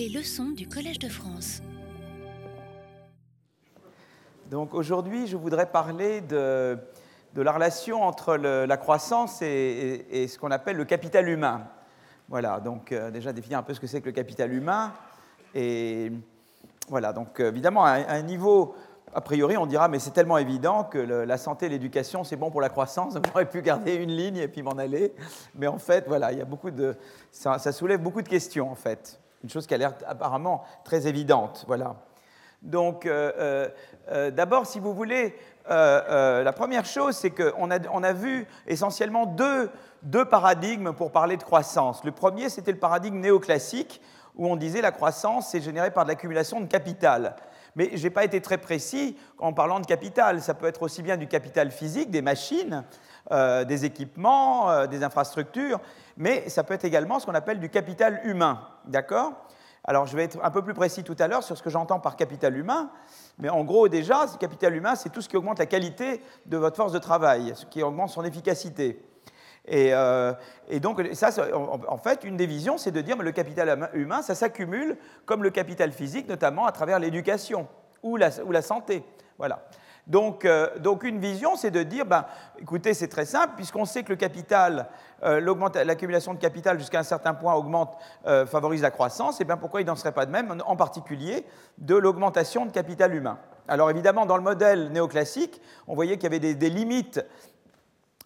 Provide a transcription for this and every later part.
Les leçons du Collège de France. Donc aujourd'hui, je voudrais parler de, la relation entre la croissance et, ce qu'on appelle le capital humain. Voilà, donc euh, déjà définir un peu ce que c'est que le capital humain. Et voilà, donc évidemment, à un, niveau, a priori, on dira, mais c'est tellement évident que la santé et l'éducation, c'est bon pour la croissance, donc j'aurais pu garder une ligne et puis m'en aller. Mais en fait, voilà, il y a beaucoup de, ça, ça soulève beaucoup de questions, en fait. Une chose qui a l'air apparemment très évidente, voilà. Donc, euh, euh, euh, d'abord, si vous voulez, la première chose, c'est qu'on a, on a vu essentiellement deux, deux paradigmes pour parler de croissance. Le premier, c'était le paradigme néoclassique, où on disait la croissance, c'est généré par l'accumulation de capital. Mais je n'ai pas été très précis en parlant de capital. Ça peut être aussi bien du capital physique, des machines, euh, des équipements, euh, des infrastructures, mais ça peut être également ce qu'on appelle du capital humain. D'accord? Alors, je vais être un peu plus précis tout à l'heure sur ce que j'entends par capital humain, mais en gros, déjà, ce capital humain, c'est tout ce qui augmente la qualité de votre force de travail, ce qui augmente son efficacité. Et, euh, et donc, ça, en, fait, une des visions, c'est de dire que le capital hum- humain, ça s'accumule comme le capital physique, notamment à travers l'éducation ou la, santé. Voilà. Donc, euh, donc une vision, c'est de dire, ben, écoutez, c'est très simple, puisqu'on sait que le capital, euh, l'accumulation de capital jusqu'à un certain point augmente, favorise la croissance, et bien pourquoi il n'en serait pas de même, en particulier de l'augmentation de capital humain. Alors évidemment, dans le modèle néoclassique, on voyait qu'il y avait des limites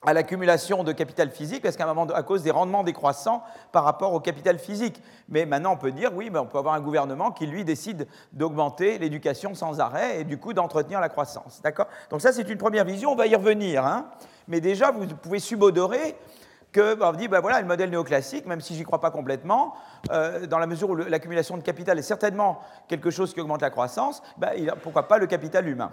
à l'accumulation de capital physique, parce qu'à à cause des rendements décroissants par rapport au capital physique. Mais maintenant, on peut dire, oui, mais on peut avoir un gouvernement qui, lui, décide d'augmenter l'éducation sans arrêt et du coup d'entretenir la croissance. D'accord? Donc ça, c'est une première vision, on va y revenir. hein. Mais déjà, vous pouvez subodorer que, bah, on dit, ben voilà, le modèle néoclassique, même si j'y crois pas complètement, euh, dans la mesure où l'accumulation de capital est certainement quelque chose qui augmente la croissance, ben, il a- pourquoi pas le capital humain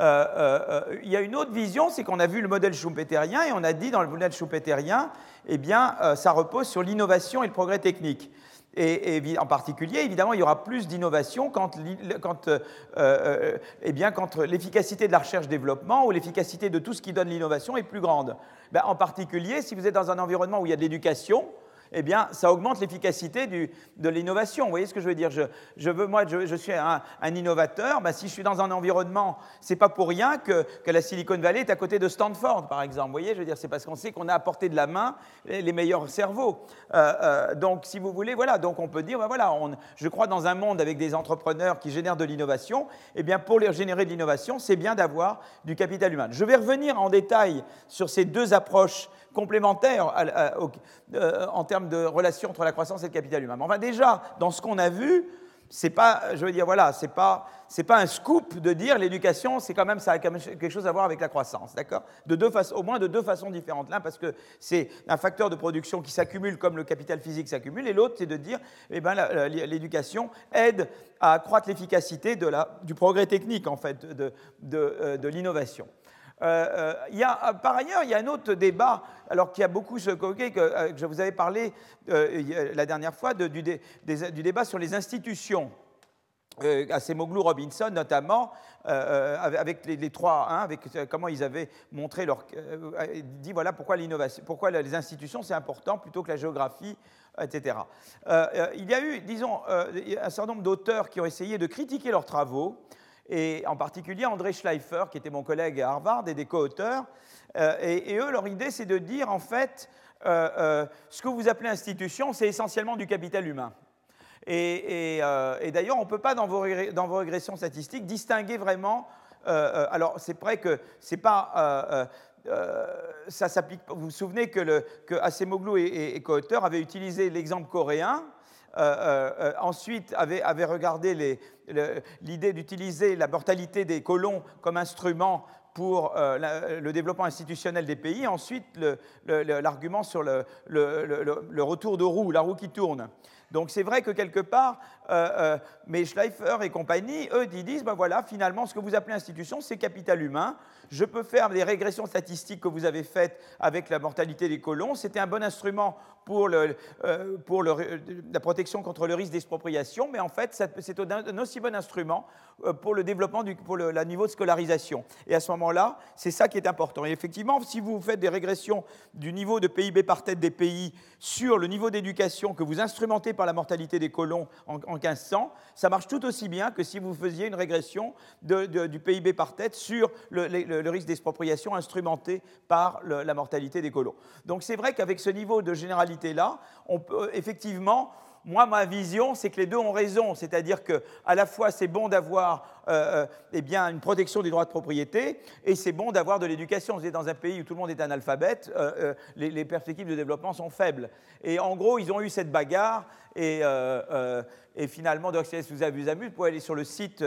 il y a une autre vision, c'est qu'on a vu le modèle schumpeterien et on a dit dans le modèle schumpeterien, eh bien, euh, ça repose sur l'innovation et le progrès technique. Et, en particulier, évidemment, il y aura plus d'innovation quand, euh, euh, eh quand l'efficacité de la recherche-développement ou l'efficacité de tout ce qui donne l'innovation est plus grande. Ben, en particulier, si vous êtes dans un environnement où il y a de l'éducation, eh bien, ça augmente l'efficacité de l'innovation. Vous voyez ce que je veux dire? Je, je veux, Moi, je, je suis un, innovateur. Ben, si je suis dans un environnement, c'est pas pour rien que, que la Silicon Valley est à côté de Stanford, par exemple. Vous voyez, je veux dire, c'est parce qu'on sait qu'on a apporté de la main les, meilleurs cerveaux. Euh, euh, donc, si vous voulez, voilà. Donc, on peut dire, ben, voilà, on- je crois dans un monde avec des entrepreneurs qui génèrent de l'innovation. Eh bien, pour les générer de l'innovation, c'est bien d'avoir du capital humain. Je vais revenir en détail sur ces deux approches au- euh, en termes de relation entre la croissance et le capital humain. Mais enfin, déjà, dans ce qu'on a vu, c'est pas, je veux dire, voilà, c'est pas, c'est pas un scoop de dire l'éducation, c'est quand même, ça a quand même quelque chose à voir avec la croissance, d'accord? De deux façons, au moins de deux façons différentes. L'un parce que c'est un facteur de production qui s'accumule comme le capital physique s'accumule, et l'autre c'est de dire, eh ben, l'éducation aide à accroître l'efficacité de la, du progrès technique en fait, de, de, euh, de l'innovation. Euh, euh, y a, euh, par ailleurs, il y a un autre débat, alors qui a beaucoup choqué, que, que je vous avais parlé la dernière fois, du, débat sur les institutions. Euh, Acemoglu, Robinson notamment, avec les, les trois, hein, avec comment ils avaient montré leur, dit voilà pourquoi l'innovation, pourquoi les institutions c'est important plutôt que la géographie, etc. Il y a eu, disons, un certain nombre d'auteurs qui ont essayé de critiquer leurs travaux, et en particulier André Schleifer, qui était mon collègue à Harvard et des co-auteurs. Euh, et, eux, leur idée, c'est de dire en fait, euh, euh, ce que vous appelez institution, c'est essentiellement du capital humain. Et, d'ailleurs, on ne peut pas, dans vos, régressions statistiques, distinguer vraiment. alors, c'est vrai que c'est pas. ça s'applique. Vous vous souvenez que, le, et, et, et co-auteurs avaient utilisé l'exemple coréen. Euh, euh, euh, ensuite, avaient regardé l'idée d'utiliser la mortalité des colons comme instrument pour le développement institutionnel des pays. Ensuite, l'argument sur le, retour de roue, la roue qui tourne. Donc c'est vrai que quelque part, mais Schleifer et compagnie, eux, ils disent, ben voilà, finalement, ce que vous appelez institution, c'est capital humain. Je peux faire des régressions statistiques que vous avez faites avec la mortalité des colons. C'était un bon instrument pour, le, euh, le- la protection contre le risque d'expropriation, mais en fait, c'est un, aussi bon instrument euh, pour le développement, du, pour le la niveau de scolarisation. Et à ce moment-là, c'est ça qui est important. Et effectivement, si vous faites des régressions du niveau de PIB par tête des pays sur le niveau d'éducation que vous instrumentez par la mortalité des colons en, 1500, ça marche tout aussi bien que si vous faisiez une régression du PIB par tête sur le, risque d'expropriation instrumenté par la mortalité des colons. Donc c'est vrai qu'avec ce niveau de généralité-là, on peut effectivement moi, ma vision, c'est que les deux ont raison. C'est-à-dire que, à la fois, c'est bon d'avoir euh, euh, eh bien, une protection des droits de propriété et c'est bon d'avoir de l'éducation. Vous êtes dans un pays où tout le monde est analphabète, euh, les, perspectives de développement sont faibles. Et en gros, ils ont eu cette bagarre et, finalement, donc, si vous avez vous pouvez aller sur le site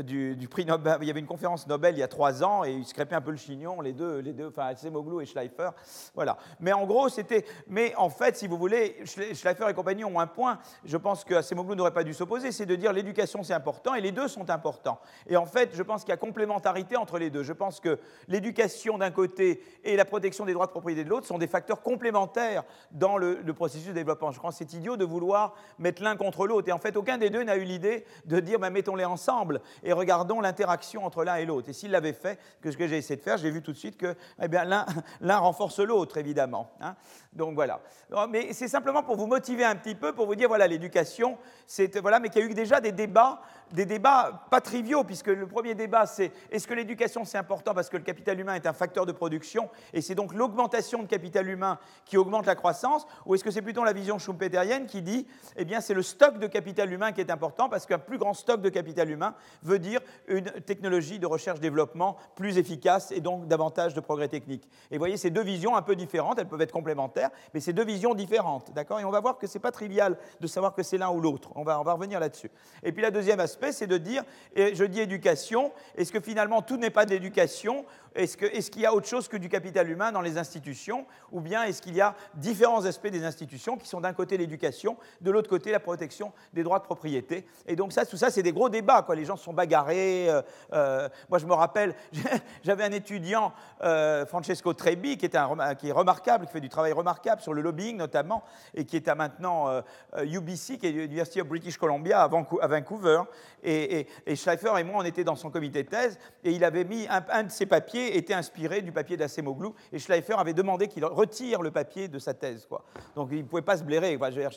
du, prix Nobel. Il y avait une conférence Nobel il y a trois ans et ils se crêpaient un peu le chignon, les deux, les deux enfin Semoglu et Schleifer. Voilà. Mais en gros, c'était. Mais en fait, si vous voulez, Schleifer et compagnie ont un point. Je pense que Semoglu n'aurait pas dû s'opposer, c'est de dire l'éducation c'est important et les deux sont importants. Et en fait, je pense qu'il y a complémentarité entre les deux. Je pense que l'éducation d'un côté et la protection des droits de propriété de l'autre sont des facteurs complémentaires dans le, processus de développement. Je pense que c'est idiot de vouloir mettre l'un contre l'autre. Et en fait, aucun des deux n'a eu l'idée de dire ben, mettons-les ensemble et regardons l'interaction entre l'un et l'autre. Et s'il l'avait fait, que ce que j'ai essayé de faire, j'ai vu tout de suite que eh l'un renforce l'autre, évidemment. Hein. Donc voilà. Mais c'est simplement pour vous motiver un petit peu, pour vous dire, voilà, l'éducation, c'est, voilà, mais qu'il y a eu déjà des débats, des débats pas triviaux, puisque le premier débat, c'est est-ce que l'éducation, c'est important parce que le capital humain est un facteur de production, et c'est donc l'augmentation de capital humain qui augmente la croissance, ou est-ce que c'est plutôt la vision schumpeterienne qui dit, eh bien, c'est le stock de capital humain qui est important, parce qu'un plus grand stock de capital humain veut dire une technologie de recherche-développement plus efficace et donc davantage de progrès techniques. Et vous voyez, ces deux visions un peu différentes, elles peuvent être complémentaires, mais c'est deux visions différentes, d'accord? Et on va voir que ce n'est pas trivial de savoir que c'est l'un ou l'autre. On va, on va revenir là-dessus. Et puis, le deuxième aspect, c'est de dire, je dis éducation, est-ce que finalement tout n'est pas de l'éducation est-ce qu'il y a autre chose que du capital humain dans les institutions? Ou bien est-ce qu'il y a différents aspects des institutions qui sont d'un côté l'éducation, de l'autre côté la protection des droits de propriété? Et donc ça, tout ça, c'est des gros débats. Les gens se sont bagarrés. Euh, euh, moi, je me rappelle, j'avais un étudiant, euh, Francesco Trebi, qui est, un, qui est remarquable, qui fait du travail remarquable sur le lobbying notamment, et qui est à maintenant UBC, qui est l'University of British Columbia à Vancouver. Et, et, Schleifer et moi, on était dans son comité de thèse, et il avait mis un de ses papiers était inspiré du papier d'Acemoglu, et Schleifer avait demandé qu'il retire le papier de sa thèse. Quoi. Donc il ne pouvait pas se blairer. Quoi. Je ne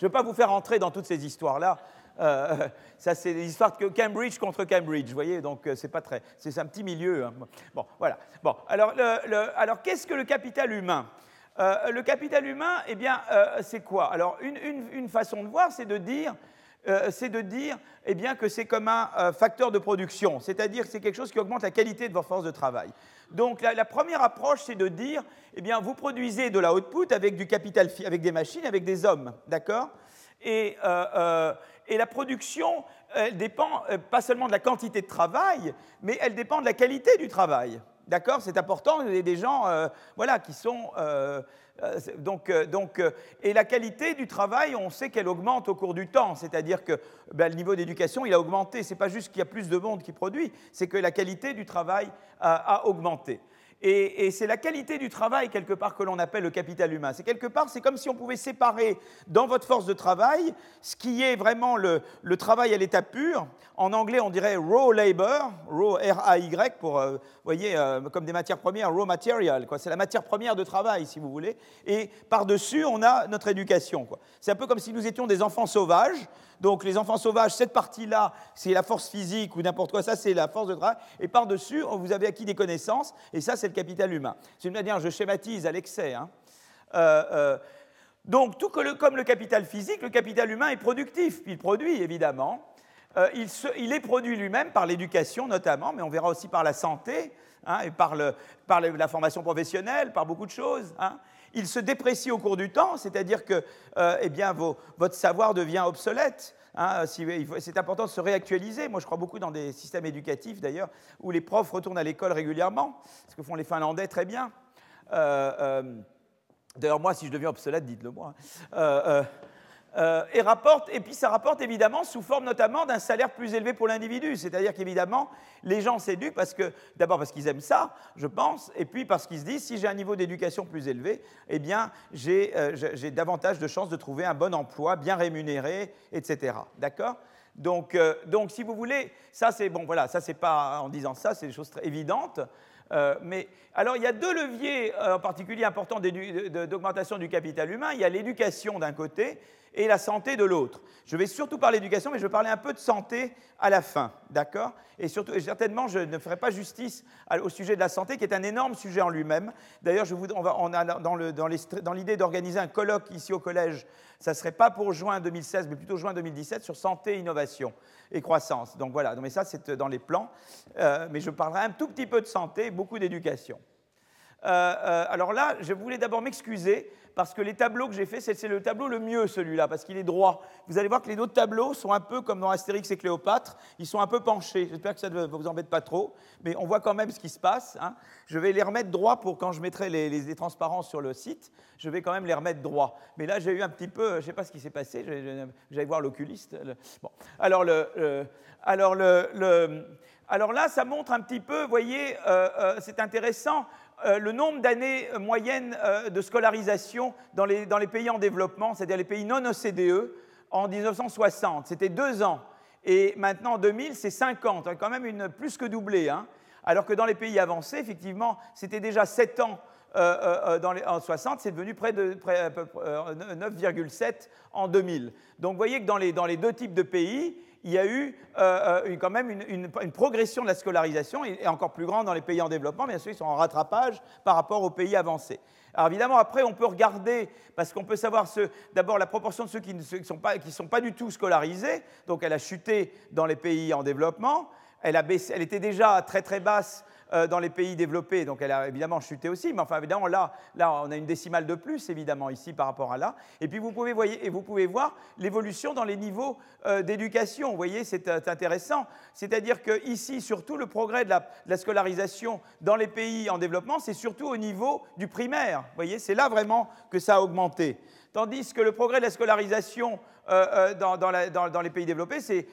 vais pas vous faire entrer dans toutes ces histoires-là. Euh, ça, c'est des histoires de Cambridge contre Cambridge, vous voyez, donc euh, c'est pas très. C'est un petit milieu. Hein. Bon, voilà. Bon, alors, alors qu'est-ce que le capital humain? Euh, Le capital humain, eh bien, c'est quoi? Alors, une, une, façon de voir, c'est de dire euh, c'est de dire eh bien, que c'est comme un euh, facteur de production, c'est-à-dire que c'est quelque chose qui augmente la qualité de vos forces de travail. Donc la, première approche, c'est de dire, eh bien, vous produisez de la output avec du capital, avec des machines, avec des hommes, d'accord? Et, euh, et, la production, elle dépend pas seulement de la quantité de travail, mais elle dépend de la qualité du travail. D'accord C'est important, il y a des gens voilà, qui sont euh, donc, euh, donc, euh, et la qualité du travail, on sait qu'elle augmente au cours du temps, c'est-à-dire que ben, le niveau d'éducation, il a augmenté. Ce n'est pas juste qu'il y a plus de monde qui produit, c'est que la qualité du travail a augmenté. Et, c'est la qualité du travail, quelque part, que l'on appelle le capital humain. C'est quelque part, c'est comme si on pouvait séparer dans votre force de travail ce qui est vraiment le, travail à l'état pur. En anglais, on dirait raw labor, raw R-A-Y, pour, euh, voyez, euh, comme des matières premières, raw material. C'est la matière première de travail, si vous voulez. Et par-dessus, on a notre éducation. C'est un peu comme si nous étions des enfants sauvages donc les enfants sauvages, cette partie-là, c'est la force physique ou n'importe quoi, ça c'est la force de travail. Et par-dessus, vous avez acquis des connaissances, et ça c'est le capital humain. C'est une manière, je schématise à l'excès. Hein. Euh, euh, donc tout comme le capital physique, le capital humain est productif. Il produit évidemment. Euh, il, est produit lui-même par l'éducation notamment, mais on verra aussi par la santé, hein, et par, la formation professionnelle, par beaucoup de choses. Hein il se déprécie au cours du temps, c'est-à-dire que euh, eh bien, votre savoir devient obsolète. Hein, c'est important de se réactualiser. Moi, je crois beaucoup dans des systèmes éducatifs, d'ailleurs, où les profs retournent à l'école régulièrement, ce que font les Finlandais très bien. Euh, euh, d'ailleurs, moi, si je deviens obsolète, dites-le moi. Euh, et, rapporte, et puis ça rapporte évidemment sous forme notamment d'un salaire plus élevé pour l'individu. C'est-à-dire qu'évidemment, les gens s'éduquent parce que, d'abord parce qu'ils aiment ça, je pense, et puis parce qu'ils se disent, si j'ai un niveau d'éducation plus élevé, eh bien, j'ai euh, davantage de chances de trouver un bon emploi, bien rémunéré, etc. D'accord? Donc, euh, donc, si vous voulez, ça c'est bon, voilà, ça c'est pas en disant ça, c'est des choses très évidentes. Mais alors, il y a deux leviers en particulier importants d'augmentation du capital humain. Il y a l'éducation d'un côté et la santé de l'autre. Je vais surtout parler d'éducation, mais je vais parler un peu de santé à la fin, d'accord? Et surtout, certainement, je ne ferai pas justice au sujet de la santé, qui est un énorme sujet en lui-même. D'ailleurs, on, on, a dans l'idée d'organiser un colloque ici au collège, ça ne serait pas pour juin 2016, mais plutôt juin 2017, sur santé, innovation et croissance. Donc voilà, mais ça, c'est dans les plans. Euh, mais je parlerai un tout petit peu de santé, beaucoup d'éducation. Euh, euh, alors là, je voulais d'abord m'excuser parce que les tableaux que j'ai faits, c'est le tableau le mieux, celui-là, parce qu'il est droit. Vous allez voir que les autres tableaux sont un peu comme dans Astérix et Cléopâtre, ils sont un peu penchés. J'espère que ça ne vous embête pas trop, mais on voit quand même ce qui se passe. Hein. Je vais les remettre droits pour quand je mettrai les, transparences sur le site, je vais quand même les remettre droits. Mais là, j'ai eu un petit peu, je ne sais pas ce qui s'est passé, j'allais voir l'oculiste. Bon. Alors, le, alors, le, alors là, ça montre un petit peu, vous voyez, euh, euh, c'est intéressant, euh, le nombre d'années moyennes de scolarisation dans les, pays en développement, c'est-à-dire les pays non OCDE, en 1960. C'était deux ans. Et maintenant, en 2000, c'est 50. Quand même une, plus que doublé. Hein. Alors que dans les pays avancés, effectivement, c'était déjà 7 ans dans les, en 60, c'est devenu près de 9,7 en 2000. Donc vous voyez que dans les, dans les deux types de pays, il y a eu euh, euh, quand même une, progression de la scolarisation, et, encore plus grande dans les pays en développement, bien sûr, ils sont en rattrapage par rapport aux pays avancés. Alors évidemment, après, on peut regarder, parce qu'on peut savoir d'abord la proportion de ceux qui ne sont, pas, qui sont pas du tout scolarisés, donc elle a chuté dans les pays en développement, elle, elle était déjà très très basse euh, dans les pays développés, donc elle a évidemment chuté aussi, mais enfin évidemment là, là on a une décimale de plus évidemment ici par rapport à là. Et puis vous pouvez, voyez, et vous pouvez voir l'évolution dans les niveaux euh, d'éducation. Vous voyez, c'est euh, intéressant. C'est-à-dire que ici, surtout le progrès de la, de la scolarisation dans les pays en développement, c'est surtout au niveau du primaire. Vous voyez, c'est là vraiment que ça a augmenté. Tandis que le progrès de la scolarisation euh, euh, dans, les pays développés, c'est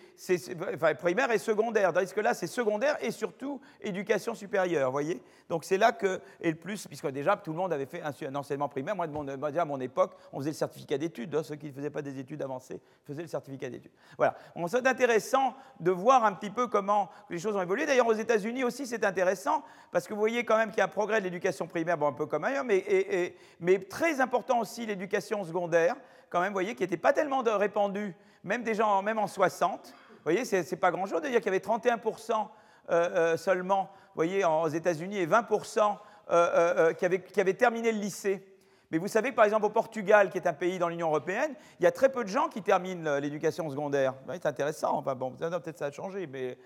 primaire et secondaire. Tandis que là, c'est secondaire et surtout éducation supérieure, voyez Donc c'est là que est le plus, puisque déjà tout le monde avait fait un, enseignement primaire. Moi, à mon époque, on faisait le certificat d'études. Hein. ceux qui ne faisaient pas des études avancées faisaient le certificat d'études. Voilà. C'est intéressant de voir un petit peu comment les choses ont évolué. D'ailleurs, aux États-Unis aussi, c'est intéressant parce que vous voyez quand même qu'il y a un progrès de l'éducation primaire, bon, un peu comme ailleurs, mais très important aussi l'éducation secondaire quand même, vous voyez, qui n'était pas tellement répandu, même des gens, même en 60. Vous voyez, c'est pas grand-chose de dire qu'il y avait 31% euh, euh, seulement, vous voyez, aux États-Unis et 20% euh, qui avaient terminé le lycée. Mais vous savez que par exemple au Portugal, qui est un pays dans l'Union européenne, il y a très peu de gens qui terminent l'éducation secondaire. c'est intéressant, bon, peut-être ça a changé, mais...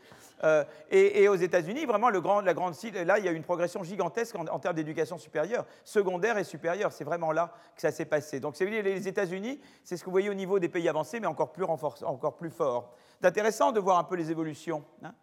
Euh, et, aux États-Unis, vraiment, la grande là, il y a une progression gigantesque en, termes d'éducation supérieure, secondaire et supérieure. C'est vraiment là que ça s'est passé. Donc, les États-Unis, c'est ce que vous voyez au niveau des pays avancés, mais encore plus, renforcé, encore plus fort. C'est intéressant de voir un peu les évolutions. Hein.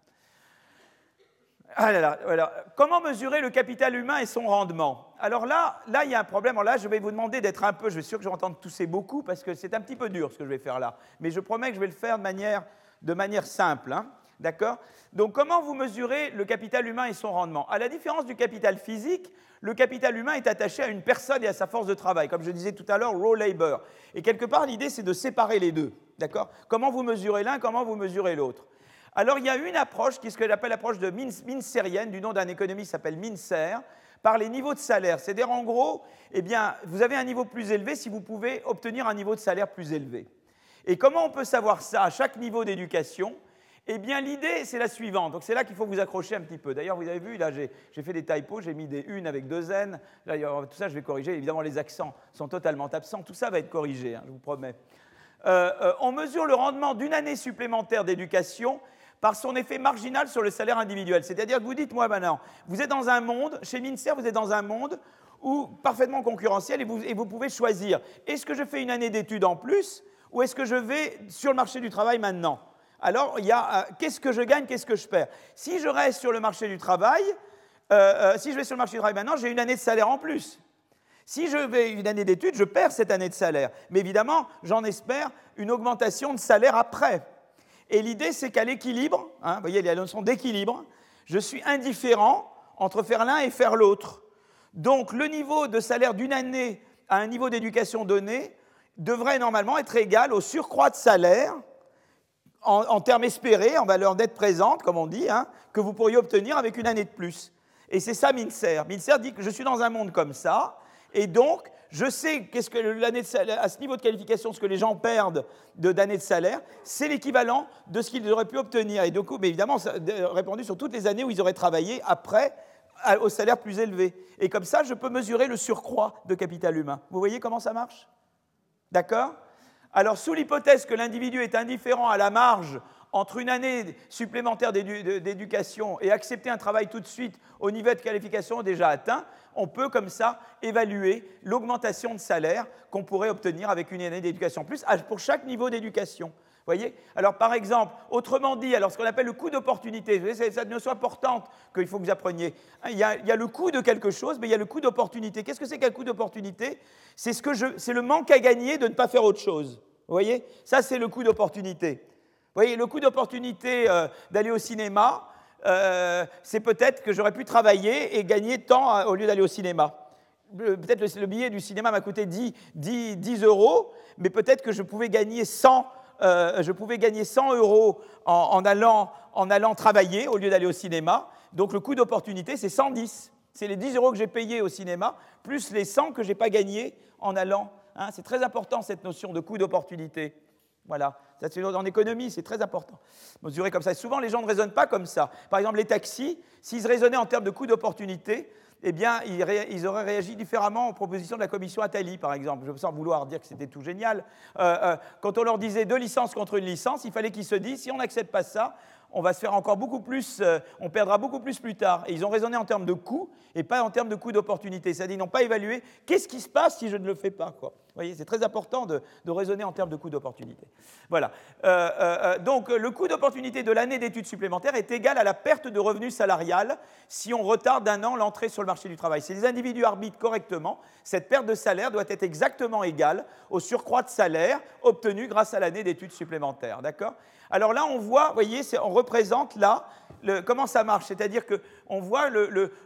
Ah là là, Comment mesurer le capital humain et son rendement? Alors là, là, il y a un problème. Là, je vais vous demander d'être un peu, je suis sûr que je vais entendre tousser beaucoup parce que c'est un petit peu dur ce que je vais faire là. Mais je promets que je vais le faire de manière, de manière simple. Hein. D'accord? Donc, comment vous mesurez le capital humain et son rendement? À la différence du capital physique, le capital humain est attaché à une personne et à sa force de travail. Comme je disais tout à l'heure, raw labor. Et quelque part, l'idée, c'est de séparer les deux. D'accord? Comment vous mesurez l'un, comment vous mesurez l'autre? Alors il y a une approche qui est ce que j'appelle l'approche de minserienne, du nom d'un économiste qui s'appelle Mincer, par les niveaux de salaire. C'est-à-dire en gros, eh bien, vous avez un niveau plus élevé si vous pouvez obtenir un niveau de salaire plus élevé. Et comment on peut savoir ça à chaque niveau d'éducation? Eh bien, l'idée, c'est la suivante. Donc, c'est là qu'il faut vous accrocher un petit peu. D'ailleurs, vous avez vu, là, j'ai fait des typos, j'ai mis des une avec deux N. Là, tout ça, je vais corriger. Évidemment, les accents sont totalement absents. Tout ça va être corrigé, hein, je vous promets. Euh, euh, on mesure le rendement d'une année supplémentaire d'éducation par son effet marginal sur le salaire individuel. C'est-à-dire que vous dites, moi maintenant, vous êtes dans un monde, chez Mincer, vous êtes dans un monde parfaitement concurrentiel et vous, pouvez choisir, est-ce que je fais une année d'études en plus ou est-ce que je vais sur le marché du travail maintenant? Alors, euh, qu'est-ce que je gagne, qu'est-ce que je perds? Si je reste sur le marché du travail, euh, euh, si je vais sur le marché du travail maintenant, j'ai une année de salaire en plus. Si je vais une année d'études, je perds cette année de salaire. Mais évidemment, j'en espère une augmentation de salaire après. Et l'idée, c'est qu'à l'équilibre, hein, vous voyez, il y a la notion d'équilibre, je suis indifférent entre faire l'un et faire l'autre. Donc le niveau de salaire d'une année à un niveau d'éducation donné devrait normalement être égal au surcroît de salaire en, termes espérés, en valeur d'être présente, comme on dit, hein, que vous pourriez obtenir avec une année de plus. Et c'est ça Mincer. Mincer dit que je suis dans un monde comme ça, Et donc, je sais qu'est-ce à ce niveau de qualification, ce que les gens perdent d'années de, salaire, c'est l'équivalent de ce qu'ils auraient pu obtenir. Et du coup, mais évidemment, ça, répandu sur toutes les années où ils auraient travaillé après au salaire plus élevé. Et comme ça, je peux mesurer le surcroît de capital humain. Vous voyez comment ça marche? D'accord? Alors, sous l'hypothèse que l'individu est indifférent à la marge entre une année supplémentaire d'éducation et accepter un travail tout de suite au niveau de qualification déjà atteint, on peut comme ça évaluer l'augmentation de salaire qu'on pourrait obtenir avec une année d'éducation plus pour chaque niveau d'éducation. Voyez? Alors par exemple, autrement dit, alors ce qu'on appelle le coût d'opportunité, c'est une notion importante qu'il faut que vous appreniez. Il y, a, il y, a, le coût de quelque chose, mais il y a le coût d'opportunité. Qu'est-ce que c'est qu'un coût d'opportunité? C'est ce c'est le manque à gagner de ne pas faire autre chose. Vous voyez? Ça, c'est le coût d'opportunité. Vous voyez, le coût d'opportunité euh, d'aller au cinéma, euh, c'est peut-être que j'aurais pu travailler et gagner temps euh, au lieu d'aller au cinéma. Peut-être le, le, billet du cinéma m'a coûté 10, 10, 10 euros, mais peut-être que je pouvais gagner 100, je pouvais gagner 100 euros en, allant, en allant travailler au lieu d'aller au cinéma. Donc le coût d'opportunité, c'est 110. C'est les 10 euros que j'ai payés au cinéma, plus les 100 que je n'ai pas gagnés en allant. Hein. c'est très important cette notion de coût d'opportunité. Voilà. En économie, c'est très important. Mesurer comme ça. souvent, les gens ne raisonnent pas comme ça. Par exemple, les taxis, s'ils raisonnaient en termes de coût d'opportunité, eh bien, ils, auraient réagi différemment aux propositions de la commission Attali, par exemple. Je sans vouloir dire que c'était tout génial. Euh, euh, quand on leur disait deux licences contre une licence, il fallait qu'ils se disent, si on n'accepte pas ça, on va se faire encore beaucoup plus, euh, on perdra beaucoup plus plus tard. Et ils ont raisonné en termes de coût et pas en termes de coût d'opportunité. C'est-à-dire qu'ils n'ont pas évalué qu'est-ce qui se passe si je ne le fais pas. Quoi. Voyez, c'est très important de, raisonner en termes de coût d'opportunité. Voilà. Euh, euh, donc le coût d'opportunité de l'année d'études supplémentaires est égal à la perte de revenus salarial si on retarde d'un an l'entrée sur le marché du travail. Si les individus arbitrent correctement, cette perte de salaire doit être exactement égale au surcroît de salaire obtenu grâce à l'année d'études supplémentaires. D'accord? Alors là, on voit, vous voyez, on représente là comment ça marche? C'est-à-dire qu'on voit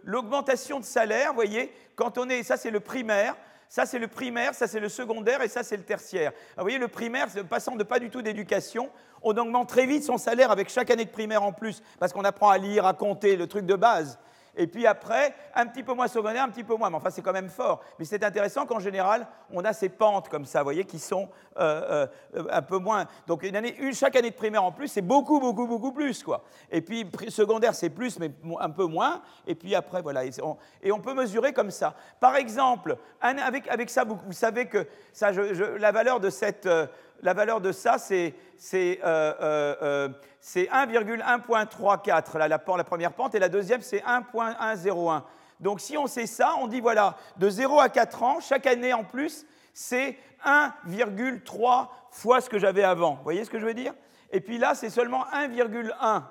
l'augmentation de salaire, vous voyez, quand on est, ça c'est le primaire, ça c'est le primaire, ça c'est le secondaire et ça c'est le tertiaire. vous voyez, le primaire, passant de pas du tout d'éducation, on augmente très vite son salaire avec chaque année de primaire en plus, parce qu'on apprend à lire, à compter, le truc de base. Et puis après, un petit peu moins secondaire, un petit peu moins. Mais enfin, c'est quand même fort. Mais c'est intéressant qu'en général, on a ces pentes comme ça, vous voyez, qui sont euh, euh, un peu moins. Donc une année, une, chaque année de primaire en plus, c'est beaucoup, beaucoup, beaucoup plus. Quoi. Et puis secondaire, c'est plus, mais un peu moins. Et puis après, voilà. Et on, peut mesurer comme ça. Par exemple, avec, avec ça, vous, savez que ça, la valeur de cette. Euh, la valeur de ça, c'est 1,1.34, la, la, la première pente, et la deuxième, c'est 1.101. Donc si on sait ça, on dit voilà, de 0 à 4 ans, chaque année en plus, c'est 1,3 fois ce que j'avais avant. Vous voyez ce que je veux dire? Et puis là, c'est seulement 1,1.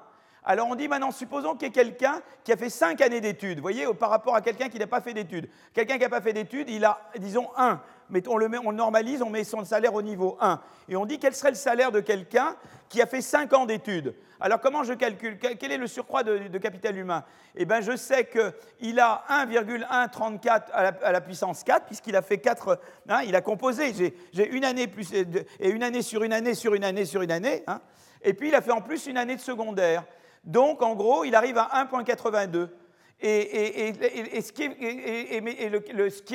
Alors on dit maintenant, supposons qu'il y ait quelqu'un qui a fait 5 années d'études, vous voyez, par rapport à quelqu'un qui n'a pas fait d'études. Quelqu'un qui n'a pas fait d'études, il a, disons, 1 mais on le, normalise, on met son salaire au niveau 1. Et on dit quel serait le salaire de quelqu'un qui a fait 5 ans d'études. Alors comment je calcule Quel est le surcroît de, capital humain Eh bien je sais qu'il a 1,134 à, la, puissance 4, puisqu'il a fait 4, hein, il a composé, j'ai une année plus, et une année sur une année sur une année sur une année, hein. et puis il a fait en plus une année de secondaire. Donc en gros, il arrive à 1,82. Et, ce, qui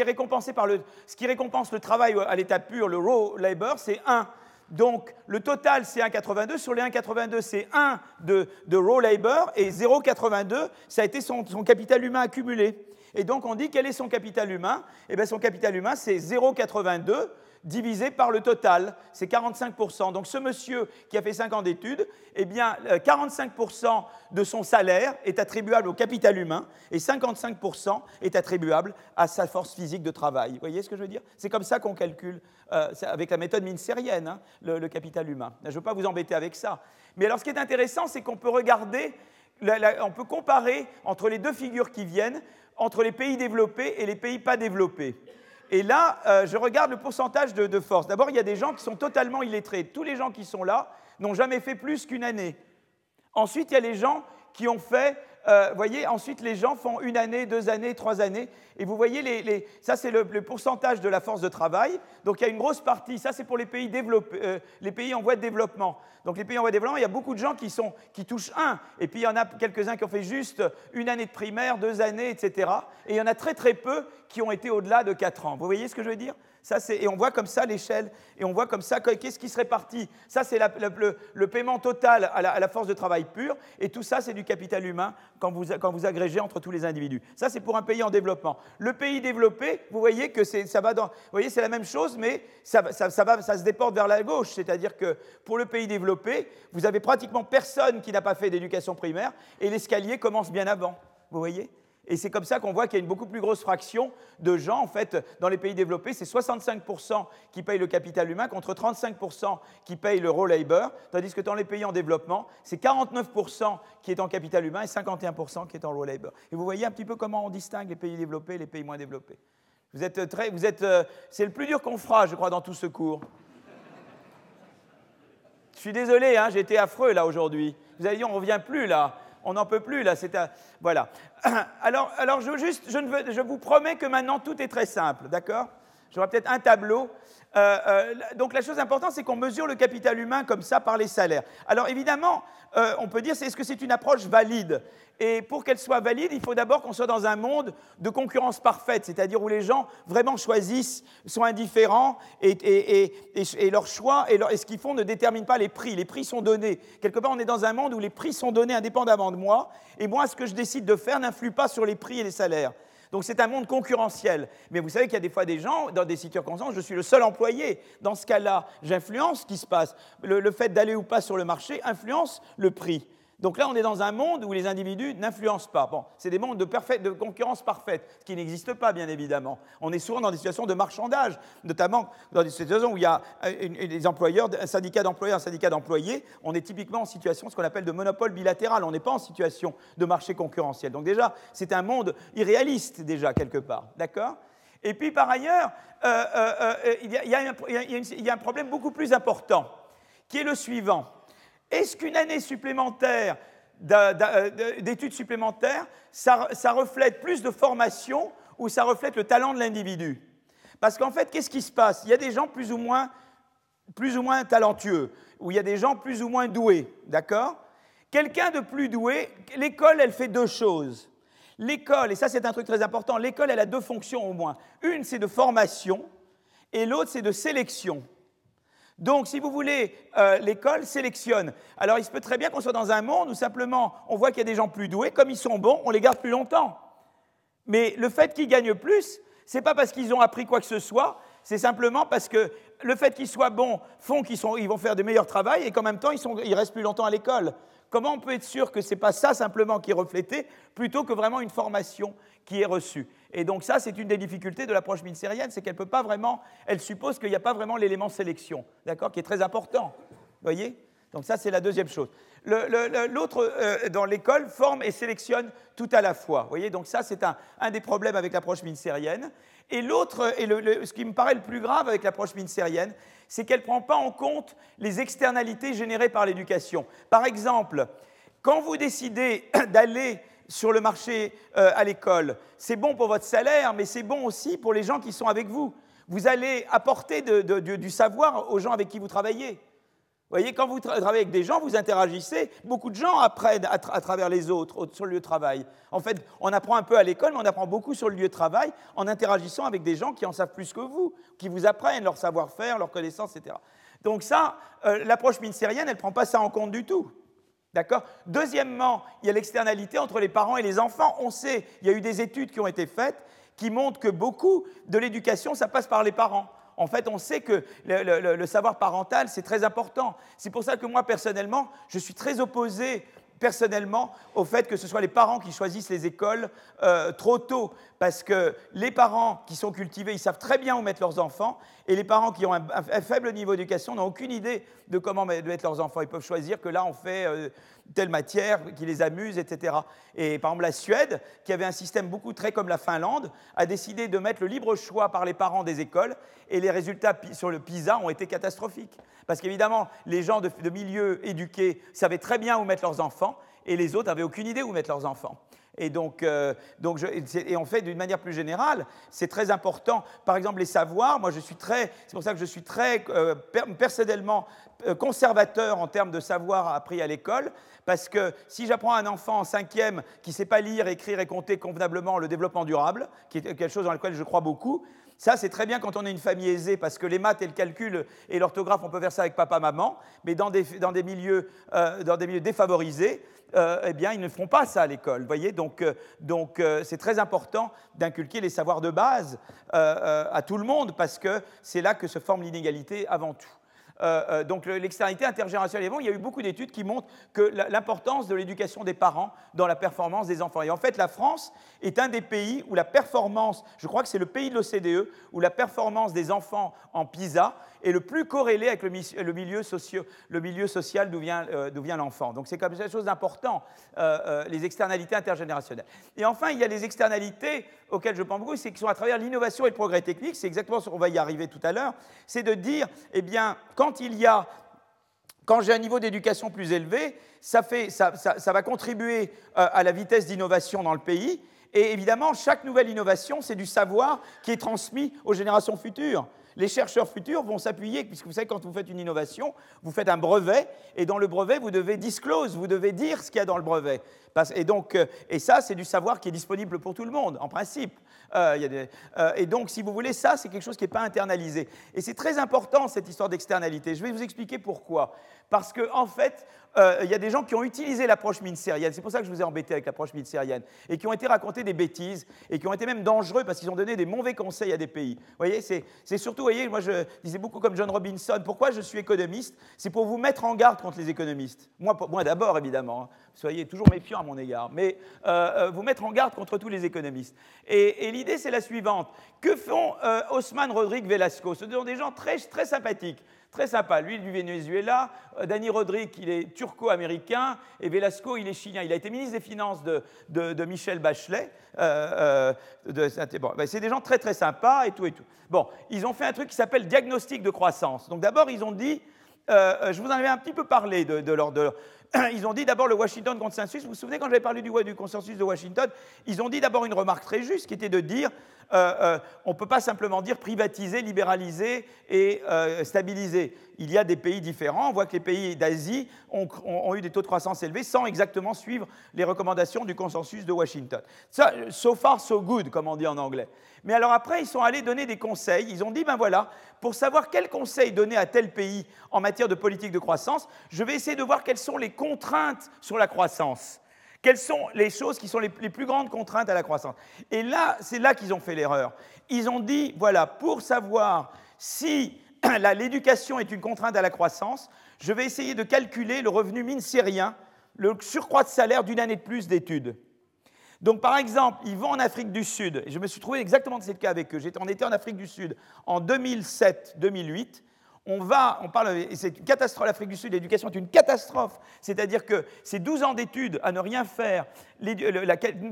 est, récompensé par ce qui récompense le travail à l'état pur, le raw labor, c'est 1. Donc le total, c'est 1,82. Sur les 1,82, c'est 1 de, raw labor et 0,82, ça a été son, son, capital humain accumulé. Et donc on dit quel est son capital humain? Eh bien son capital humain, c'est 0,82 divisé par le total, c'est 45%. Donc ce monsieur qui a fait 5 ans d'études, eh bien 45% euh, de son salaire est attribuable au capital humain et 55% est attribuable à sa force physique de travail. Vous voyez ce que je veux dire? C'est comme ça qu'on calcule, euh, avec la méthode minsérienne, hein, le, capital humain. Je ne veux pas vous embêter avec ça. Mais alors ce qui est intéressant, c'est qu'on peut regarder, on peut comparer entre les deux figures qui viennent, entre les pays développés et les pays pas développés. Et là, euh, je regarde le pourcentage de, force. D'abord, il y a des gens qui sont totalement illettrés. Tous les gens qui sont là n'ont jamais fait plus qu'une année. Ensuite, il y a les gens qui ont fait euh, voyez, ensuite les gens font une année, deux années, trois années, et vous voyez, les, ça c'est le, pourcentage de la force de travail. Donc il y a une grosse partie, ça c'est pour les pays, euh, les pays en voie de développement. Donc les pays en voie de développement, il y a beaucoup de gens qui, sont, qui touchent un, et puis il y en a quelques-uns qui ont fait juste une année de primaire, deux années, etc. Et il y en a très très peu qui ont été au-delà de quatre ans. Vous voyez ce que je veux dire? Et on voit comme ça l'échelle, et on voit comme ça qu'est-ce qui se répartit. Ça, c'est le, paiement total à la, force de travail pure, et tout ça, c'est du capital humain quand vous, quand agrégez entre tous les individus. Ça, c'est pour un pays en développement. Le pays développé, vous voyez que ça va dans. Vous voyez, c'est la même chose, mais ça, ça se déporte vers la gauche. C'est-à-dire que pour le pays développé, vous avez pratiquement personne qui n'a pas fait d'éducation primaire, et l'escalier commence bien avant. Vous voyez? Et c'est comme ça qu'on voit qu'il y a une beaucoup plus grosse fraction de gens, en fait, dans les pays développés, c'est 65% qui payent le capital humain contre 35% qui payent le raw labor, tandis que dans les pays en développement, c'est 49% qui est en capital humain et 51% qui est en raw labor. Et vous voyez un petit peu comment on distingue les pays développés et les pays moins développés. Vous êtes très, vous êtes, euh, c'est le plus dur qu'on fera, je crois, dans tout ce cours. Je suis désolé, hein, j'ai été affreux là aujourd'hui. Vous avez dit, on ne revient plus là on n'en peut plus là. C'est voilà. Alors, alors je, juste, je, ne je vous promets que maintenant tout est très simple, d'accord? J'aurai peut-être un tableau. Euh, euh, donc la chose importante, c'est qu'on mesure le capital humain comme ça par les salaires. Alors évidemment, euh, on peut dire, est-ce que c'est une approche valide? Et pour qu'elle soit valide, il faut d'abord qu'on soit dans un monde de concurrence parfaite, c'est-à-dire où les gens vraiment choisissent, sont indifférents et, leur choix et, ce qu'ils font ne détermine pas les prix. Les prix sont donnés. Quelque part, on est dans un monde où les prix sont donnés indépendamment de moi, et moi, ce que je décide de faire n'influe pas sur les prix et les salaires. Donc c'est un monde concurrentiel. Mais vous savez qu'il y a des fois des gens, dans des circonstances, je suis le seul employé. Dans ce cas-là, j'influence ce qui se passe. le fait d'aller ou pas sur le marché influence le prix. Donc là, on est dans un monde où les individus n'influencent pas. Bon, c'est des mondes de, concurrence parfaite, ce qui n'existe pas, bien évidemment. On est souvent dans des situations de marchandage, notamment dans des situations où il y a des employeurs, un syndicat d'employeurs, un syndicat d'employés. On est typiquement en situation, ce qu'on appelle de monopole bilatéral. On n'est pas en situation de marché concurrentiel. Donc déjà, c'est un monde irréaliste, déjà, quelque part. D'accord? Et puis, par ailleurs, il y a un problème beaucoup plus important, qui est le suivant est-ce qu'une année supplémentaire euh, d'études supplémentaires, ça, reflète plus de formation ou ça reflète le talent de l'individu? Parce qu'en fait, qu'est-ce qui se passe? Il y a des gens plus ou moins, plus ou moins talentueux, ou il y a des gens plus ou moins doués, d'accord? Quelqu'un de plus doué, l'école, elle fait deux choses. L'école, et ça c'est un truc très important, l'école, elle a deux fonctions au moins. Une, c'est de formation, et l'autre, c'est de sélection. Donc, si vous voulez, euh, l'école sélectionne. Alors, il se peut très bien qu'on soit dans un monde où simplement on voit qu'il y a des gens plus doués, comme ils sont bons, on les garde plus longtemps. Mais le fait qu'ils gagnent plus, ce n'est pas parce qu'ils ont appris quoi que ce soit, c'est simplement parce que le fait qu'ils soient bons font qu'ils vont faire de meilleurs travail et qu'en même temps, ils, ils restent plus longtemps à l'école. Comment on peut être sûr que ce n'est pas ça simplement qui est reflété, plutôt que vraiment une formation qui est reçue? Et donc ça, c'est une des difficultés de l'approche ministérielle, c'est qu'elle peut pas vraiment, elle suppose qu'il n'y a pas vraiment l'élément sélection, d'accord, qui est très important. Voyez? Donc ça, c'est la deuxième chose. L'autre, euh, dans l'école, forme et sélectionne tout à la fois. Voyez? Donc ça, c'est un, des problèmes avec l'approche ministérienne. Et l'autre, et ce qui me paraît le plus grave avec l'approche ministérienne, c'est qu'elle ne prend pas en compte les externalités générées par l'éducation. Par exemple, quand vous décidez d'aller sur le marché euh, à l'école, c'est bon pour votre salaire, mais c'est bon aussi pour les gens qui sont avec vous. Vous allez apporter du savoir aux gens avec qui vous travaillez. Vous voyez, quand vous travaillez avec des gens, vous interagissez, beaucoup de gens apprennent à, travers les autres sur le lieu de travail. En fait, on apprend un peu à l'école, mais on apprend beaucoup sur le lieu de travail en interagissant avec des gens qui en savent plus que vous, qui vous apprennent leur savoir-faire, leur connaissance, etc. Donc ça, euh, l'approche ministérielle, elle ne prend pas ça en compte du tout. D'accord? Deuxièmement, il y a l'externalité entre les parents et les enfants. On sait, il y a eu des études qui ont été faites qui montrent que beaucoup de l'éducation, ça passe par les parents en fait, on sait que le, savoir parental, c'est très important. C'est pour ça que moi, personnellement, je suis très opposé personnellement au fait que ce soit les parents qui choisissent les écoles euh, trop tôt, parce que les parents qui sont cultivés, ils savent très bien où mettre leurs enfants, et les parents qui ont un, faible niveau d'éducation n'ont aucune idée de comment mettre leurs enfants. Ils peuvent choisir que là, on fait euh, telle matière qui les amuse, etc. Et par exemple, la Suède, qui avait un système beaucoup très comme la Finlande, a décidé de mettre le libre choix par les parents des écoles, et les résultats sur le PISA ont été catastrophiques. Parce qu'évidemment, les gens de, de milieux éduqués savaient très bien où mettre leurs enfants, et les autres n'avaient aucune idée où mettre leurs enfants. Et donc, euh, donc je, et en fait, d'une manière plus générale, c'est très important. Par exemple, les savoirs, moi je suis très, c'est pour ça que je suis très euh, personnellement euh, conservateur en termes de savoir appris à l'école, parce que si j'apprends à un enfant en cinquième qui ne sait pas lire, écrire et compter convenablement le développement durable, qui est quelque chose dans lequel je crois beaucoup, ça, c'est très bien quand on est une famille aisée, parce que les maths et le calcul et l'orthographe, on peut faire ça avec papa, maman, mais dans des, des, milieux, défavorisés, euh, eh bien, ils ne feront pas ça à l'école. voyez Donc, euh, donc euh, c'est très important d'inculquer les savoirs de base à tout le monde parce que c'est là que se forme l'inégalité avant tout. Euh, euh, donc l'externalité intergénérationnelle. il y a eu beaucoup d'études qui montrent que l'importance de l'éducation des parents dans la performance des enfants. Et en fait, la France est un des pays où la performance, je crois que c'est le pays de l'OCDE, où la performance des enfants en PISA est le plus corrélé avec le, milieu, le milieu social d'où vient, euh, l'enfant. Donc c'est quelque chose d'important, les externalités intergénérationnelles. Et enfin, il y a les externalités auxquelles je pense beaucoup, c'est qui sont à travers l'innovation et le progrès technique, c'est exactement ce qu'on va y arriver tout à l'heure, c'est de dire, eh bien, quand j'ai un niveau d'éducation plus élevé, ça, va contribuer euh, à la vitesse d'innovation dans le pays. Et évidemment, chaque nouvelle innovation, c'est du savoir qui est transmis aux générations futures les chercheurs futurs vont s'appuyer, puisque vous savez, quand vous faites une innovation, vous faites un brevet, et dans le brevet, vous devez disclose, vous devez dire ce qu'il y a dans le brevet. Et, donc, euh, et ça, c'est du savoir qui est disponible pour tout le monde, en principe. Euh, euh, et donc, si vous voulez, ça, c'est quelque chose qui n'est pas internalisé. Et c'est très important, cette histoire d'externalité. Je vais vous expliquer pourquoi. Parce qu'en en fait, euh, il y a des gens qui ont utilisé l'approche minsérienne, c'est pour ça que je vous ai embêté avec l'approche minsérienne, et qui ont été racontés des bêtises, et qui ont été même dangereux parce qu'ils ont donné des mauvais conseils à des pays. Vous voyez, c'est surtout, vous voyez, moi je disais beaucoup comme John Robinson, pourquoi je suis économiste? C'est pour vous mettre en garde contre les économistes. Moi, d'abord, évidemment, hein. soyez toujours méfiants à mon égard, mais euh, euh, vous mettre en garde contre tous les économistes. Et, l'idée, c'est la suivante. Que font Osman Rodrigue Velasco? Ce sont des gens très, très sympathiques. Très sympa. Lui, du Venezuela. Euh, Danny Rodrigue, il est turco-américain. Et Velasco, il est chilien. Il a été ministre des Finances de, Michel Bachelet. Euh, euh, bon, ben, c'est des gens très, très sympas et tout et tout. Bon, ils ont fait un truc qui s'appelle diagnostic de croissance. Donc d'abord, ils ont dit, je vous en avais un petit peu parlé de, de leur... De, ils ont dit d'abord le Washington Consensus. Vous vous souvenez quand j'avais parlé du, du consensus de Washington Ils ont dit d'abord une remarque très juste qui était de dire euh, euh, on ne peut pas simplement dire privatiser, libéraliser et euh, stabiliser. Il y a des pays différents. On voit que les pays d'Asie ont, eu des taux de croissance élevés sans exactement suivre les recommandations du consensus de Washington. So far, so good, comme on dit en anglais. Mais alors après, ils sont allés donner des conseils. Ils ont dit, ben voilà, pour savoir quels conseils donner à tel pays en matière de politique de croissance, je vais essayer de voir quelles sont les contraintes sur la croissance. Quelles sont les choses qui sont les, plus grandes contraintes à la croissance? Et là, c'est là qu'ils ont fait l'erreur. Ils ont dit, voilà, pour savoir si l'éducation est une contrainte à la croissance, je vais essayer de calculer le revenu minsérien, le surcroît de salaire d'une année de plus d'études. Donc, par exemple, ils vont en Afrique du Sud, et je me suis trouvé exactement de ce cas avec eux. On était en Afrique du Sud en 2007-2008, on va, on parle, c'est une catastrophe, l'Afrique du Sud, l'éducation est une catastrophe. C'est-à-dire que ces 12 ans d'études à ne rien faire,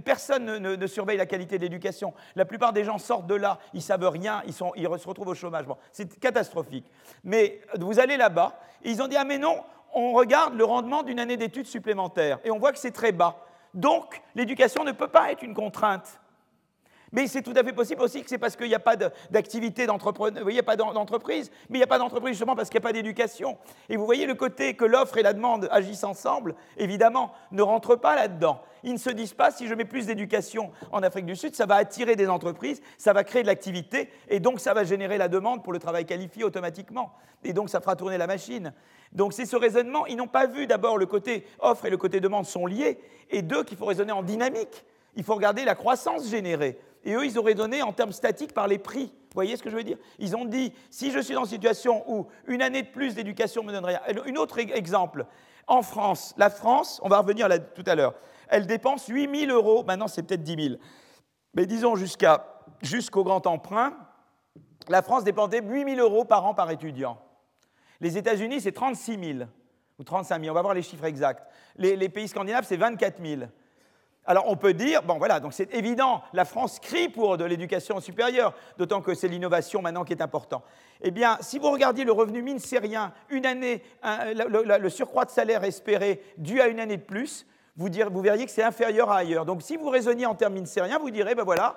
personne ne, surveille la qualité de l'éducation. La plupart des gens sortent de là, ils savent rien, ils, se retrouvent au chômage. c'est catastrophique. Mais vous allez là-bas, et ils ont dit, ah mais non, on regarde le rendement d'une année d'études supplémentaire, et on voit que c'est très bas. Donc, l'éducation ne peut pas être une contrainte. Mais c'est tout à fait possible aussi que c'est parce qu'il n'y a pas d'activité d'entreprise, il n'y a pas d'entreprise, mais il n'y a pas d'entreprise justement parce qu'il n'y a pas d'éducation. Et vous voyez le côté que l'offre et la demande agissent ensemble, évidemment, ne rentrent pas là-dedans. Ils ne se disent pas, si je mets plus d'éducation en Afrique du Sud, ça va attirer des entreprises, ça va créer de l'activité, et donc ça va générer la demande pour le travail qualifié automatiquement. Et donc ça fera tourner la machine. Donc c'est ce raisonnement, ils n'ont pas vu d'abord le côté offre et le côté demande sont liés, et deux, qu'il faut raisonner en dynamique. Il faut regarder la croissance générée. Et eux, ils auraient donné en termes statiques par les prix. Vous voyez ce que je veux dire? Ils ont dit, si je suis dans une situation où une année de plus d'éducation me donnerait... Un autre exemple, en France, la France, on va revenir là tout à l'heure, elle dépense 8 000 euros, maintenant c'est peut-être 10 000, mais disons jusqu'au grand emprunt, la France dépendait 8 000 euros par an par étudiant. Les États-Unis, c'est 36 000 ou 35 000, on va voir les chiffres exacts. Les pays scandinaves, c'est 24 000. Alors on peut dire, bon voilà, donc c'est évident, la France crie pour de l'éducation supérieure, d'autant que c'est l'innovation maintenant qui est important. Eh bien, si vous regardiez le revenu ministérien, une année, le, surcroît de salaire espéré dû à une année de plus, vous, verriez que c'est inférieur à ailleurs. Donc si vous raisonniez en termes ministériens, vous direz, ben voilà,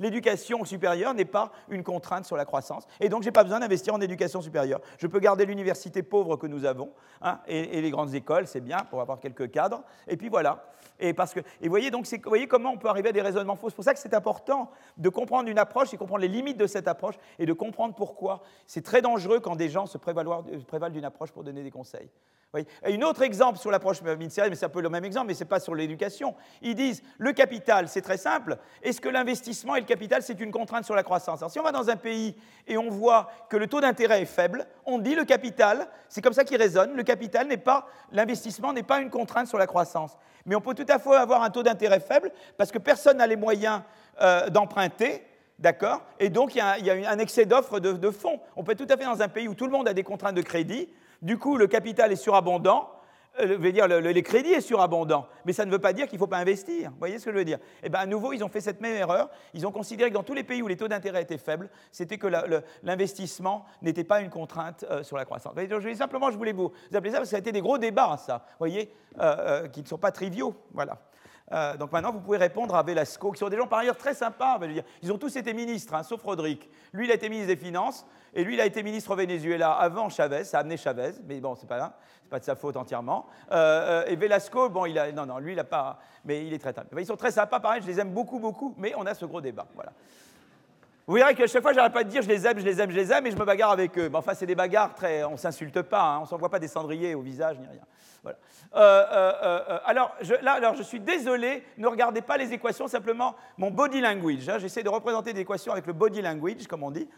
l'éducation supérieure n'est pas une contrainte sur la croissance. Et donc je n'ai pas besoin d'investir en éducation supérieure. Je peux garder l'université pauvre que nous avons, hein, et, les grandes écoles, c'est bien pour avoir quelques cadres. Et puis voilà. Et, parce que, et voyez, donc, vous voyez comment on peut arriver à des raisonnements faux. C'est pour ça que c'est important de comprendre une approche et comprendre les limites de cette approche et de comprendre pourquoi. C'est très dangereux quand des gens se prévalent d'une approche pour donner des conseils. Oui. Et un autre exemple sur l'approche ministérielle, mais c'est un peu le même exemple, mais ce n'est pas sur l'éducation. Ils disent le capital, c'est très simple. Est-ce que l'investissement et le capital, c'est une contrainte sur la croissance? Alors, si on va dans un pays et on voit que le taux d'intérêt est faible, on dit le capital, c'est comme ça qu'il résonne, le capital n'est pas, l'investissement n'est pas une contrainte sur la croissance. Mais on peut tout à fait avoir un taux d'intérêt faible parce que personne n'a les moyens euh, d'emprunter. D'accord? Et donc, il y, a, un excès d'offres de, de fonds. On peut être tout à fait dans un pays où tout le monde a des contraintes de crédit, du coup, le capital est surabondant, euh, veut dire les crédits est surabondant, mais ça ne veut pas dire qu'il ne faut pas investir. Vous voyez ce que je veux dire? Eh bien, à nouveau, ils ont fait cette même erreur. Ils ont considéré que dans tous les pays où les taux d'intérêt étaient faibles, c'était que l'investissement n'était pas une contrainte euh, sur la croissance. Je, simplement, je voulais vous, appeler ça parce que ça a été des gros débats, ça, vous voyez, euh, qui ne sont pas triviaux. Voilà. Euh, donc maintenant, vous pouvez répondre à Velasco, qui sont des gens par ailleurs très sympas. Ils ont tous été ministres, hein, sauf Rodrigue. Lui, il a été ministre des Finances, et lui, il a été ministre au Venezuela avant Chavez, ça a amené Chavez, mais bon, c'est pas pas de sa faute entièrement. Euh, euh, et Velasco, bon, il a, non, non, lui, il n'a pas, mais il est très Ils sont très sympas, pareil, je les aime beaucoup, beaucoup, mais on a ce gros débat, voilà. Vous verrez qu'à chaque fois, j'arrête pas de dire je les aime, je les aime, je les aime, et je me bagarre avec eux. Mais enfin, c'est des bagarres très. On s'insulte pas, hein, on s'envoie pas des cendriers au visage ni rien. Voilà. Euh, alors, je, là, alors, je suis désolé, ne regardez pas les équations, simplement mon body language. Hein. J'essaie de représenter des équations avec le body language, comme on dit.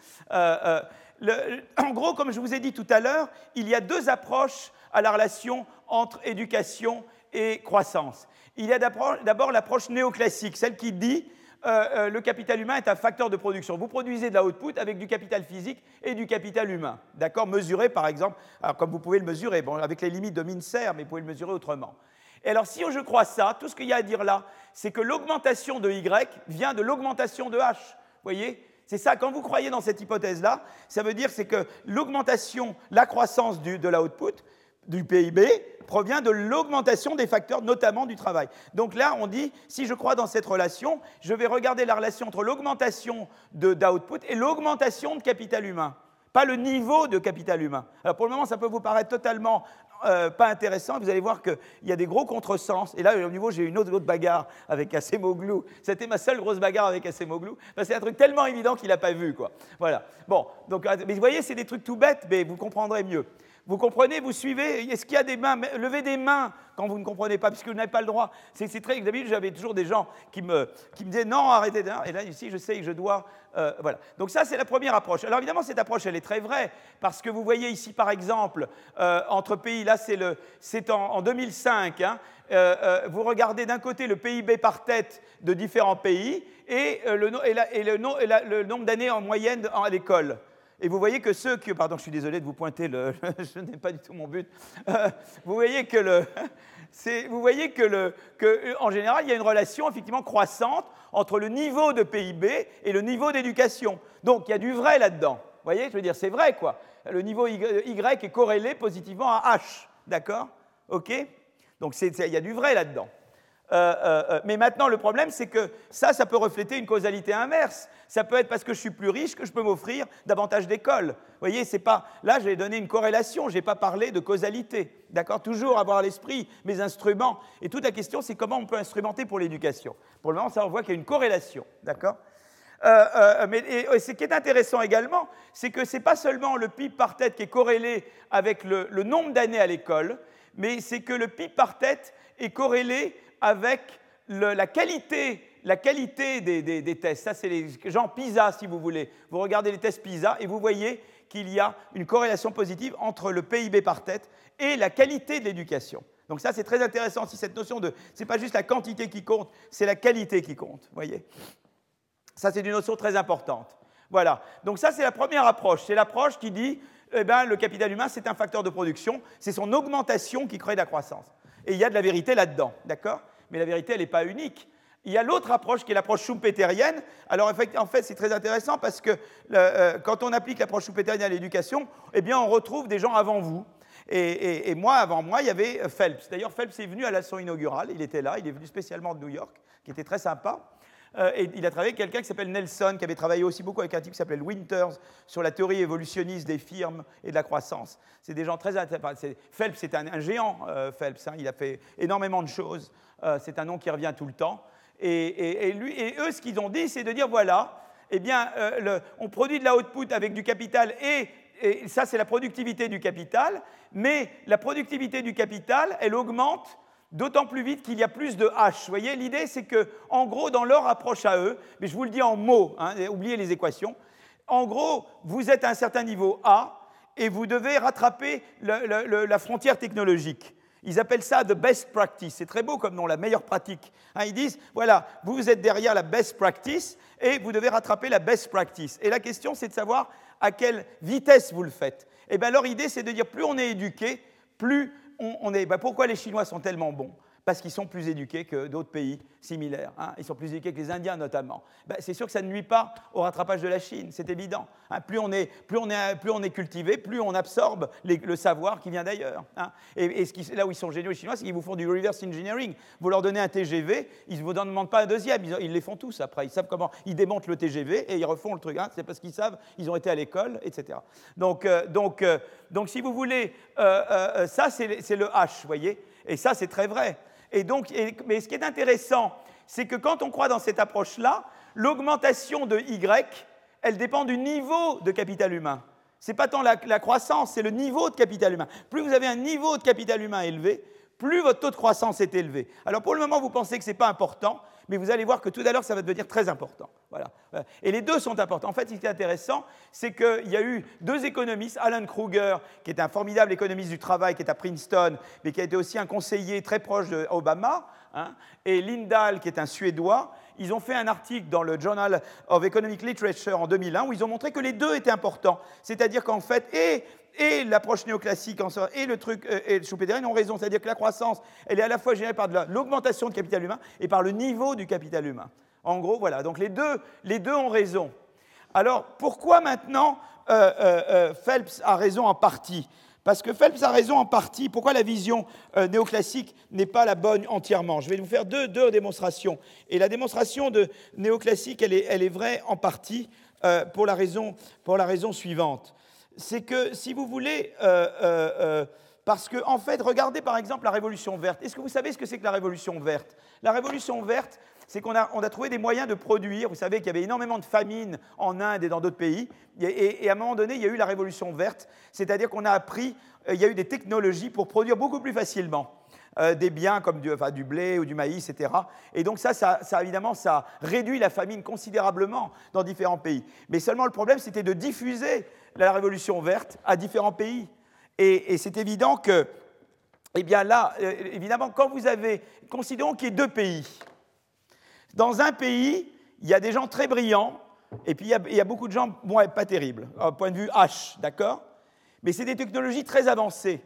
En gros, comme je vous ai dit tout à l'heure, il y a deux approches à la relation entre éducation et croissance. Il y a d'abord l'approche néoclassique, celle qui dit euh, euh, le capital humain est un facteur de production. Vous produisez de la avec du capital physique et du capital humain. D'accord? Mesuré, par exemple, alors, comme vous pouvez le mesurer, bon, avec les limites de Mincer, mais vous pouvez le mesurer autrement. Et alors, si je crois ça, tout ce qu'il y a à dire là, c'est que l'augmentation de Y vient de l'augmentation de H. Vous voyez? C'est ça, quand vous croyez dans cette hypothèse-là, ça veut dire que l'augmentation, la croissance de la output, du PIB provient de l'augmentation des facteurs, notamment du travail. Donc là, on dit, si je crois dans cette relation, je vais regarder la relation entre l'augmentation d'output et l'augmentation de capital humain, pas le niveau de capital humain. Alors pour le moment, ça peut vous paraître totalement euh, pas intéressant. Vous allez voir qu'il y a des gros contresens. Et là, au niveau, j'ai une autre, autre bagarre avec Acemoglu. C'était ma seule grosse bagarre avec Acemoglu. c'est un truc tellement évident qu'il n'a pas vu. Quoi. Voilà. Bon, donc, mais vous voyez, c'est des trucs tout bêtes, mais vous comprendrez mieux. Vous comprenez, vous suivez Est-ce qu'il y a des mains Levez des mains quand vous ne comprenez pas, puisque vous n'avez pas le droit. C'est très. D'habitude, j'avais toujours des gens qui me, disaient non, arrêtez. Et là, ici, je sais que je dois. Euh, voilà. Donc, ça, c'est la première approche. Alors, évidemment, cette approche, elle est très vraie, parce que vous voyez ici, par exemple, euh, entre pays, là, c'est en, en 2005. Hein, euh, vous regardez d'un côté le PIB par tête de différents pays et, le nombre d'années en moyenne à l'école. Et vous voyez que ceux qui... Pardon, je suis désolé de vous pointer, le, je n'ai pas du tout mon but. Euh, vous voyez que, le, vous voyez que, le, que, en général, il y a une relation effectivement croissante entre le niveau de PIB et le niveau d'éducation. Donc, il y a du vrai là-dedans. Vous voyez, je veux dire, c'est vrai, quoi. Le niveau Y est corrélé positivement à H. D'accord? OK? Donc, il y a du vrai là-dedans. Euh, euh, euh, mais maintenant, le problème, c'est que ça, ça peut refléter une causalité inverse. Ça peut être parce que je suis plus riche que je peux m'offrir davantage d'écoles. Vous voyez, c'est pas. Là, j'ai donné une corrélation, je n'ai pas parlé de causalité. D'accord? Toujours avoir à l'esprit mes instruments. Et toute la question, c'est comment on peut instrumenter pour l'éducation. Pour le moment, ça, on voit qu'il y a une corrélation. D'accord? Mais ce qui est intéressant également, c'est que ce n'est pas seulement le PIB par tête qui est corrélé avec le, le nombre d'années à l'école, mais c'est que le PIB par tête est corrélé avec la qualité, la qualité des, tests. Ça, c'est les gens PISA, si vous voulez. Vous regardez les tests PISA et vous voyez qu'il y a une corrélation positive entre le PIB par tête et la qualité de l'éducation. Donc ça, c'est très intéressant si cette notion de... Ce pas juste la quantité qui compte, c'est la qualité qui compte. voyez Ça, c'est une notion très importante. Voilà. Donc ça, c'est la première approche. C'est l'approche qui dit, eh ben, le capital humain, c'est un facteur de production, c'est son augmentation qui crée de la croissance. Et il y a de la vérité là-dedans, d'accord? Mais la vérité, elle n'est pas unique. Il y a l'autre approche qui est l'approche schumpeterienne. Alors en fait, c'est très intéressant parce que euh, quand on applique l'approche schumpeterienne à l'éducation, eh bien, on retrouve des gens avant vous. Et, moi, avant moi, il y avait Phelps. D'ailleurs, Phelps est venu à la leçon inaugurale, il était là, il est venu spécialement de New York, qui était très sympa. Euh, et il a travaillé avec quelqu'un qui s'appelle Nelson, qui avait travaillé aussi beaucoup avec un type qui s'appelait Winters sur la théorie évolutionniste des firmes et de la croissance. C'est des gens très intéressants. Phelps, c'est un, géant, euh, Phelps. Hein. il a fait énormément de choses. Euh, c'est un nom qui revient tout le temps. Et, eux, ce qu'ils ont dit, c'est de dire voilà, eh bien, on produit de la output avec du capital et et ça c'est la productivité du capital, mais la productivité du capital, elle augmente d'autant plus vite qu'il y a plus de H. Vous voyez, l'idée c'est que, en gros, dans leur approche à eux, mais je vous le dis en mots, hein, oubliez les équations, en gros, vous êtes à un certain niveau A et vous devez rattraper la frontière technologique. Ils appellent ça the best practice. C'est très beau comme nom, la meilleure pratique. Hein, ils disent, voilà, vous êtes derrière la best practice et vous devez rattraper la best practice. Et la question, c'est de savoir à quelle vitesse vous le faites. Et eh bien leur idée, c'est de dire, plus on est éduqué, plus on, est... Ben, pourquoi les Chinois sont tellement bons? Parce qu'ils sont plus éduqués que d'autres pays similaires. Hein. Ils sont plus éduqués que les Indiens notamment. Ben, c'est sûr que ça ne nuit pas au rattrapage de la Chine, c'est évident. Hein. Plus, on est, cultivé, plus on absorbe le savoir qui vient d'ailleurs. Hein. Et, là où ils sont géniaux les Chinois, c'est qu'ils vous font du reverse engineering. Vous leur donnez un TGV, ils ne vous en demandent pas un deuxième, ils, les font tous après. Ils savent comment, ils démontent le TGV et ils refont le truc. C'est parce qu'ils savent, ils ont été à l'école, etc. Donc, euh, euh, donc si vous voulez, euh, ça c'est le H, vous voyez et ça, c'est très vrai. Et donc, mais ce qui est intéressant, c'est que quand on croit dans cette approche-là, l'augmentation de Y, elle dépend du niveau de capital humain. Ce n'est pas tant la, la croissance, c'est le niveau de capital humain. Plus vous avez un niveau de capital humain élevé, plus votre taux de croissance est élevé. Alors pour le moment, vous pensez que ce n'est pas important, mais vous allez voir que tout à l'heure, ça va devenir très important. Voilà. Et les deux sont importants. En fait, ce qui est intéressant, c'est qu'il y a eu deux économistes, Alan Kruger, qui est un formidable économiste du travail, qui est à Princeton, mais qui a été aussi un conseiller très proche d'Obama, hein, et Lindahl, qui est un Suédois. Ils ont fait un article dans le Journal of Economic Literature en 2001 où ils ont montré que les deux étaient importants. C'est-à-dire qu'en fait, et et l'approche néoclassique et le truc euh, et Schumpeterienne ont raison, c'est-à-dire que la croissance, elle est à la fois générée par l'augmentation de capital humain et par le niveau du capital humain. En gros, voilà. Donc les deux, les deux ont raison. Alors pourquoi maintenant euh, euh, Phelps a raison en partie? Parce que Phelps a raison en partie. Pourquoi la vision néoclassique n'est pas la bonne entièrement? Je vais vous faire deux, deux, démonstrations. Et la démonstration de néoclassique, elle est, elle est vraie en partie pour la, raison, pour la raison suivante c'est que, si vous voulez, euh, euh, euh, parce que, en fait, regardez par exemple la Révolution verte. Est-ce que vous savez ce que c'est que la Révolution verte? La Révolution verte, c'est qu'on a, on a, trouvé des moyens de produire. Vous savez qu'il y avait énormément de famine en Inde et dans d'autres pays. Et, à un moment donné, il y a eu la Révolution verte, c'est-à-dire qu'on a appris, il y a eu des technologies pour produire beaucoup plus facilement. des biens comme du, enfin, du, blé ou du maïs, etc. Et donc ça, ça, ça, évidemment, ça réduit la famine considérablement dans différents pays. Mais seulement le problème, c'était de diffuser la révolution verte à différents pays. Et, c'est évident que, eh bien là, euh, évidemment, quand vous avez, considérons qu'il y ait deux pays. Dans un pays, il y a des gens très brillants, et puis il y a, beaucoup de gens, bon, pas terribles, au point de vue H, d'accord? Mais c'est des technologies très avancées.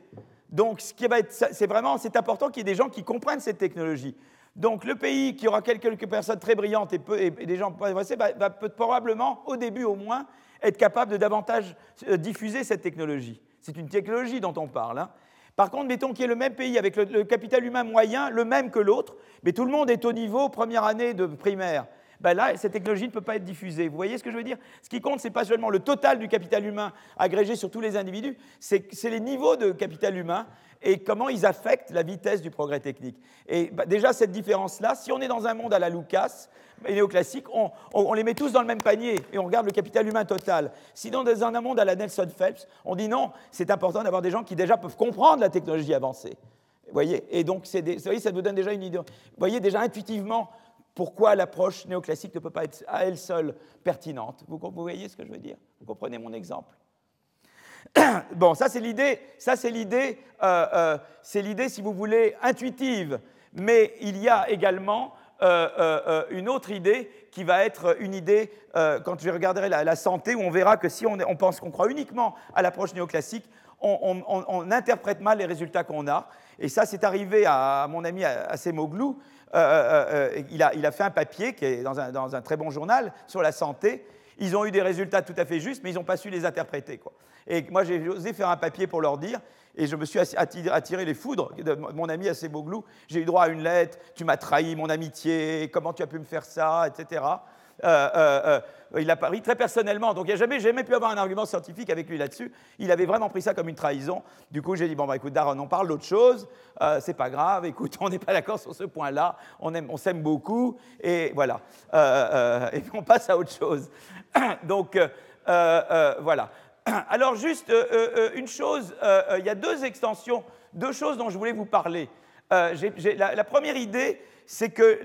Donc, ce qui va être, c'est vraiment, c'est important qu'il y ait des gens qui comprennent cette technologie. Donc, le pays qui aura quelques personnes très brillantes et, des gens pas va, va probablement, au début au moins, être capable de davantage euh, diffuser cette technologie. C'est une technologie dont on parle. Hein. Par contre, mettons qu'il y ait le même pays avec le, capital humain moyen, le même que l'autre, mais tout le monde est au niveau première année de primaire. Ben là, cette technologie ne peut pas être diffusée. Vous voyez ce que je veux dire? Ce qui compte, ce n'est pas seulement le total du capital humain agrégé sur tous les individus, c'est les niveaux de capital humain et comment ils affectent la vitesse du progrès technique. Et bah, déjà, cette différence-là, si on est dans un monde à la Lucas, néoclassique, on, on, les met tous dans le même panier et on regarde le capital humain total. Sinon, dans un monde à la Nelson Phelps, on dit non, c'est important d'avoir des gens qui déjà peuvent comprendre la technologie avancée. Vous voyez? Et donc, des, voyez, ça nous donne déjà une idée. Vous voyez déjà intuitivement pourquoi l'approche néoclassique ne peut pas être à elle seule pertinente. Vous, voyez ce que je veux dire? Vous comprenez mon exemple? Bon, ça c'est l'idée, ça c'est l'idée, euh, euh, c'est l'idée, si vous voulez, intuitive. Mais il y a également euh, une autre idée qui va être une idée, quand je regarderai la, santé, où on verra que si on, pense qu'on croit uniquement à l'approche néoclassique, on, interprète mal les résultats qu'on a. Et ça, c'est arrivé à, mon ami Assemoglou. Euh, euh, euh, il, a, fait un papier qui est dans un, très bon journal sur la santé. Ils ont eu des résultats tout à fait justes, mais ils n'ont pas su les interpréter. Et moi, j'ai osé faire un papier pour leur dire, et je me suis attiré les foudres de mon ami Assemoglou. J'ai eu droit à une lettre, tu m'as trahi mon amitié, comment tu as pu me faire ça, etc. Euh, euh, euh, il a pris très personnellement, donc il n'a jamais, jamais pu avoir un argument scientifique avec lui là-dessus. Il avait vraiment pris ça comme une trahison. Du coup, j'ai dit bon bah écoute, Darren, on parle d'autre chose. c'est pas grave. Écoute, on n'est pas d'accord sur ce point-là. On aime, on s'aime beaucoup et voilà. et puis on passe à autre chose. donc voilà. Alors juste une chose, il y a deux extensions, deux choses dont je voulais vous parler. la, première idée, c'est que,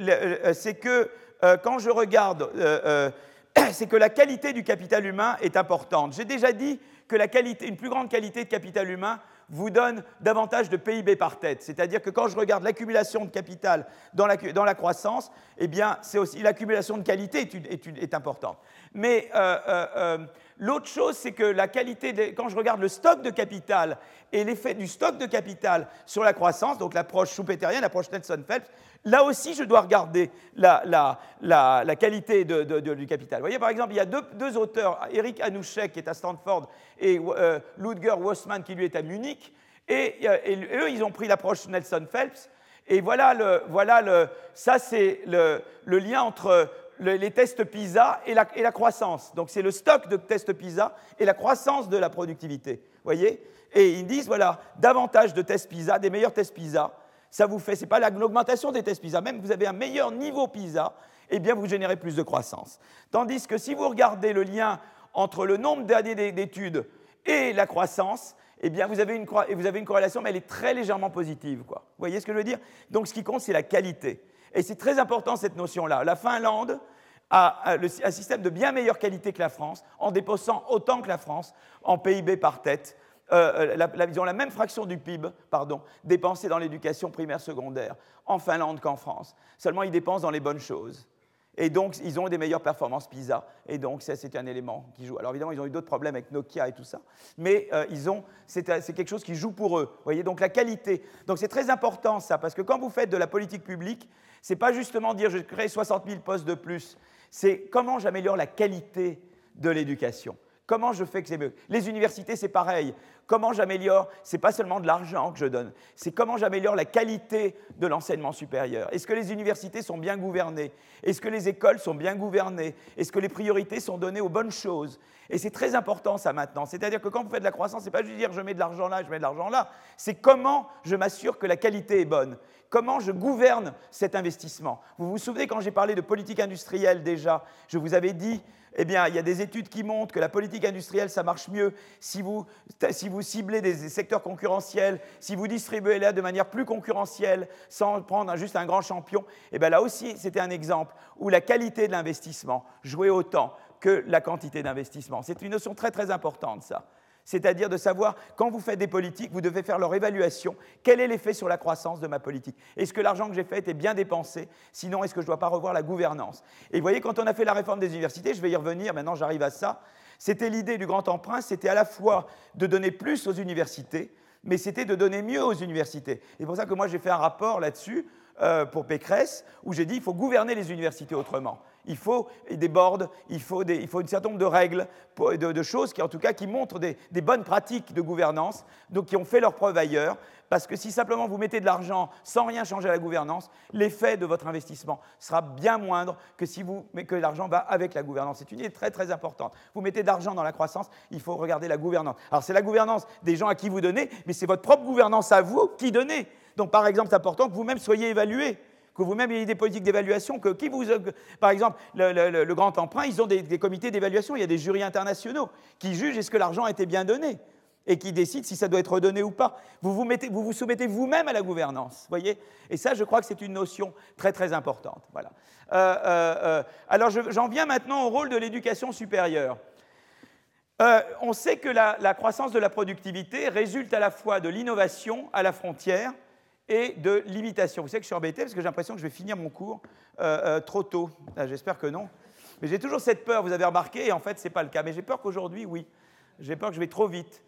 c'est que euh, quand je regarde, euh, euh, c'est que la qualité du capital humain est importante. J'ai déjà dit que la qualité, une plus grande qualité de capital humain vous donne davantage de PIB par tête. C'est-à-dire que quand je regarde l'accumulation de capital dans la, dans la croissance, eh bien, c'est aussi l'accumulation de qualité est, est, importante. Mais l'autre chose, c'est que la qualité, quand je regarde le stock de capital et l'effet du stock de capital sur la croissance, donc l'approche schumpeterienne, l'approche Nelson-Phelps, Là aussi, je dois regarder la, qualité du capital. Vous voyez, par exemple, il y a deux, auteurs, Eric Anouchek, qui est à Stanford, et euh, Ludger Wassmann, qui lui est à Munich, et, eux, ils ont pris l'approche Nelson Phelps. Et voilà, le, voilà ça, c'est le, lien entre les tests PISA et la, et la croissance. Donc, c'est le stock de tests PISA et la croissance de la productivité. Voyez? Et ils disent, voilà, davantage de tests PISA, des meilleurs tests PISA, ça vous fait, ce n'est pas l'augmentation des tests PISA, même vous avez un meilleur niveau PISA, eh bien vous générez plus de croissance. Tandis que si vous regardez le lien entre le nombre d'années d'études et la croissance, eh bien vous avez, une, une corrélation, mais elle est très légèrement positive. Vous voyez ce que je veux dire? Donc ce qui compte, c'est la qualité. Et c'est très important cette notion-là. La Finlande a un système de bien meilleure qualité que la France, en dépensant autant que la France en PIB par tête euh, euh, ils ont la même fraction du PIB pardon, dépensée dans l'éducation primaire secondaire en Finlande qu'en France. Seulement, ils dépensent dans les bonnes choses. Et donc, ils ont des meilleures performances PISA. Et donc, ça, c'est un élément qui joue. Alors, évidemment, ils ont eu d'autres problèmes avec Nokia et tout ça. Mais euh, ils ont, c'est, quelque chose qui joue pour eux. Voyez, donc la qualité. Donc, c'est très important, ça, parce que quand vous faites de la politique publique, c'est pas justement dire je crée 60 000 postes de plus. C'est comment j'améliore la qualité de l'éducation. Comment je fais que c'est mieux Les universités, c'est pareil. Comment j'améliore C'est pas seulement de l'argent que je donne, c'est comment j'améliore la qualité de l'enseignement supérieur. Est-ce que les universités sont bien gouvernées? Est-ce que les écoles sont bien gouvernées? Est-ce que les priorités sont données aux bonnes choses? Et c'est très important ça maintenant. C'est-à-dire que quand vous faites de la croissance, c'est pas juste dire je mets de l'argent là, je mets de l'argent là. C'est comment je m'assure que la qualité est bonne. Comment je gouverne cet investissement Vous vous souvenez quand j'ai parlé de politique industrielle déjà, je vous avais dit eh bien, il y a des études qui montrent que la politique industrielle, ça marche mieux si vous, si vous ciblez des secteurs concurrentiels, si vous distribuez là de manière plus concurrentielle, sans prendre juste un grand champion. Eh bien, là aussi, c'était un exemple où la qualité de l'investissement jouait autant que la quantité d'investissement. C'est une notion très très importante, ça c'est-à-dire de savoir, quand vous faites des politiques, vous devez faire leur évaluation. Quel est l'effet sur la croissance de ma politique? Est-ce que l'argent que j'ai fait est bien dépensé? Sinon, est-ce que je ne dois pas revoir la gouvernance? Et vous voyez, quand on a fait la réforme des universités, je vais y revenir, maintenant j'arrive à ça, c'était l'idée du grand emprunt, c'était à la fois de donner plus aux universités, mais c'était de donner mieux aux universités. C'est pour ça que moi j'ai fait un rapport là-dessus euh, pour Pécresse, où j'ai dit qu'il faut gouverner les universités autrement il faut des boards, il faut, des, il faut un certain nombre de règles, de, choses qui, en tout cas, qui montrent des, bonnes pratiques de gouvernance, donc qui ont fait leur preuve ailleurs. Parce que si simplement vous mettez de l'argent sans rien changer à la gouvernance, l'effet de votre investissement sera bien moindre que si l'argent va avec la gouvernance. C'est une idée très très importante. Vous mettez de l'argent dans la croissance, il faut regarder la gouvernance. Alors c'est la gouvernance des gens à qui vous donnez, mais c'est votre propre gouvernance à vous qui donnez. Donc par exemple, c'est important que vous-même soyez évalué que vous-même ayez des politiques d'évaluation, que qui vous, par exemple, le, grand emprunt, ils ont des, comités d'évaluation, il y a des jurys internationaux qui jugent est-ce que l'argent a été bien donné et qui décident si ça doit être redonné ou pas. Vous vous, mettez, vous, vous soumettez vous-même à la gouvernance, voyez? Et ça, je crois que c'est une notion très très importante. Voilà. Euh, euh, euh, alors j'en viens maintenant au rôle de l'éducation supérieure. on sait que la croissance de la productivité résulte à la fois de l'innovation à la frontière, et de limitation. Vous savez que je suis embêté parce que j'ai l'impression que je vais finir mon cours euh, euh, trop tôt. Ah, j'espère que non. Mais j'ai toujours cette peur, vous avez remarqué, et en fait, ce n'est pas le cas. Mais j'ai peur qu'aujourd'hui, oui. J'ai peur que je vais trop vite.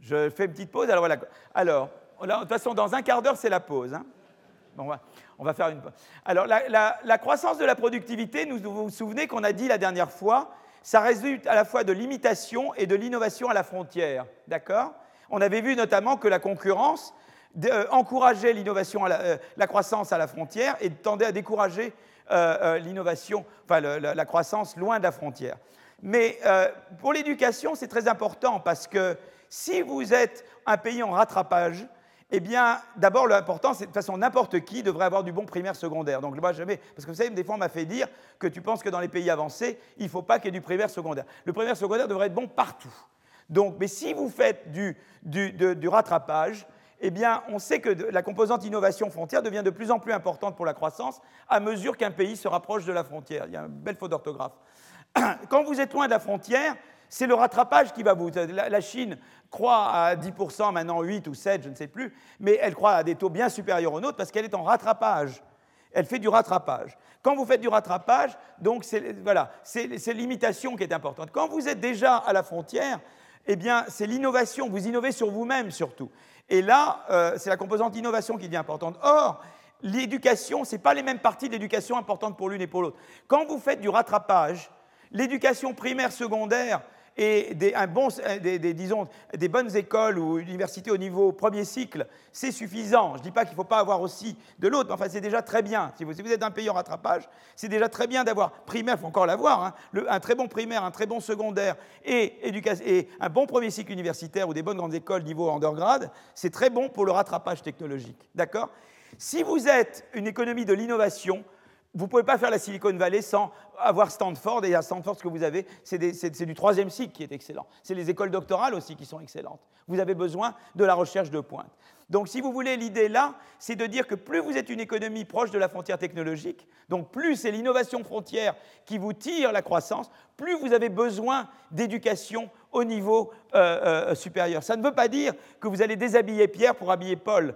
Je fais une petite pause. Alors, voilà. Alors, de toute façon, dans un quart d'heure, c'est la pause. Hein. Bon, on va faire une pause. Alors, la, croissance de la productivité, nous vous vous souvenez qu'on a dit la dernière fois, ça résulte à la fois de l'imitation et de l'innovation à la frontière. D'accord? On avait vu notamment que la concurrence encourageait l'innovation, euh, la, croissance à la frontière et tendait à décourager euh, l'innovation, enfin la, croissance loin de la frontière. Mais pour l'éducation, c'est très important parce que si vous êtes un pays en rattrapage, eh bien, d'abord, l'important, c'est de toute façon, n'importe qui devrait avoir du bon primaire secondaire. Donc, moi, jamais, parce que vous savez, des fois, on m'a fait dire que tu penses que dans les pays avancés, il ne faut pas qu'il y ait du primaire secondaire. Le primaire secondaire devrait être bon partout. Donc, mais si vous faites du, du, rattrapage, eh bien, on sait que la composante innovation frontière devient de plus en plus importante pour la croissance à mesure qu'un pays se rapproche de la frontière. Il y a une belle faute d'orthographe. Quand vous êtes loin de la frontière, c'est le rattrapage qui va vous. La Chine croît à 10%, maintenant 8 ou 7, je ne sais plus, mais elle croît à des taux bien supérieurs aux nôtres parce qu'elle est en rattrapage. Elle fait du rattrapage. Quand vous faites du rattrapage, donc c'est l'imitation qui est importante. Quand vous êtes déjà à la frontière, eh bien, c'est l'innovation. Vous innovez sur vous-même surtout. Et là, euh, c'est la composante innovation qui devient importante. Or, l'éducation, ce n'est pas les mêmes parties d'éducation importantes pour l'une et pour l'autre. Quand vous faites du rattrapage, l'éducation primaire, secondaire, et des, un bon, des, disons, des bonnes écoles ou universités au niveau premier cycle, c'est suffisant. Je ne dis pas qu'il ne faut pas avoir aussi de l'autre, mais enfin, c'est déjà très bien. Si vous, si vous, êtes un pays en rattrapage, c'est déjà très bien d'avoir primaire, il faut encore l'avoir, hein, un très bon primaire, un très bon secondaire et, et un bon premier cycle universitaire ou des bonnes grandes écoles niveau undergrad, c'est très bon pour le rattrapage technologique. D'accord? Si vous êtes une économie de l'innovation, vous ne pouvez pas faire la Silicon Valley sans avoir Stanford, et à Stanford, ce que vous avez, c'est du troisième cycle qui est excellent. C'est les écoles doctorales aussi qui sont excellentes. Vous avez besoin de la recherche de pointe. Donc, si vous voulez, l'idée là, c'est de dire que plus vous êtes une économie proche de la frontière technologique, donc plus c'est l'innovation frontière qui vous tire la croissance, plus vous avez besoin d'éducation au niveau euh, euh, supérieur. Ça ne veut pas dire que vous allez déshabiller Pierre pour habiller Paul.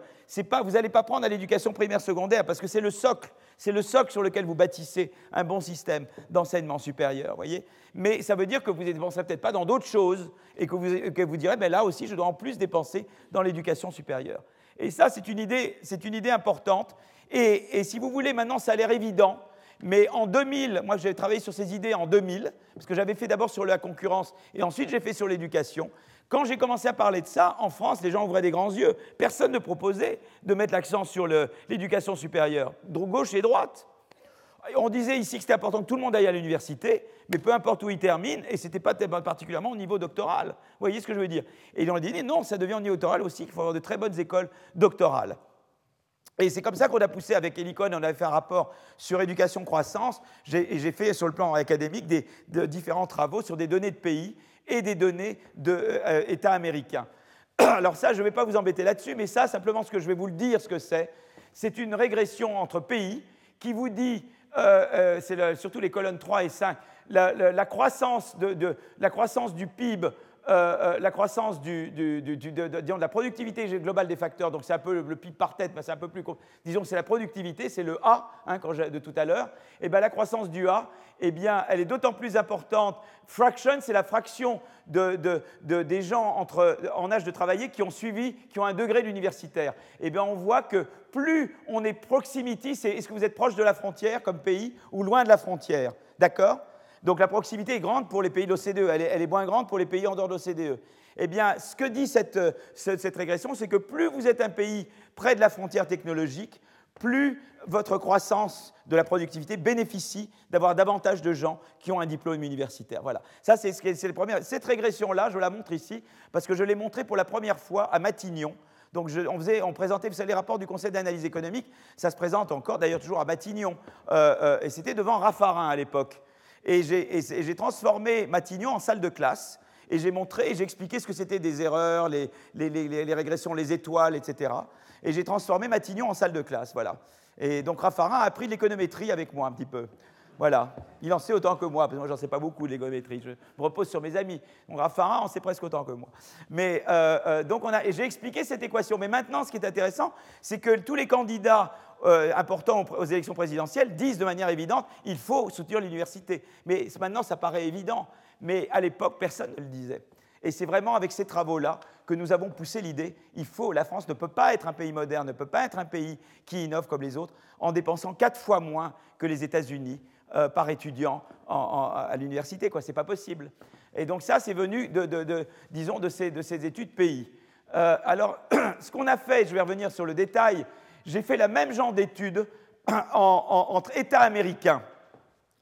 Vous n'allez pas prendre à l'éducation primaire secondaire parce que c'est le socle c'est le socle sur lequel vous bâtissez un bon système d'enseignement supérieur, voyez Mais ça veut dire que vous ne dépenserez peut-être pas dans d'autres choses et que vous, que vous direz, ben là aussi, je dois en plus dépenser dans l'éducation supérieure. Et ça, c'est une idée, c'est une idée importante. Et, et si vous voulez, maintenant, ça a l'air évident, mais en 2000, moi j'ai travaillé sur ces idées en 2000, parce que j'avais fait d'abord sur la concurrence et ensuite j'ai fait sur l'éducation. Quand j'ai commencé à parler de ça, en France, les gens ouvraient des grands yeux. Personne ne proposait de mettre l'accent sur l'éducation supérieure, gauche et droite. On disait ici que c'était important que tout le monde aille à l'université, mais peu importe où il termine, et ce n'était pas particulièrement au niveau doctoral. Vous voyez ce que je veux dire? Et on a dit non, ça devient au niveau doctoral aussi, qu'il faut avoir de très bonnes écoles doctorales. Et c'est comme ça qu'on a poussé avec Helicon, on avait fait un rapport sur éducation-croissance, et j'ai fait sur le plan académique des, de différents travaux sur des données de pays et des données d'États euh, américains. Alors ça, je ne vais pas vous embêter là-dessus, mais ça, simplement ce que je vais vous le dire, ce que c'est, c'est une régression entre pays qui vous dit, euh, euh, c'est surtout les colonnes 3 et 5, la, croissance, de, la croissance du PIB euh, euh, la croissance du, de, la productivité globale des facteurs, donc c'est un peu le, PIB par tête, mais c'est un peu plus. Disons c'est la productivité, c'est le A hein, de tout à l'heure. Et bien la croissance du A, eh bien, elle est d'autant plus importante. Fraction, c'est la fraction des gens entre, en âge de travailler qui ont suivi, qui ont un degré d'universitaire. Eh bien, on voit que plus on est proximity, c'est est-ce que vous êtes proche de la frontière comme pays ou loin de la frontière? D'accord? Donc la proximité est grande pour les pays de l'OCDE, elle, est, moins grande pour les pays en dehors de l'OCDE. Eh bien, ce que dit cette, cette, régression, c'est que plus vous êtes un pays près de la frontière technologique, plus votre croissance de la productivité bénéficie d'avoir davantage de gens qui ont un diplôme universitaire. Voilà. Ça, c'est le premier. Cette régression-là, je la montre ici parce que je l'ai montrée pour la première fois à Matignon. Donc, on, faisait, on, présentait, vous savez, les rapports du Conseil d'analyse économique, ça se présente encore, d'ailleurs, toujours à Matignon. Euh, euh, et c'était devant Raffarin à l'époque. Et j'ai transformé Matignon en salle de classe. Et j'ai montré et j'ai expliqué ce que c'était des erreurs, les, régressions, les étoiles, etc. Et j'ai transformé Matignon en salle de classe. Voilà. Et donc Raffarin a appris l'économétrie avec moi un petit peu. Voilà. Il en sait autant que moi, parce que moi, j'en sais pas beaucoup de l'économétrie. Je me repose sur mes amis. Donc Raffarin en sait presque autant que moi. Mais euh, euh, donc on a, j'ai expliqué cette équation. Mais maintenant, ce qui est intéressant, c'est que tous les candidats euh, importants aux élections présidentielles disent de manière évidente il faut soutenir l'université. Mais maintenant, ça paraît évident. Mais à l'époque, personne ne le disait. Et c'est vraiment avec ces travaux-là que nous avons poussé l'idée, il faut, la France ne peut pas être un pays moderne, ne peut pas être un pays qui innove comme les autres, en dépensant quatre fois moins que les États-Unis euh, par étudiant à l'université. Ce n'est pas possible. Et donc ça, c'est venu, de, disons, de ces, de ces études pays. Euh, alors, ce qu'on a fait, je vais revenir sur le détail, j'ai fait le même genre d'études entre États américains.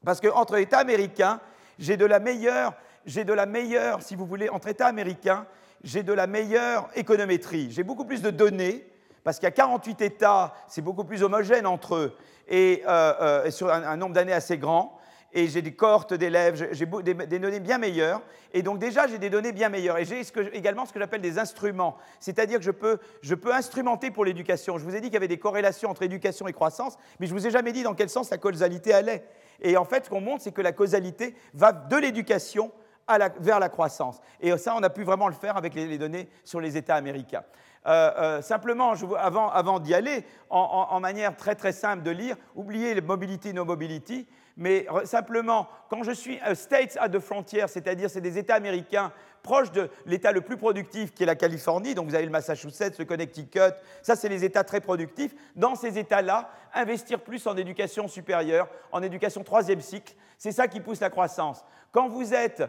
Parce qu'entre États américains, j'ai de la meilleure, j'ai de la meilleure, si vous voulez, entre États américains, j'ai de la meilleure économétrie. J'ai beaucoup plus de données, parce qu'il y a 48 États, c'est beaucoup plus homogène entre eux, et, euh, euh, sur un, nombre d'années assez grand. Et j'ai des cohortes d'élèves, j'ai des, données bien meilleures. Et donc déjà, j'ai des données bien meilleures. Et j'ai également ce que j'appelle des instruments. C'est-à-dire que je peux instrumenter pour l'éducation. Je vous ai dit qu'il y avait des corrélations entre éducation et croissance, mais je ne vous ai jamais dit dans quel sens la causalité allait. Et en fait, ce qu'on montre, c'est que la causalité va de l'éducation vers la croissance. Et ça, on a pu vraiment le faire avec les, données sur les États américains. Euh, euh, simplement, avant, avant d'y aller, en, en, manière très très simple de lire, oubliez les mobility, no mobility, mais simplement, quand je suis euh, States at the frontier, c'est-à-dire c'est des États américains proches de l'État le plus productif qui est la Californie, donc vous avez le Massachusetts, le Connecticut, ça c'est les États très productifs, dans ces États-là, investir plus en éducation supérieure, en éducation troisième cycle, c'est ça qui pousse la croissance. Quand vous êtes,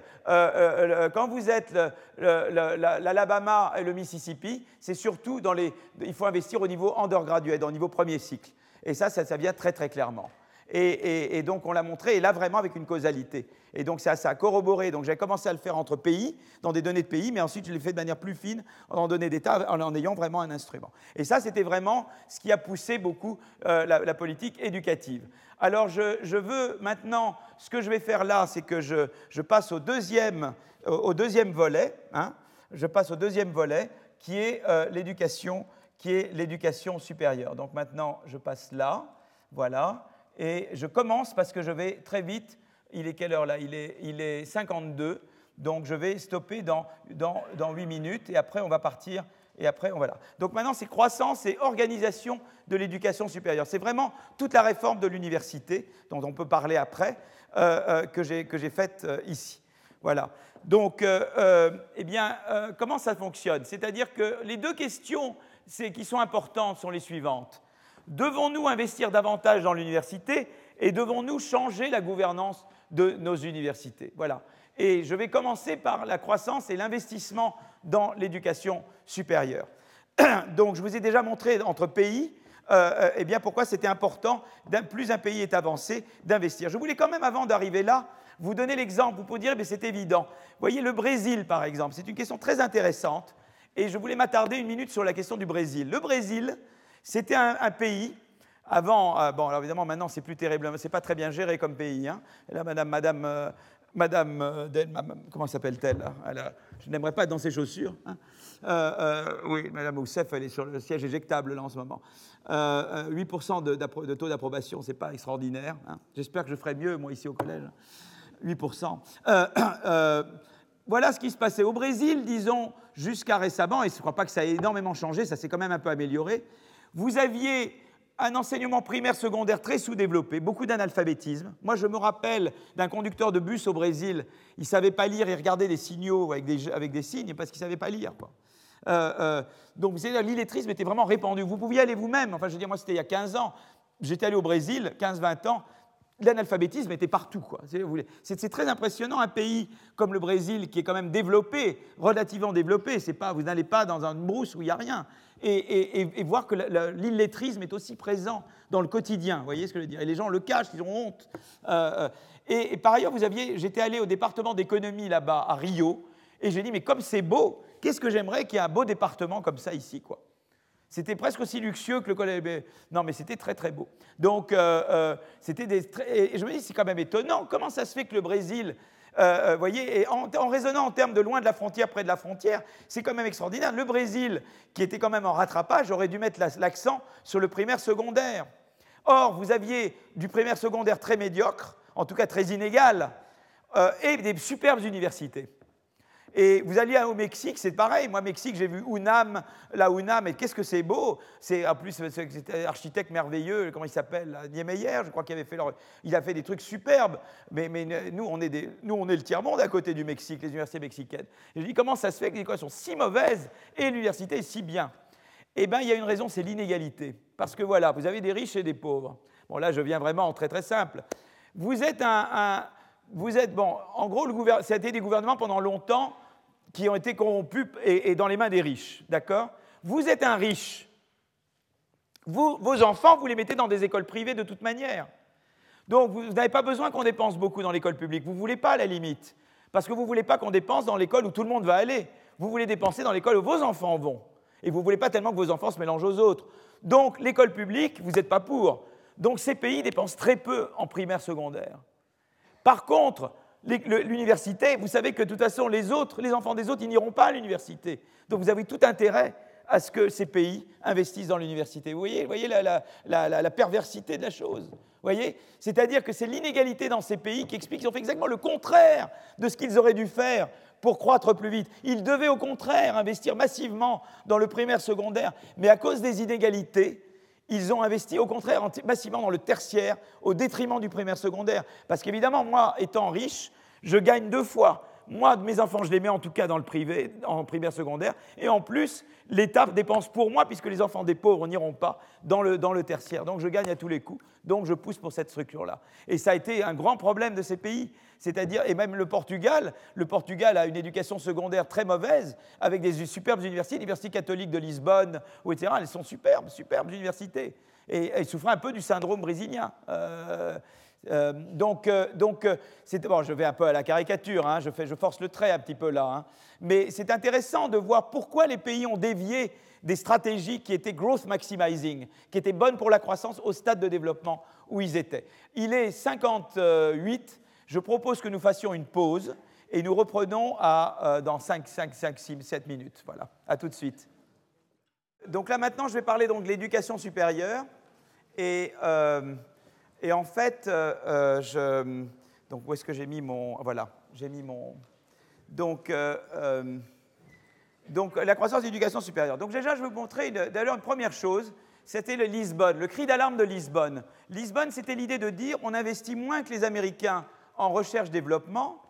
l'Alabama et le Mississippi, c'est surtout dans les... Il faut investir au niveau undergraduate, au niveau premier cycle. Et ça, ça vient très très clairement. Et, donc on l'a montré, et là vraiment avec une causalité. Et donc ça, ça a corroboré. Donc j'ai commencé à le faire entre pays, dans des données de pays, mais ensuite je l'ai fait de manière plus fine, en données d'État, en, ayant vraiment un instrument. Et ça, c'était vraiment ce qui a poussé beaucoup euh, la, politique éducative. Alors je, veux maintenant, ce que je vais faire là, c'est que je, passe au deuxième, au, deuxième volet. Hein. je passe au deuxième volet, qui est euh, l'éducation, qui est l'éducation supérieure. Donc maintenant, je passe là, voilà. Et je commence parce que je vais très vite. Il est quelle heure là? Il est, il est 52. Donc je vais stopper dans, dans, dans 8 minutes et après on va partir. Et après, on va. Donc maintenant, c'est croissance et organisation de l'éducation supérieure. C'est vraiment toute la réforme de l'université, dont on peut parler après, euh, euh, que j'ai faite euh, ici. Voilà. Donc, eh bien, comment ça fonctionne? C'est-à-dire que les deux questions qui sont importantes sont les suivantes. Devons-nous investir davantage dans l'université et devons-nous changer la gouvernance de nos universités? Voilà. Et je vais commencer par la croissance et l'investissement dans l'éducation supérieure. Donc, je vous ai déjà montré entre pays, euh, euh, eh bien, pourquoi c'était important, plus un pays est avancé, d'investir. Je voulais quand même, avant d'arriver là, vous donner l'exemple. Vous pouvez dire, mais c'est évident. Vous voyez, le Brésil, par exemple, c'est une question très intéressante. Et je voulais m'attarder une minute sur la question du Brésil. Le Brésil, c'était un, pays avant, euh, bon, alors évidemment, maintenant, c'est plus terrible, c'est pas très bien géré comme pays. Hein. là, madame, madame, euh, madame, euh, comment s'appelle-t-elle Je n'aimerais pas être dans ses chaussures. Hein. oui, madame Oussef, elle est sur le siège éjectable, là, en ce moment. 8% de, taux d'approbation, c'est pas extraordinaire. Hein. J'espère que je ferai mieux, moi, ici au collège. 8%. voilà ce qui se passait au Brésil, disons, jusqu'à récemment, et je ne crois pas que ça ait énormément changé, ça s'est quand même un peu amélioré. Vous aviez un enseignement primaire secondaire très sous-développé, beaucoup d'analphabétisme. Moi, je me rappelle d'un conducteur de bus au Brésil, il ne savait pas lire, il regardait des signaux avec des, signes parce qu'il ne savait pas lire. Euh, euh, donc, l'illettrisme était vraiment répandu. Vous pouviez aller vous-même, enfin, je veux dire, moi, c'était il y a 15 ans. J'étais allé au Brésil, 15-20 ans, l'analphabétisme était partout. C'est très impressionnant, un pays comme le Brésil, qui est quand même développé, relativement développé, vous n'allez pas dans un brousse où il n'y a rien, et, voir que l'illettrisme est aussi présent dans le quotidien, vous voyez ce que je veux dire? Et les gens le cachent, ils ont honte. Euh, euh, et, par ailleurs, j'étais allé au département d'économie là-bas, à Rio, et j'ai dit, mais comme c'est beau, qu'est-ce que j'aimerais qu'il y ait un beau département comme ça ici, quoi? C'était presque aussi luxueux que le collège. Non, mais c'était très très beau. Donc, euh, c'était des. Et je me dis, c'est quand même étonnant. Comment ça se fait que le Brésil, euh, vous voyez, et en, raisonnant en termes de loin de la frontière, près de la frontière, c'est quand même extraordinaire. Le Brésil, qui était quand même en rattrapage, aurait dû mettre l'accent sur le primaire secondaire. Or, vous aviez du primaire secondaire très médiocre, en tout cas très inégal, et des superbes universités. Et vous alliez au Mexique, c'est pareil. Moi, Mexique, j'ai vu UNAM, la UNAM, et qu'est-ce que c'est beau. C'est en plus c'était architecte merveilleux, comment il s'appelle Niemeyer, je crois qu'il avait fait il a fait des trucs superbes. Mais, nous, on est des, nous, on est le tiers monde à côté du Mexique, les universités mexicaines. Et je dis comment ça se fait que les écoles sont si mauvaises et l'université est si bien? Eh bien, il y a une raison, c'est l'inégalité. Parce que voilà, vous avez des riches et des pauvres. Bon, là, je viens vraiment très très simple. Vous êtes un, vous êtes bon. En gros, le ça a été des gouvernements pendant longtemps qui ont été corrompus et, dans les mains des riches, d'accord? Vous êtes un riche. Vous, vos enfants, vous les mettez dans des écoles privées de toute manière. Donc, vous n'avez pas besoin qu'on dépense beaucoup dans l'école publique. Vous ne voulez pas, à la limite. Parce que vous ne voulez pas qu'on dépense dans l'école où tout le monde va aller. Vous voulez dépenser dans l'école où vos enfants vont. Et vous ne voulez pas tellement que vos enfants se mélangent aux autres. Donc, l'école publique, vous n'êtes pas pour. Donc, ces pays dépensent très peu en primaire secondaire. Par contre, l'université, vous savez que de toute façon, les autres, les enfants des autres, ils n'iront pas à l'université. Donc vous avez tout intérêt à ce que ces pays investissent dans l'université. Vous voyez, voyez la, perversité de la chose. voyez C'est-à-dire que c'est l'inégalité dans ces pays qui explique qu'ils ont fait exactement le contraire de ce qu'ils auraient dû faire pour croître plus vite. Ils devaient au contraire investir massivement dans le primaire secondaire, mais à cause des inégalités, ils ont investi au contraire massivement dans le tertiaire au détriment du primaire secondaire. Parce qu'évidemment, moi, étant riche, je gagne deux fois. Moi, mes enfants, je les mets en tout cas dans le privé, en primaire secondaire. Et en plus, l'État dépense pour moi, puisque les enfants des pauvres n'iront pas dans le, dans le tertiaire. Donc je gagne à tous les coups. Donc je pousse pour cette structure-là. Et ça a été un grand problème de ces pays. C'est-à-dire, et même le Portugal, le Portugal a une éducation secondaire très mauvaise, avec des superbes universités, l'Université catholique de Lisbonne, etc. Elles sont superbes, superbes universités. Et elles souffraient un peu du syndrome brésilien. Euh, euh, donc, euh, donc bon, je vais un peu à la caricature, hein, je, fais, je, force le trait un petit peu là, hein. mais c'est intéressant de voir pourquoi les pays ont dévié des stratégies qui étaient growth maximizing, qui étaient bonnes pour la croissance au stade de développement où ils étaient. Il est 58, je propose que nous fassions une pause et nous reprenons à, euh, dans 5, 5, 5, 6, 7 minutes. Voilà, à tout de suite. Donc là maintenant, je vais parler donc de l'éducation supérieure. Et, euh, et, en fait, euh, je, donc où est-ce que j'ai mis mon... Voilà, j'ai mis mon... Donc, donc la croissance de l'éducation supérieure. Donc déjà, je vais vous montrer d'ailleurs une première chose c'était le Lisbonne, le cri d'alarme de Lisbonne. Lisbonne, c'était l'idée de dire on investit moins que les Américains en recherche-développement,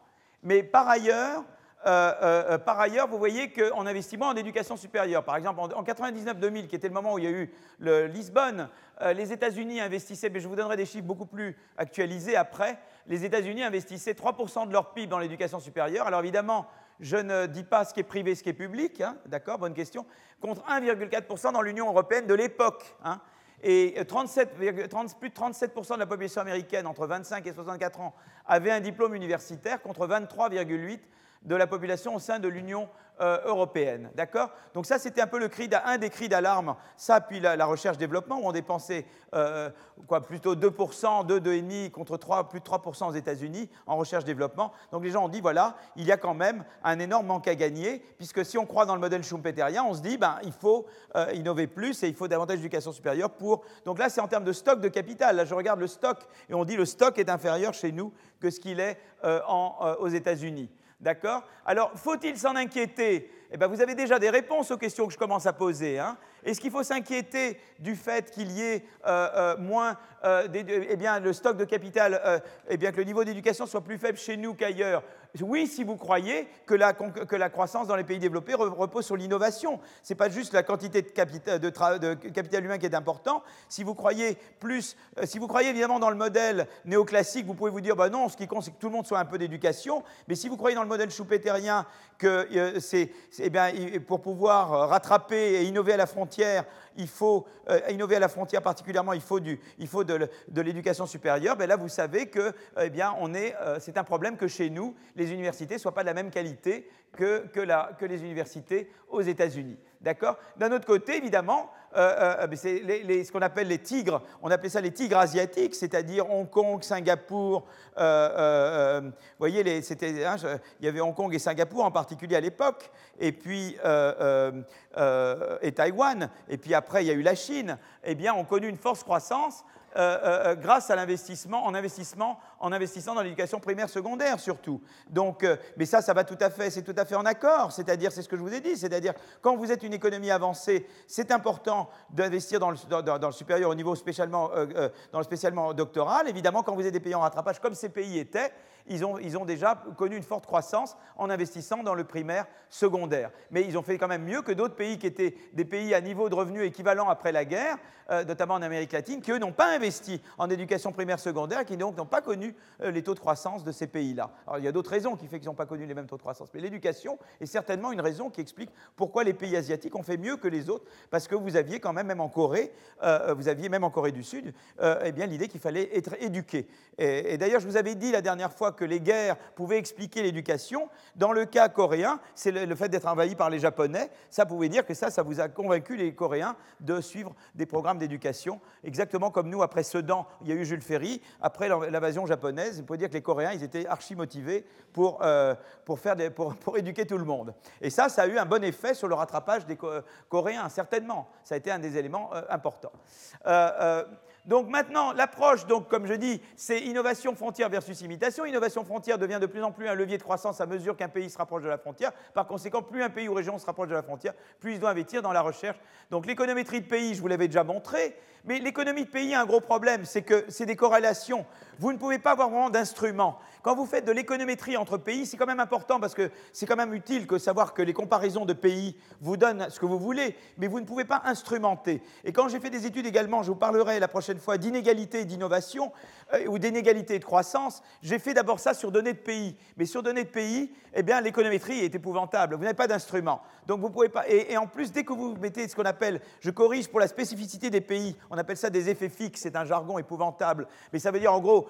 mais par ailleurs, euh, euh, euh, par ailleurs, vous voyez qu'on investit moins en éducation supérieure. Par exemple, en, 99-2000, qui était le moment où il y a eu le Lisbonne, les États-Unis investissaient, mais je vous donnerai des chiffres beaucoup plus actualisés après, les États-Unis investissaient 3% de leur PIB dans l'éducation supérieure. Alors évidemment, je ne dis pas ce qui est privé, ce qui est public, hein, d'accord, bonne question, contre 1,4% dans l'Union européenne de l'époque. Hein. Et 37, plus de 37% de la population américaine entre 25 et 64 ans avait un diplôme universitaire contre 23,8% de la population au sein de l'Union euh, européenne. D'accord? Donc ça, c'était un peu le cri un des cris d'alarme. Ça, puis la, recherche-développement, où on dépensait euh, quoi, plutôt 2%, 2, 2,5% contre 3, plus de 3% aux États-Unis en recherche-développement. Donc les gens ont dit, voilà, il y a quand même un énorme manque à gagner, puisque si on croit dans le modèle schumpeterien, on se dit, ben, il faut euh, innover plus et il faut davantage d'éducation supérieure pour... Donc là, c'est en termes de stock de capital. Là, je regarde le stock et on dit, le stock est inférieur chez nous que ce qu'il est aux États-Unis. D'accord? Alors, faut-il s'en inquiéter? Eh bien, vous avez déjà des réponses aux questions que je commence à poser. Hein. Est-ce qu'il faut s'inquiéter du fait qu'il y ait euh, euh, moins, euh, eh bien, le stock de capital, eh bien, que le niveau d'éducation soit plus faible chez nous qu'ailleurs? Oui, si vous croyez que la, que la, croissance dans les pays développés repose sur l'innovation. Ce n'est pas juste la quantité de capital, humain qui est important. Si vous croyez plus, si vous croyez évidemment dans le modèle néoclassique, vous pouvez vous dire, bah non, ce qui compte, c'est que tout le monde soit un peu d'éducation. Mais si vous croyez dans le modèle schumpeterien que c'est, eh bien, pour pouvoir rattraper et innover à la frontière, il faut euh, innover à la frontière particulièrement, il faut, du, il faut de, l'éducation supérieure. Ben là, vous savez que eh bien, on est, euh, c'est un problème que chez nous, les universités ne soient pas de la même qualité que, que, la, que les universités aux États-Unis. D'accord? D'un autre côté, évidemment, euh, euh, ce qu'on appelle les tigres, on appelait ça les tigres asiatiques, c'est-à-dire Hong Kong, Singapour. Euh, vous voyez, les, c'était, hein, il y avait Hong Kong et Singapour en particulier à l'époque, et puis et Taïwan, et puis après il y a eu la Chine. Eh bien, ont connu une forte croissance grâce à l'investissement, en investissement, en investissant dans l'éducation primaire secondaire surtout. Donc, mais ça, ça va tout à fait, c'est tout à fait en accord. C'est-à-dire, c'est ce que je vous ai dit, c'est-à-dire quand vous êtes une économie avancée, c'est important d'investir dans le, supérieur au niveau spécialement, dans le spécialement doctoral. Évidemment, quand vous êtes des pays en rattrapage, comme ces pays étaient, ils ont, ils ont, déjà connu une forte croissance en investissant dans le primaire secondaire. Mais ils ont fait quand même mieux que d'autres pays qui étaient des pays à niveau de revenus équivalent après la guerre, euh, notamment en Amérique latine, qui eux n'ont pas investi en éducation primaire secondaire, qui donc n'ont pas connu euh, les taux de croissance de ces pays-là. Alors il y a d'autres raisons qui font qu'ils n'ont pas connu les mêmes taux de croissance, mais l'éducation est certainement une raison qui explique pourquoi les pays asiatiques ont fait mieux que les autres, parce que vous aviez quand même, même en Corée, euh, vous aviez même en Corée du Sud, eh bien l'idée qu'il fallait être éduqué. Et, et d'ailleurs, je vous avais dit la dernière fois que les guerres pouvaient expliquer l'éducation. Dans le cas coréen, c'est le, fait d'être envahi par les Japonais. Ça pouvait dire que ça, ça vous a convaincu les Coréens de suivre des programmes d'éducation, exactement comme nous, après Sedan, il y a eu Jules Ferry. Après l'invasion japonaise, il peut dire que les Coréens, ils étaient archi motivés pour, euh, pour, faire pour, éduquer tout le monde. Et ça, ça a eu un bon effet sur le rattrapage des Coréens, certainement. Ça a été un des éléments euh, importants. Euh, donc maintenant, l'approche, donc, comme je dis, c'est innovation frontière versus imitation. Innovation frontière devient de plus en plus un levier de croissance à mesure qu'un pays se rapproche de la frontière. Par conséquent, plus un pays ou région se rapproche de la frontière, plus il doit investir dans la recherche. Donc l'économétrie de pays, je vous l'avais déjà montré, mais l'économie de pays a un gros problème, c'est que c'est des corrélations. Vous ne pouvez pas avoir vraiment d'instruments. Quand vous faites de l'économétrie entre pays, c'est quand même important parce que c'est quand même utile que savoir que les comparaisons de pays vous donnent ce que vous voulez, mais vous ne pouvez pas instrumenter. Et quand j'ai fait des études également, je vous parlerai la prochaine fois d'inégalité et d'innovation euh, ou d'inégalité et de croissance, j'ai fait d'abord ça sur données de pays. Mais sur données de pays, eh bien l'économétrie est épouvantable. Vous n'avez pas d'instrument. Donc vous pouvez pas. Et, et, en plus, dès que vous mettez ce qu'on appelle, je corrige pour la spécificité des pays, on appelle ça des effets fixes, c'est un jargon épouvantable. Mais ça veut dire en gros,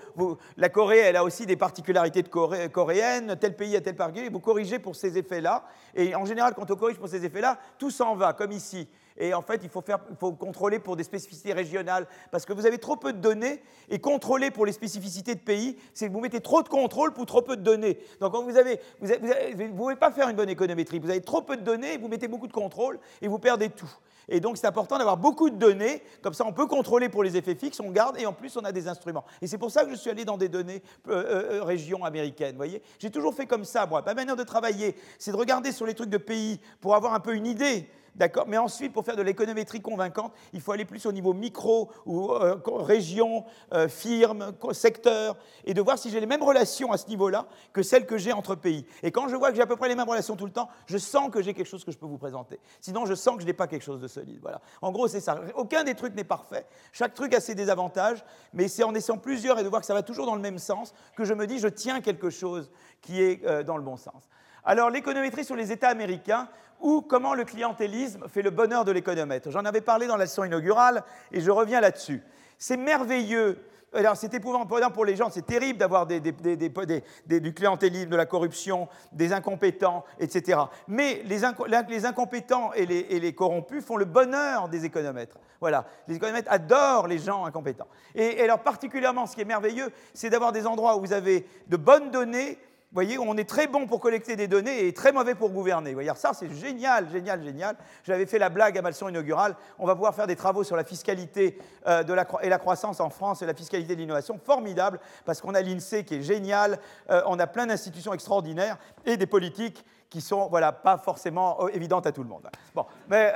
la Corée, elle a aussi des particularités coréennes, tel pays a tel particulier, vous corrigez pour ces effets-là. Et en général, quand on corrige pour ces effets-là, tout s'en va, comme ici. Et en fait, il faut, faire, il faut, contrôler pour des spécificités régionales, parce que vous avez trop peu de données, et contrôler pour les spécificités de pays, c'est que vous mettez trop de contrôle pour trop peu de données. Donc quand vous avez, vous ne pouvez pas faire une bonne économétrie. Vous avez trop peu de données, vous mettez beaucoup de contrôle, et vous perdez tout. Et donc c'est important d'avoir beaucoup de données, comme ça on peut contrôler pour les effets fixes, on garde, et en plus on a des instruments. Et c'est pour ça que je suis allé dans des données euh, euh, euh régions américaines, voyez. J'ai toujours fait comme ça, moi. Ma manière de travailler, c'est de regarder sur les trucs de pays pour avoir un peu une idée D'accord Mais ensuite, pour faire de l'économétrie convaincante, il faut aller plus au niveau micro ou euh, région, euh, firme, secteur, et de voir si j'ai les mêmes relations à ce niveau-là que celles que j'ai entre pays. Et quand je vois que j'ai à peu près les mêmes relations tout le temps, je sens que j'ai quelque chose que je peux vous présenter. Sinon, je sens que je n'ai pas quelque chose de solide. Voilà. En gros, c'est ça. Aucun des trucs n'est parfait. Chaque truc a ses désavantages, mais c'est en essayant plusieurs et de voir que ça va toujours dans le même sens que je me dis, je tiens quelque chose qui est euh, dans le bon sens. Alors, l'économétrie sur les États américains, ou comment le clientélisme fait le bonheur de l'économètre. J'en avais parlé dans la leçon inaugurale et je reviens là-dessus. C'est merveilleux. Alors, c'est épouvantable pour les gens, c'est terrible d'avoir des, du clientélisme, de la corruption, des incompétents, etc. Mais les, incompétents et les, corrompus font le bonheur des économètres. Voilà, les économètres adorent les gens incompétents. et alors, particulièrement, ce qui est merveilleux, c'est d'avoir des endroits où vous avez de bonnes données vous voyez, on est très bon pour collecter des données et très mauvais pour gouverner. Vous voyez, ça, c'est génial, génial, génial. J'avais fait la blague à ma leçon inaugurale. On va pouvoir faire des travaux sur la fiscalité euh, et la croissance en France et la fiscalité de l'innovation. Formidable, parce qu'on a l'INSEE qui est génial. Euh, on a plein d'institutions extraordinaires et des politiques qui sont, voilà, pas forcément euh, évidentes à tout le monde. Bon, mais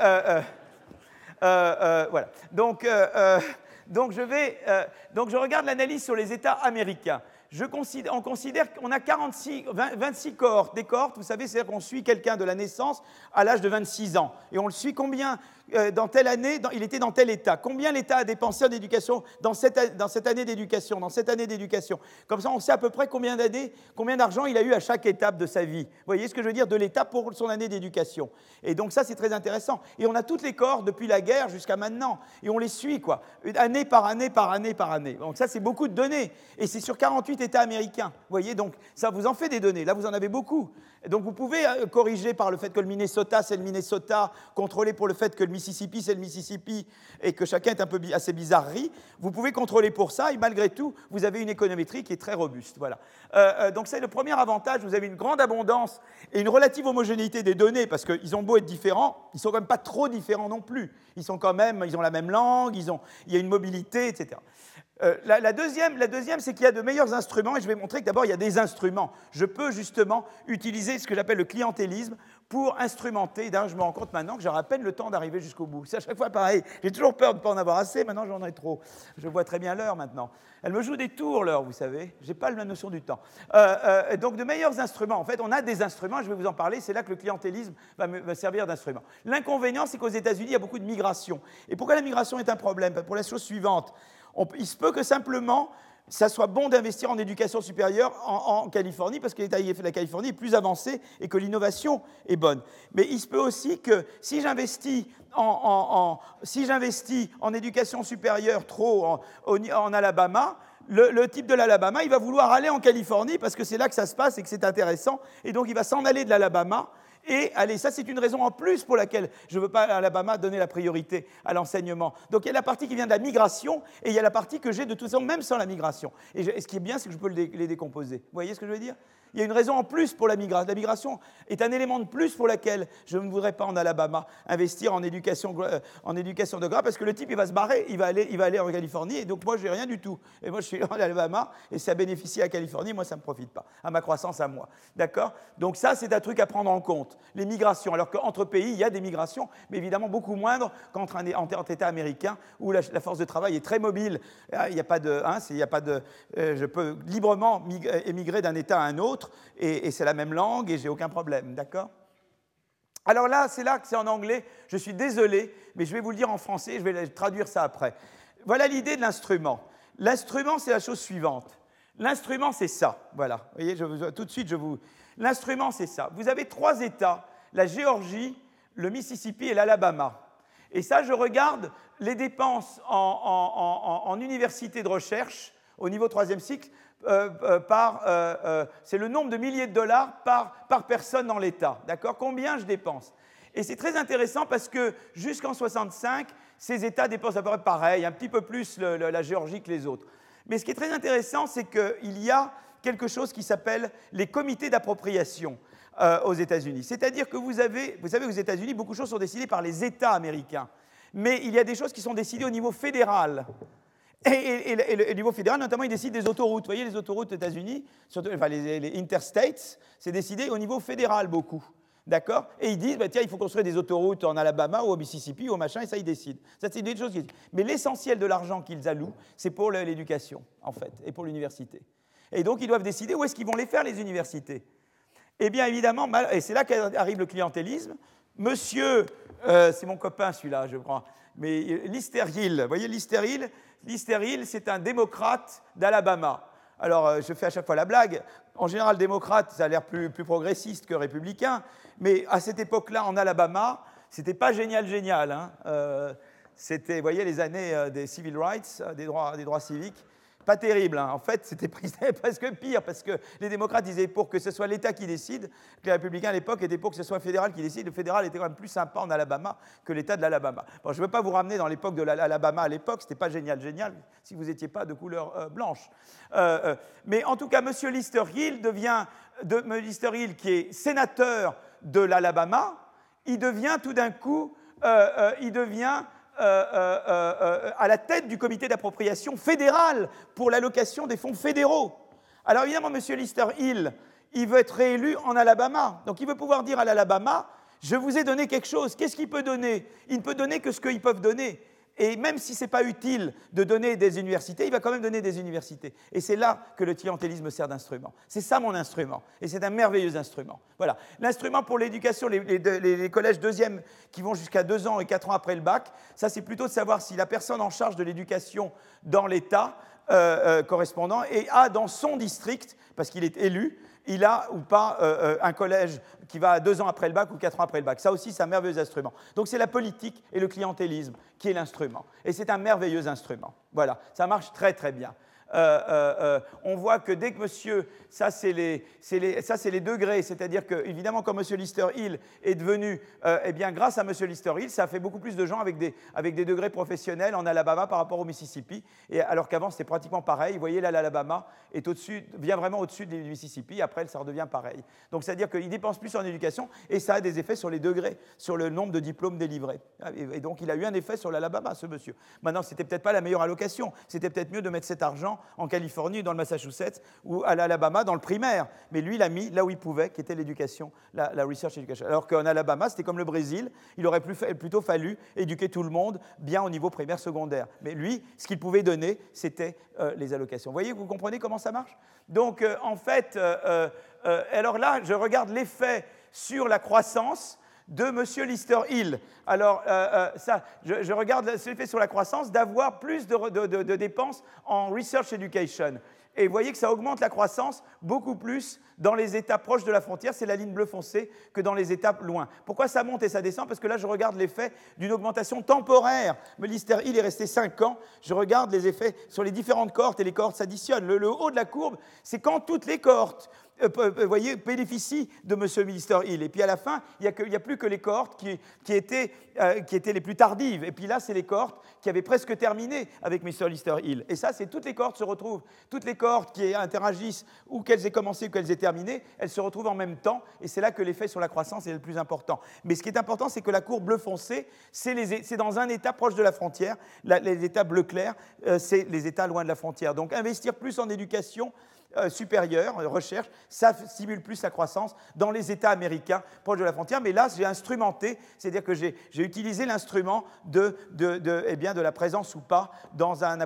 voilà. Donc, donc, je vais, donc, je regarde l'analyse sur les États américains on considère qu'on a 46, 26 cohortes. Des cohortes, vous savez, c'est-à-dire qu'on suit quelqu'un de la naissance à l'âge de 26 ans. Et on le suit combien euh, dans telle année, il était dans tel état. Combien l'État a dépensé en éducation dans cette, année d'éducation, dans cette année d'éducation? Comme ça, on sait à peu près combien d'années, combien d'argent il a eu à chaque étape de sa vie. Vous voyez ce que je veux dire? De l'État pour son année d'éducation. Et donc ça, c'est très intéressant. Et on a toutes les corps depuis la guerre jusqu'à maintenant. Et on les suit, quoi. Année par année, par année, par année. Donc ça, c'est beaucoup de données. Et c'est sur 48 États américains. Vous voyez, donc ça vous en fait des données. Là, vous en avez beaucoup. donc vous pouvez euh, corriger par le fait que le Minnesota, c'est le Minnesota, contrôler pour le fait que le Mississippi, c'est le Mississippi, et que chacun est un peu assez bizarrerie. Vous pouvez contrôler pour ça, et malgré tout, vous avez une économétrie qui est très robuste. Voilà. Euh, euh, donc c'est le premier avantage, vous avez une grande abondance et une relative homogénéité des données, parce qu'ils ont beau être différents, ils sont quand même pas trop différents non plus. Ils sont quand même, ils ont la même langue, ils ont, il y a une mobilité, etc. Euh, la, deuxième, la deuxième c'est qu'il y a de meilleurs instruments, et je vais montrer que d'abord, il y a des instruments. Je peux justement utiliser ce que j'appelle le clientélisme pour instrumenter. Je me rends compte maintenant que j'ai à peine le temps d'arriver jusqu'au bout. C'est à chaque fois pareil. J'ai toujours peur de ne pas en avoir assez, maintenant j'en ai trop. Je vois très bien l'heure maintenant. Elle me joue des tours, l'heure, vous savez. Je n'ai pas la notion du temps. Euh, euh, donc, de meilleurs instruments. En fait, on a des instruments, je vais vous en parler. C'est là que le clientélisme va me servir d'instrument. L'inconvénient, c'est qu'aux États-Unis, il y a beaucoup de migration. Et pourquoi la migration est un problème? Pour la chose suivante il se peut que simplement ça soit bon d'investir en éducation supérieure en, Californie, parce que l'État de la Californie est plus avancé et que l'innovation est bonne. Mais il se peut aussi que si j'investis en, éducation supérieure trop en, Alabama, le, le, type de l'Alabama, il va vouloir aller en Californie parce que c'est là que ça se passe et que c'est intéressant, et donc il va s'en aller de l'Alabama et allez, ça c'est une raison en plus pour laquelle je ne veux pas à Alabama donner la priorité à l'enseignement. Donc il y a la partie qui vient de la migration et il y a la partie que j'ai de toute façon même sans la migration. Et, ce qui est bien, c'est que je peux les décomposer. Vous voyez ce que je veux dire? Il y a une raison en plus pour la migration. La migration est un élément de plus pour lequel je ne voudrais pas en Alabama investir en éducation, euh, en éducation de grade, parce que le type, il va se barrer, il va aller, il va aller en Californie, et donc moi, je n'ai rien du tout. Et moi, je suis en Alabama, et ça bénéficie à Californie, moi, ça ne me profite pas, à ma croissance à moi. D'accord? Donc ça, c'est un truc à prendre en compte, les migrations. Alors qu'entre pays, il y a des migrations, mais évidemment beaucoup moindres qu'entre un, État américain, où la, force de travail est très mobile. Il n'y a pas de... Hein, il y a pas de euh, je peux librement émigrer d'un État à un autre, et, c'est la même langue, et j'ai aucun problème, d'accord? Alors là, c'est là que c'est en anglais. Je suis désolé, mais je vais vous le dire en français, je vais traduire ça après. Voilà l'idée de l'instrument. L'instrument, c'est la chose suivante. L'instrument, c'est ça. Voilà. Vous voyez, tout de suite, je vous. L'instrument, c'est ça. Vous avez trois États la Géorgie, le Mississippi et l'Alabama. Et ça, je regarde les dépenses en, en université de recherche au niveau troisième cycle. Euh, euh, euh, c'est le nombre de milliers de dollars par, par personne dans l'État. D'accord? Combien je dépense? Et c'est très intéressant parce que jusqu'en 65, ces États dépensent à peu près pareil, un petit peu plus la Géorgie que les autres. Mais ce qui est très intéressant, c'est qu'il y a quelque chose qui s'appelle les comités d'appropriation aux États-Unis. C'est-à-dire que vous avez, vous savez, aux États-Unis, beaucoup de choses sont décidées par les États américains. Mais il y a des choses qui sont décidées au niveau fédéral. Et, au niveau fédéral, notamment, il décide des autoroutes. Vous voyez, les autoroutes aux États-Unis, enfin, les, interstates, c'est décidé au niveau fédéral beaucoup. D'accord? Et ils disent, bah, tiens, il faut construire des autoroutes en Alabama ou au Mississippi ou au machin, et ça, ils décident. Ça, c'est des choses. Mais l'essentiel de l'argent qu'ils allouent, c'est pour l'éducation, en fait, et pour l'université. Et donc, ils doivent décider où est-ce qu'ils vont les faire, les universités. Eh bien, évidemment, et c'est là qu'arrive le clientélisme. Monsieur, euh, c'est mon copain celui-là, je crois, mais Lister Hill, vous voyez, Lister Hill, Lister c'est un démocrate d'Alabama. Alors, euh, je fais à chaque fois la blague. En général, démocrate, ça a l'air plus, progressiste que républicain. Mais à cette époque-là, en Alabama, c'était pas génial, génial. Hein. Euh, c'était, vous voyez, les années euh, des civil rights, des droits, des droits civiques pas terrible. Hein. En fait, c'était presque pire, parce que les démocrates disaient pour que ce soit l'État qui décide, que les républicains à l'époque étaient pour que ce soit le fédéral qui décide. Le fédéral était quand même plus sympa en Alabama que l'État de l'Alabama. Bon, je ne veux pas vous ramener dans l'époque de l'Alabama à l'époque, c'était pas génial, génial, si vous n'étiez pas de couleur euh, blanche. Euh, euh, mais en tout cas, M. Lister Hill devient, de, Lister Hill, qui est sénateur de l'Alabama, il devient tout d'un coup, il devient à la tête du comité d'appropriation fédéral pour l'allocation des fonds fédéraux. Alors évidemment, M. Lister Hill, il veut être réélu en Alabama. Donc il veut pouvoir dire à l'Alabama, je vous ai donné quelque chose. Qu'est-ce qu'il peut donner? Il ne peut donner que ce qu'ils peuvent donner. Et même si ce n'est pas utile de donner des universités, il va quand même donner des universités. Et c'est là que le clientélisme sert d'instrument. C'est ça mon instrument. Et c'est un merveilleux instrument. Voilà. L'instrument pour l'éducation, les, collèges deuxième qui vont jusqu'à deux ans et quatre ans après le bac, ça c'est plutôt de savoir si la personne en charge de l'éducation dans l'État euh, euh, correspondant et a dans son district, parce qu'il est élu, il a ou pas euh, euh, un collège qui va deux ans après le bac ou quatre ans après le bac. Ça aussi, c'est un merveilleux instrument. Donc c'est la politique et le clientélisme qui est l'instrument. Et c'est un merveilleux instrument. Voilà, ça marche très très bien. Euh, euh, euh, on voit que dès que monsieur, ça c'est les, les, degrés, c'est-à-dire que évidemment quand monsieur Lister Hill est devenu, eh bien grâce à monsieur Lister Hill, ça a fait beaucoup plus de gens avec des, avec des degrés professionnels en Alabama par rapport au Mississippi, et alors qu'avant c'était pratiquement pareil. Vous voyez là l'Alabama est au-dessus, vient vraiment au-dessus du Mississippi, après ça redevient pareil. Donc c'est-à-dire qu'il dépense plus en éducation et ça a des effets sur les degrés, sur le nombre de diplômes délivrés. Et donc il a eu un effet sur l'Alabama, ce monsieur. Maintenant, c'était peut-être pas la meilleure allocation, c'était peut-être mieux de mettre cet argent en Californie, dans le Massachusetts ou à l'Alabama dans le primaire. Mais lui, il l'a mis là où il pouvait, qui était l'éducation, la, research education. Alors qu'en Alabama, c'était comme le Brésil, il aurait plutôt fallu éduquer tout le monde bien au niveau primaire, secondaire. Mais lui, ce qu'il pouvait donner, c'était euh, les allocations. Vous voyez, vous comprenez comment ça marche? Donc, euh, en fait, euh, alors là, je regarde l'effet sur la croissance de M. Lister Hill. Alors, euh, euh, ça, je, regarde l'effet sur la croissance d'avoir plus de, dépenses en research education. Et vous voyez que ça augmente la croissance beaucoup plus dans les États proches de la frontière, c'est la ligne bleue foncée, que dans les États loin. Pourquoi ça monte et ça descend? Parce que là, je regarde l'effet d'une augmentation temporaire. Lister Hill est resté 5 ans. Je regarde les effets sur les différentes cohortes et les cohortes s'additionnent. Le, le, haut de la courbe, c'est quand toutes les cohortes euh, euh, voyez, bénéficie de M. Minister Hill. Et puis à la fin, il n'y a, plus que les cohortes qui, étaient, euh, qui, étaient, les plus tardives. Et puis là, c'est les cohortes qui avaient presque terminé avec M. Lister Hill. Et ça, c'est toutes les cohortes se retrouvent. Toutes les cohortes qui interagissent, ou qu'elles aient commencé ou qu'elles aient terminé, elles se retrouvent en même temps. Et c'est là que l'effet sur la croissance est le plus important. Mais ce qui est important, c'est que la courbe bleu foncé, c'est dans un état proche de la frontière. les états bleu clair, c'est les états loin de la frontière. Donc investir plus en éducation, euh, supérieure, euh, recherche, ça stimule plus la croissance dans les États américains proches de la frontière. Mais là, j'ai instrumenté, c'est-à-dire que j'ai utilisé l'instrument de, de, eh bien, de la présence ou pas dans un,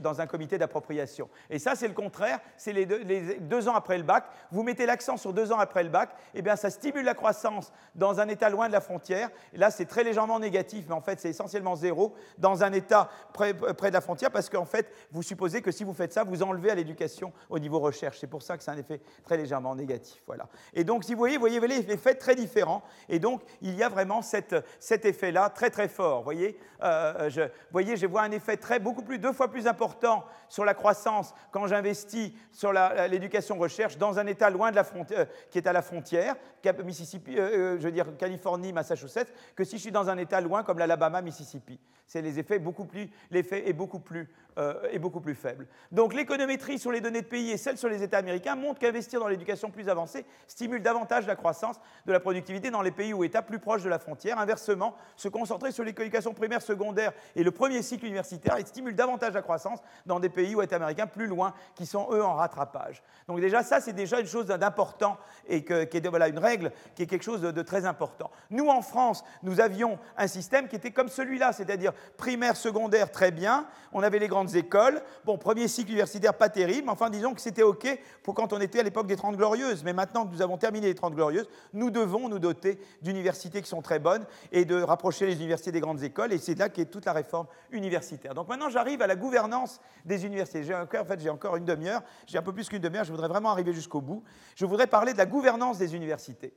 dans un comité d'appropriation. Et ça, c'est le contraire, c'est les, deux, ans après le bac. Vous mettez l'accent sur deux ans après le bac, eh bien, ça stimule la croissance dans un État loin de la frontière. Et là, c'est très légèrement négatif, mais en fait, c'est essentiellement zéro dans un État près, près de la frontière, parce qu'en fait, vous supposez que si vous faites ça, vous enlevez à l'éducation au niveau C'est pour ça que c'est un effet très légèrement négatif. Voilà. Et donc, si vous voyez, vous voyez les effets très différents. Et donc, il y a vraiment cet effet-là très très fort. Vous voyez, euh, je, voyez, je vois un effet très, beaucoup plus, deux fois plus important sur la croissance quand j'investis sur l'éducation recherche dans un État loin de la frontière, euh, qui est à la frontière, Mississippi, euh, je veux dire Californie, Massachusetts, que si je suis dans un État loin comme l'Alabama, Mississippi. C'est les effets beaucoup plus, l'effet est beaucoup plus euh, est beaucoup plus faible. Donc l'économétrie sur les données de pays et celle sur les États américains montre qu'investir dans l'éducation plus avancée stimule davantage la croissance de la productivité dans les pays ou États plus proches de la frontière. Inversement, se concentrer sur l'éducation primaire, secondaire et le premier cycle universitaire stimule davantage la croissance dans des pays ou États américains plus loin qui sont eux en rattrapage. Donc déjà ça c'est déjà une chose d'important et qui est voilà, une règle qui est quelque chose de, de très important. Nous en France, nous avions un système qui était comme celui-là, c'est-à-dire primaire, secondaire très bien, on avait les grandes écoles. Bon, premier cycle universitaire, pas terrible, mais enfin, disons que c'était OK pour quand on était à l'époque des Trente Glorieuses. Mais maintenant que nous avons terminé les Trente Glorieuses, nous devons nous doter d'universités qui sont très bonnes et de rapprocher les universités des grandes écoles. Et c'est là qu'est toute la réforme universitaire. Donc maintenant, j'arrive à la gouvernance des universités. J'ai encore, en fait, j'ai encore une demi-heure, j'ai un peu plus qu'une demi-heure, je voudrais vraiment arriver jusqu'au bout. Je voudrais parler de la gouvernance des universités.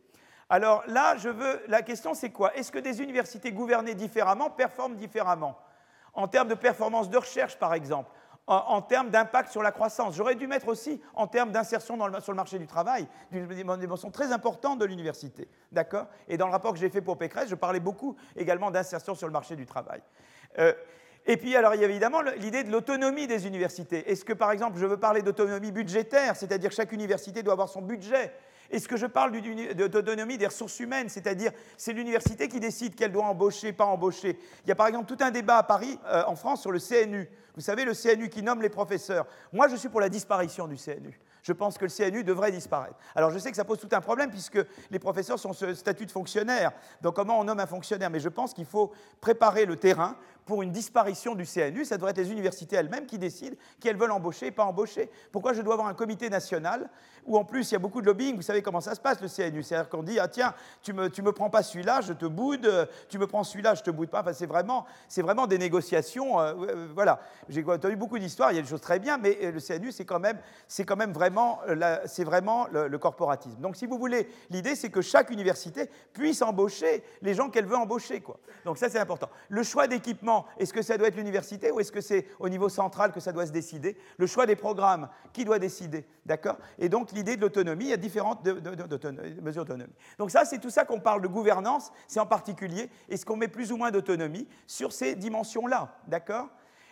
Alors là, je veux, la question c'est quoi? Est-ce que des universités gouvernées différemment performent différemment? En termes de performance de recherche, par exemple, en, termes d'impact sur la croissance. J'aurais dû mettre aussi en termes d'insertion sur le marché du travail, d'une dimension très importante de l'université. D'accord? Et dans le rapport que j'ai fait pour Pécresse, je parlais beaucoup également d'insertion sur le marché du travail. Euh, et puis, alors, il y a évidemment l'idée de l'autonomie des universités. Est-ce que, par exemple, je veux parler d'autonomie budgétaire, c'est-à-dire chaque université doit avoir son budget est-ce que je parle d'autonomie des ressources humaines, c'est-à-dire c'est l'université qui décide qu'elle doit embaucher, pas embaucher Il y a par exemple tout un débat à Paris, euh, en France, sur le CNU. Vous savez, le CNU qui nomme les professeurs. Moi, je suis pour la disparition du CNU. Je pense que le CNU devrait disparaître. Alors, je sais que ça pose tout un problème puisque les professeurs sont ce statut de fonctionnaire. Donc, comment on nomme un fonctionnaire? Mais je pense qu'il faut préparer le terrain pour une disparition du CNU. Ça devrait être les universités elles-mêmes qui décident qui elles veulent embaucher et pas embaucher. Pourquoi je dois avoir un comité national où en plus il y a beaucoup de lobbying? Vous savez comment ça se passe le CNU C'est-à-dire qu'on dit ah tiens tu me tu me prends pas celui-là, je te boude. Tu me prends celui-là, je te boude pas. Enfin, c'est vraiment vraiment des négociations. Euh, euh, voilà. J'ai entendu beaucoup d'histoires. Il y a des choses très bien, mais euh, le CNU c'est quand même quand même vraiment c'est vraiment le, corporatisme. Donc si vous voulez, l'idée c'est que chaque université puisse embaucher les gens qu'elle veut embaucher quoi. Donc ça c'est important. Le choix d'équipement est-ce que ça doit être l'université ou est-ce que c'est au niveau central que ça doit se décider? Le choix des programmes, qui doit décider D'accord? Et donc l'idée de l'autonomie, il y a différentes mesures d'autonomie. Donc ça, c'est tout ça qu'on parle de gouvernance, c'est en particulier, est-ce qu'on met plus ou moins d'autonomie sur ces dimensions-là D'accord?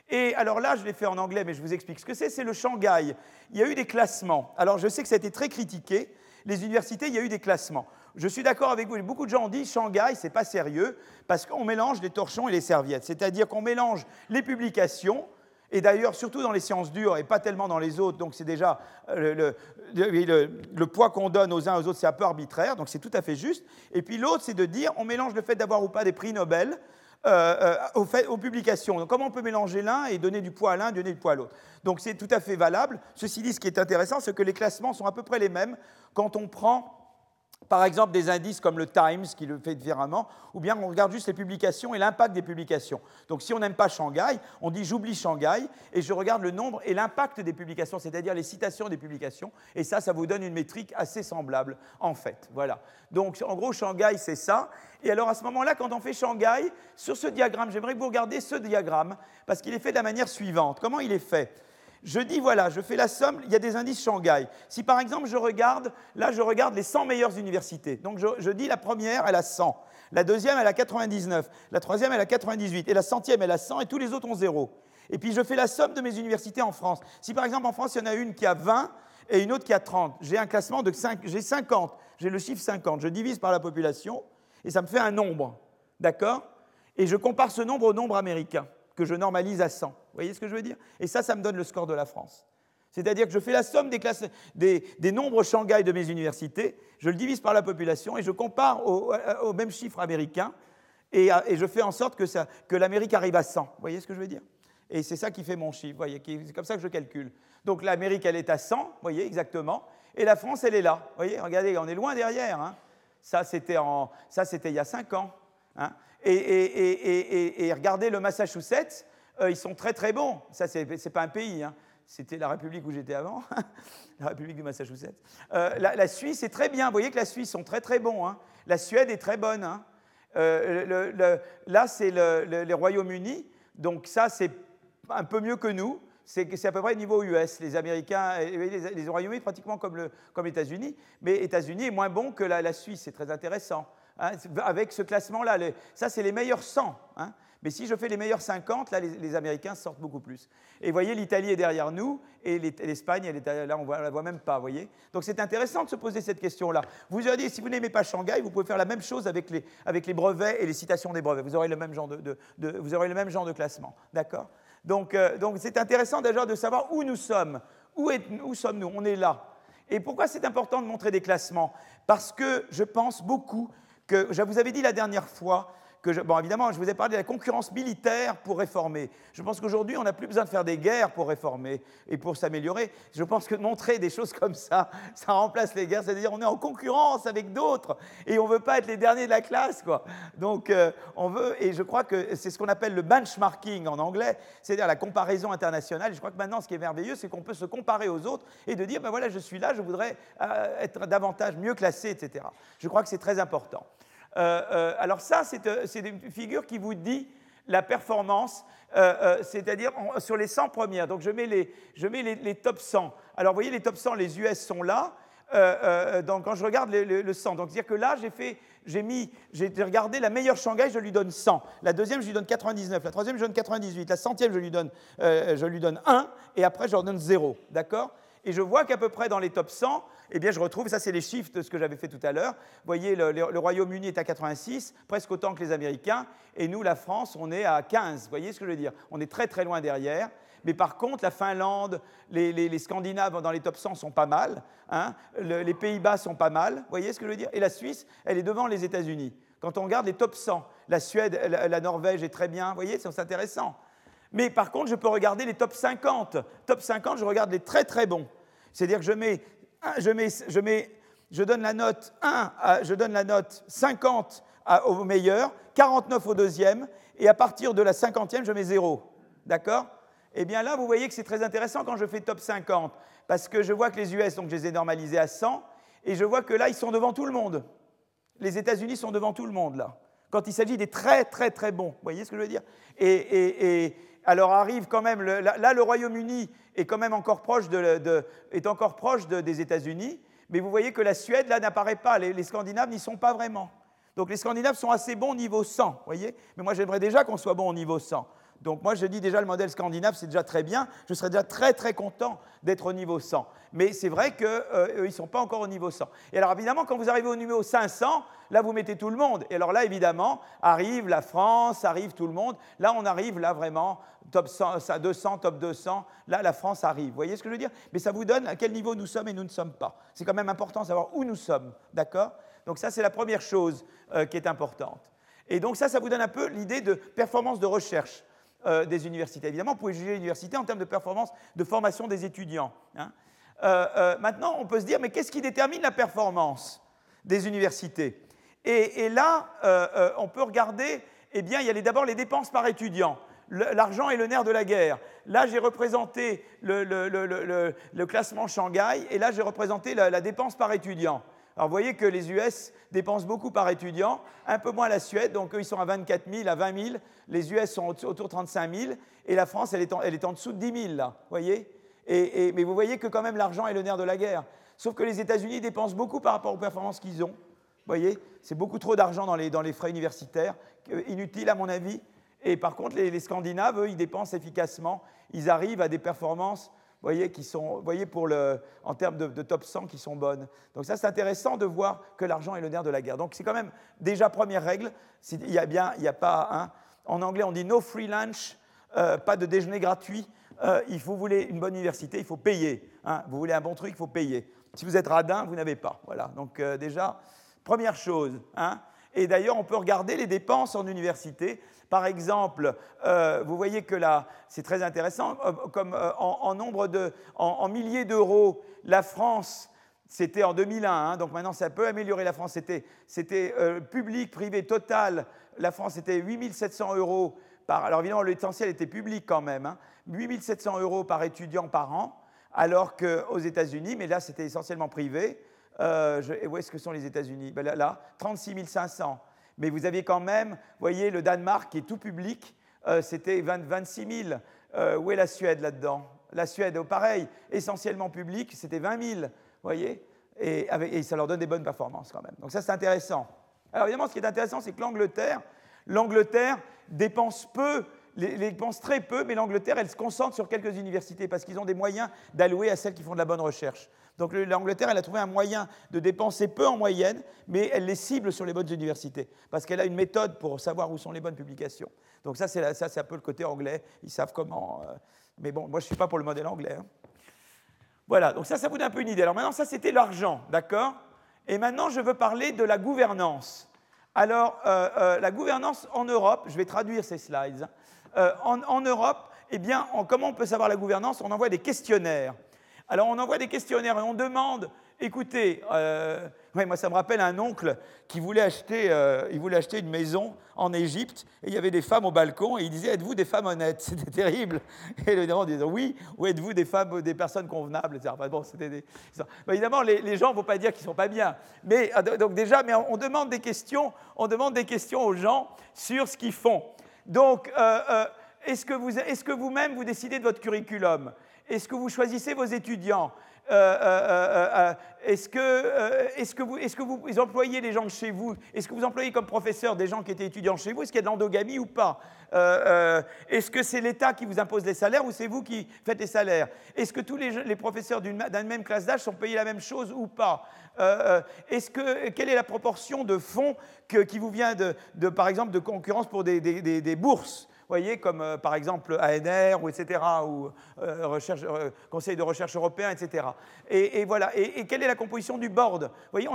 Et alors là, je l'ai fait en anglais, mais je vous explique ce que c'est. C'est le Shanghai. Il y a eu des classements. Alors je sais que ça a été très critiqué. Les universités, il y a eu des classements. Je suis d'accord avec vous. Beaucoup de gens ont dit Shanghai, c'est pas sérieux parce qu'on mélange les torchons et les serviettes. C'est-à-dire qu'on mélange les publications. Et d'ailleurs, surtout dans les sciences dures et pas tellement dans les autres, donc c'est déjà euh, le, le poids qu'on donne aux uns aux autres, c'est un peu arbitraire, donc c'est tout à fait juste. Et puis l'autre, c'est de dire, on mélange le fait d'avoir ou pas des prix Nobel euh, euh, aux, publications. Donc, comment on peut mélanger l'un et donner du poids à l'un, donner du poids à l'autre? Donc, c'est tout à fait valable. Ceci dit, ce qui est intéressant, c'est que les classements sont à peu près les mêmes quand on prend par exemple des indices comme le Times qui le fait différemment, ou bien on regarde juste les publications et l'impact des publications. Donc si on n'aime pas Shanghai, on dit j'oublie Shanghai et je regarde le nombre et l'impact des publications, c'est-à-dire les citations des publications, et ça, ça vous donne une métrique assez semblable en fait. Voilà. Donc en gros, Shanghai, c'est ça. Et alors à ce moment-là, quand on fait Shanghai, sur ce diagramme, j'aimerais que vous regardiez ce diagramme, parce qu'il est fait de la manière suivante. Comment il est fait? Je dis, voilà, je fais la somme, il y a des indices Shanghai. Si par exemple je regarde, là je regarde les 100 meilleures universités. Donc je, dis la première, elle a 100. La deuxième, elle a 99. La troisième, elle a 98. Et la centième, elle a 100. Et tous les autres ont 0. Et puis je fais la somme de mes universités en France. Si par exemple en France, il y en a une qui a 20 et une autre qui a 30, j'ai un classement de 5, j'ai 50. J'ai le chiffre 50. Je divise par la population et ça me fait un nombre. D'accord? Et je compare ce nombre au nombre américain que je normalise à 100. Vous voyez ce que je veux dire? Et ça, ça me donne le score de la France. C'est-à-dire que je fais la somme des, classes, des, nombres Shanghai de mes universités, je le divise par la population et je compare au, même chiffre américain et, je fais en sorte que, que l'Amérique arrive à 100. Vous voyez ce que je veux dire? Et c'est ça qui fait mon chiffre. Voyez, c'est comme ça que je calcule. Donc l'Amérique, elle est à 100, vous voyez, exactement. Et la France, elle est là. Vous voyez, regardez, on est loin derrière. Hein. Ça, c'était il y a 5 ans. Hein. Et, regardez le Massachusetts, euh, ils sont très très bons. Ça, ce n'est pas un pays, hein. c'était la République où j'étais avant, la République du Massachusetts. Euh, la, Suisse est très bien, vous voyez que la Suisse sont très très bons. Hein. La Suède est très bonne. Euh, là, c'est le, Royaume-Uni, donc ça, c'est un peu mieux que nous. C'est à peu près niveau US. Les Américains, les, les Royaumes-Unis pratiquement comme, les États-Unis, mais États-Unis est moins bon que la Suisse, c'est très intéressant. Hein, avec ce classement-là. Ça, c'est les meilleurs 100. Hein. Mais si je fais les meilleurs 50, là, les, Américains sortent beaucoup plus. Et vous voyez, l'Italie est derrière nous, et l'Espagne, là, on ne la voit même pas, voyez. Donc c'est intéressant de se poser cette question-là. Vous avez dit, si vous n'aimez pas Shanghai, vous pouvez faire la même chose avec les, brevets et les citations des brevets. Vous aurez le même genre de, vous aurez le même genre de classement. D'accord? Donc euh, donc c'est intéressant déjà de savoir où nous sommes. Où sommes-nous? On est là. Et pourquoi c'est important de montrer des classements? Parce que je pense beaucoup que je vous avais dit la dernière fois bon, évidemment, je vous ai parlé de la concurrence militaire pour réformer. Je pense qu'aujourd'hui, on n'a plus besoin de faire des guerres pour réformer et pour s'améliorer. Je pense que montrer des choses comme ça, ça remplace les guerres. C'est-à-dire, on est en concurrence avec d'autres et on ne veut pas être les derniers de la classe, quoi. Donc, euh, on veut, et je crois que c'est ce qu'on appelle le benchmarking en anglais, c'est-à-dire la comparaison internationale. Et je crois que maintenant, ce qui est merveilleux, c'est qu'on peut se comparer aux autres et de dire, ben voilà, je suis là, je voudrais euh, être davantage mieux classé, etc. Je crois que c'est très important. Euh, euh, alors ça, euh, c'est une figure qui vous dit la performance, c'est-à-dire sur les 100 premières. Donc je mets les, je mets les, top 100. Alors vous voyez, les top 100, les US sont là. donc quand je regarde le, 100, donc c'est-à-dire que là, j'ai fait, j'ai mis, j'ai regardé la meilleure Shanghai, je lui donne 100. La deuxième, je lui donne 99. La troisième, je lui donne 98. La centième, je lui donne, je lui donne 1. Et après, je leur donne 0. D'accord? Et je vois qu'à peu près dans les top 100, eh bien, je retrouve, ça c'est les chiffres de ce que j'avais fait tout à l'heure. Vous voyez, le, Royaume-Uni est à 86, presque autant que les Américains, et nous, la France, on est à 15. Vous voyez ce que je veux dire? On est très très loin derrière. Mais par contre, la Finlande, les, Scandinaves dans les top 100 sont pas mal, hein. les Pays-Bas sont pas mal, vous voyez ce que je veux dire? Et la Suisse, elle est devant les États-Unis. Quand on regarde les top 100, la Suède, la, la Norvège est très bien, vous voyez, c'est intéressant. Mais par contre, je peux regarder les top 50. Top 50, je regarde les très très bons. C'est-à-dire que je mets je, mets, je, mets, je donne la note 1, je donne la note 50 au meilleur, 49 au deuxième, et à partir de la cinquantième, je mets 0. D'accord? Eh bien là, vous voyez que c'est très intéressant quand je fais top 50, parce que je vois que les US, donc je les ai normalisés à 100, et je vois que là, ils sont devant tout le monde. Les États-Unis sont devant tout le monde, là. Quand il s'agit des très très très bons, vous voyez ce que je veux dire? Et, alors arrive quand même, là, le Royaume-Uni est quand même encore proche, est encore proche des États-Unis, mais vous voyez que la Suède, là, n'apparaît pas. Les, les Scandinaves n'y sont pas vraiment. Donc les Scandinaves sont assez bons au niveau 100, voyez Mais moi, j'aimerais déjà qu'on soit bon au niveau 100. Donc moi, je dis déjà le modèle scandinave, c'est déjà très bien. Je serais déjà très très content d'être au niveau 100. Mais c'est vrai qu'ils euh, ne sont pas encore au niveau 100. Et alors évidemment, quand vous arrivez au niveau 500, là, vous mettez tout le monde. Et alors là, évidemment, arrive la France, arrive tout le monde. Là, on arrive là vraiment top 100, 200, top 200. Là, la France arrive. Vous voyez ce que je veux dire? Mais ça vous donne à quel niveau nous sommes et nous ne sommes pas. C'est quand même important de savoir où nous sommes. D'accord? Donc ça, c'est la première chose euh, qui est importante. Et donc ça, ça vous donne un peu l'idée de performance de recherche. Euh, des universités. Évidemment, vous pouvez juger l'université en termes de performance de formation des étudiants. Hein. Euh, euh, maintenant, on peut se dire, mais qu'est-ce qui détermine la performance des universités? Et, là, on peut regarder, eh bien, il y a d'abord les dépenses par étudiant. L'argent est le nerf de la guerre. Là, j'ai représenté le, classement Shanghai, et là, j'ai représenté la dépense par étudiant. Alors vous voyez que les US dépensent beaucoup par étudiant, un peu moins la Suède, donc eux ils sont à 24 000, à 20 000, les US sont autour de 35 000, et la France elle est en, dessous de 10 000 là, vous voyez et, Mais vous voyez que quand même l'argent est le nerf de la guerre. Sauf que les États-Unis dépensent beaucoup par rapport aux performances qu'ils ont. Vous voyez C'est beaucoup trop d'argent dans les, frais universitaires, inutile à mon avis. Et par contre, les, les Scandinaves, eux, ils dépensent efficacement. Ils arrivent à des performances voyez, qui sont, voyez pour le, en termes de, top 100 qui sont bonnes. Donc ça, c'est intéressant de voir que l'argent est le nerf de la guerre. Donc c'est quand même déjà première règle. Il y a bien, il n'y a pas. En anglais, on dit no free lunch, euh, pas de déjeuner gratuit. Euh, il faut, vous voulez une bonne université, il faut payer. Hein. Vous voulez un bon truc, il faut payer. Si vous êtes radin, vous n'avez pas. Voilà. Donc euh, déjà, première chose. Hein. Et d'ailleurs, on peut regarder les dépenses en université. Par exemple, euh, vous voyez que là, c'est très intéressant, euh, comme euh, en, nombre de, en, milliers d'euros, la France, c'était en 2001, hein, donc maintenant ça peut améliorer la France, c'était public, privé, total, la France c'était 8700 euros par, alors évidemment l'essentiel était public quand même, hein, 8700 euros par étudiant par an, alors qu'aux États-Unis, mais là c'était essentiellement privé, où est-ce que sont les États-Unis? Ben là, 36 500 mais vous aviez quand même, voyez, le Danemark qui est tout public, euh, c'était 26 000. Euh, où est la Suède là-dedans? La Suède, pareil, essentiellement public, c'était 20 000, vous voyez? Et, ça leur donne des bonnes performances quand même. Donc ça, c'est intéressant. Alors évidemment, ce qui est intéressant, c'est que l'Angleterre, l'Angleterre dépense peu, les, dépense très peu, mais l'Angleterre, elle se concentre sur quelques universités parce qu'ils ont des moyens d'allouer à celles qui font de la bonne recherche. Donc l'Angleterre, elle a trouvé un moyen de dépenser peu en moyenne, mais elle les cible sur les bonnes universités, parce qu'elle a une méthode pour savoir où sont les bonnes publications. Donc ça, c'est un peu le côté anglais. Ils savent comment. Euh, mais bon, moi, je ne suis pas pour le modèle anglais. Hein. Voilà, donc ça, ça vous donne un peu une idée. Alors maintenant, ça, c'était l'argent, d'accord? Et maintenant, je veux parler de la gouvernance. Alors, euh, euh, la gouvernance en Europe, je vais traduire ces slides. En, en, Europe, eh bien, comment on peut savoir la gouvernance? On envoie des questionnaires. Alors on envoie des questionnaires et on demande, écoutez, euh, moi ça me rappelle un oncle qui voulait acheter, euh, il voulait acheter une maison en Égypte et il y avait des femmes au balcon et il disait, êtes-vous des femmes honnêtes? C'était terrible. Et le demande disait, oui, ou êtes-vous des femmes, des personnes convenables etc. bon, c'était évidemment, les, gens ne vont pas dire qu'ils ne sont pas bien. Mais ah, donc déjà, mais on demande des questions, on demande des questions aux gens sur ce qu'ils font. Donc, euh, est-ce que vous-même vous, vous décidez de votre curriculum? Est-ce que vous choisissez vos étudiants? Euh, euh, euh, Est-ce que, vous, est employez les gens chez vous? Est-ce que vous employez comme professeur des gens qui étaient étudiants chez vous? Est-ce qu'il y a de l'endogamie ou pas? Est-ce que c'est l'État qui vous impose les salaires ou c'est vous qui faites les salaires? Est-ce que tous les, professeurs d'une même classe d'âge sont payés la même chose ou pas? Est-ce que quelle est la proportion de fonds qui vous vient de, par exemple de concurrence pour des bourses? Voyez, comme euh, par exemple ANR, ou etc., ou euh, euh, Conseil de recherche européen, etc. Et, voilà. Et, quelle est la composition du board? Voyez,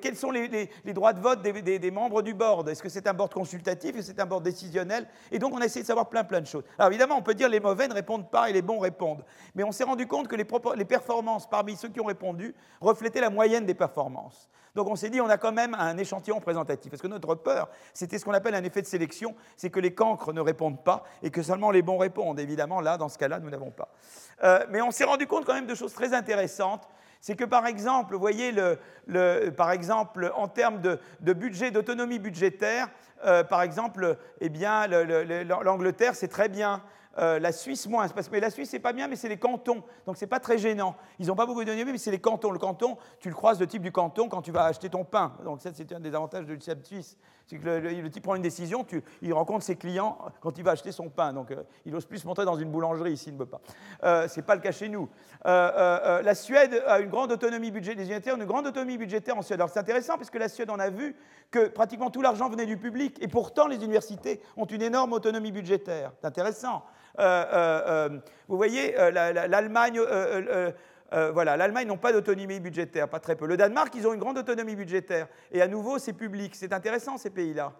Quels sont les, droits de vote des, membres du board? Est-ce que c'est un board consultatif? Est-ce que c'est un board décisionnel? Et donc, on a essayé de savoir plein, plein de choses. Alors, évidemment, on peut dire les mauvais ne répondent pas et les bons répondent. Mais on s'est rendu compte que les performances parmi ceux qui ont répondu reflétaient la moyenne des performances. Donc on s'est dit, on a quand même un échantillon représentatif. Parce que notre peur, c'était ce qu'on appelle un effet de sélection, c'est que les cancres ne répondent pas et que seulement les bons répondent. Évidemment, là, dans ce cas-là, nous n'avons pas. Euh, mais on s'est rendu compte quand même de choses très intéressantes. C'est que par exemple, voyez, par exemple, en termes de, budget, d'autonomie budgétaire, euh, par exemple, eh bien, l'Angleterre, c'est très bien. Euh, la Suisse moins. mais la Suisse, c'est pas bien, mais c'est les cantons. Donc, c'est pas très gênant. Ils n'ont pas beaucoup d'autonomie, mais c'est les cantons. Le canton, tu le croises le type du canton quand tu vas acheter ton pain. Donc, ça, c'est un des avantages du système suisse. Le, type prend une décision, il rencontre ses clients quand il va acheter son pain. Donc, euh, il n'ose plus se montrer dans une boulangerie s'il ne veut pas. Euh, ce n'est pas le cas chez nous. la Suède a une grande autonomie budgétaire, une grande autonomie budgétaire en Suède. Alors, c'est intéressant parce que la Suède, on a vu que pratiquement tout l'argent venait du public. Et pourtant, les universités ont une énorme autonomie budgétaire. C'est intéressant. Euh, euh, euh, vous voyez, l'Allemagne voilà, l'Allemagne n'ont pas d'autonomie budgétaire, pas très peu. Le Danemark, ils ont une grande autonomie budgétaire. Et à nouveau, c'est public. C'est intéressant, ces pays-là.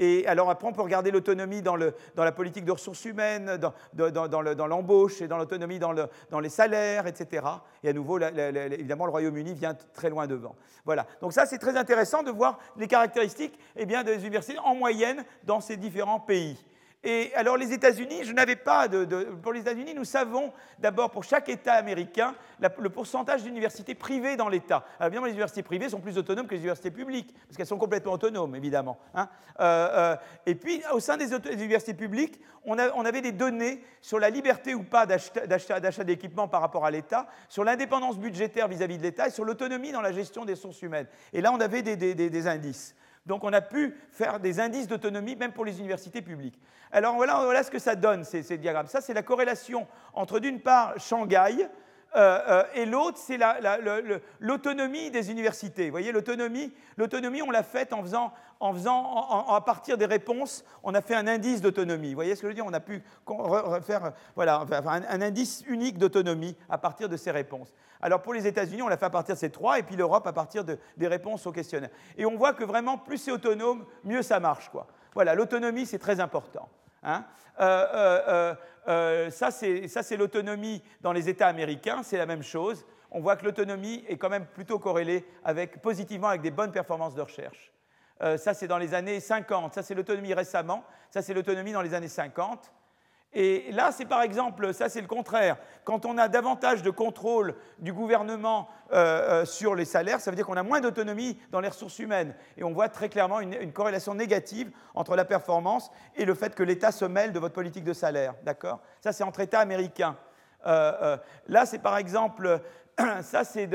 Et alors après, on peut regarder l'autonomie dans, la politique de ressources humaines, dans, l'embauche et dans l'autonomie dans, les salaires, etc. Et à nouveau, évidemment, le Royaume-Uni vient très loin devant. Voilà. Donc ça, c'est très intéressant de voir les caractéristiques eh bien, des universités en moyenne dans ces différents pays. Et alors les États-Unis, je n'avais pas de, Pour les États-Unis, nous savons d'abord pour chaque État américain le pourcentage d'universités privées dans l'État. Alors évidemment, les universités privées sont plus autonomes que les universités publiques, parce qu'elles sont complètement autonomes, évidemment. Hein. Euh, euh, et puis, au sein des, universités publiques, on, avait des données sur la liberté ou pas d'achat d'équipement par rapport à l'État, sur l'indépendance budgétaire vis-à-vis de l'État et sur l'autonomie dans la gestion des ressources humaines. Et là, on avait des indices. Donc on a pu faire des indices d'autonomie même pour les universités publiques. Alors voilà, ce que ça donne, ces, ces diagrammes. Ça, c'est la corrélation entre, d'une part, Shanghai, euh, euh, et l'autre, c'est l'autonomie des universités. Vous voyez, l'autonomie, on l'a faite en faisant, en faisant à partir des réponses, on a fait un indice d'autonomie. Vous voyez ce que je veux dire? On a pu refaire voilà, un, un indice unique d'autonomie à partir de ces réponses. Alors pour les États-Unis, on l'a fait à partir de ces trois, et puis l'Europe à partir des réponses au questionnaire. Et on voit que vraiment, plus c'est autonome, mieux ça marche. Quoi. Voilà, l'autonomie, c'est très important. Hein. Euh, euh, euh, ça, c'est l'autonomie dans les États américains, c'est la même chose. On voit que l'autonomie est quand même plutôt corrélée positivement avec des bonnes performances de recherche. ça, c'est dans les années 50. Ça, c'est l'autonomie récemment. Ça, c'est l'autonomie dans les années 50. Et là, c'est par exemple, ça c'est le contraire. Quand on a davantage de contrôle du gouvernement euh, euh, sur les salaires, ça veut dire qu'on a moins d'autonomie dans les ressources humaines. Et on voit très clairement une, corrélation négative entre la performance et le fait que l'État se mêle de votre politique de salaire. D'accord? Ça, c'est entre États américains. Euh, là, c'est par exemple, ça c'est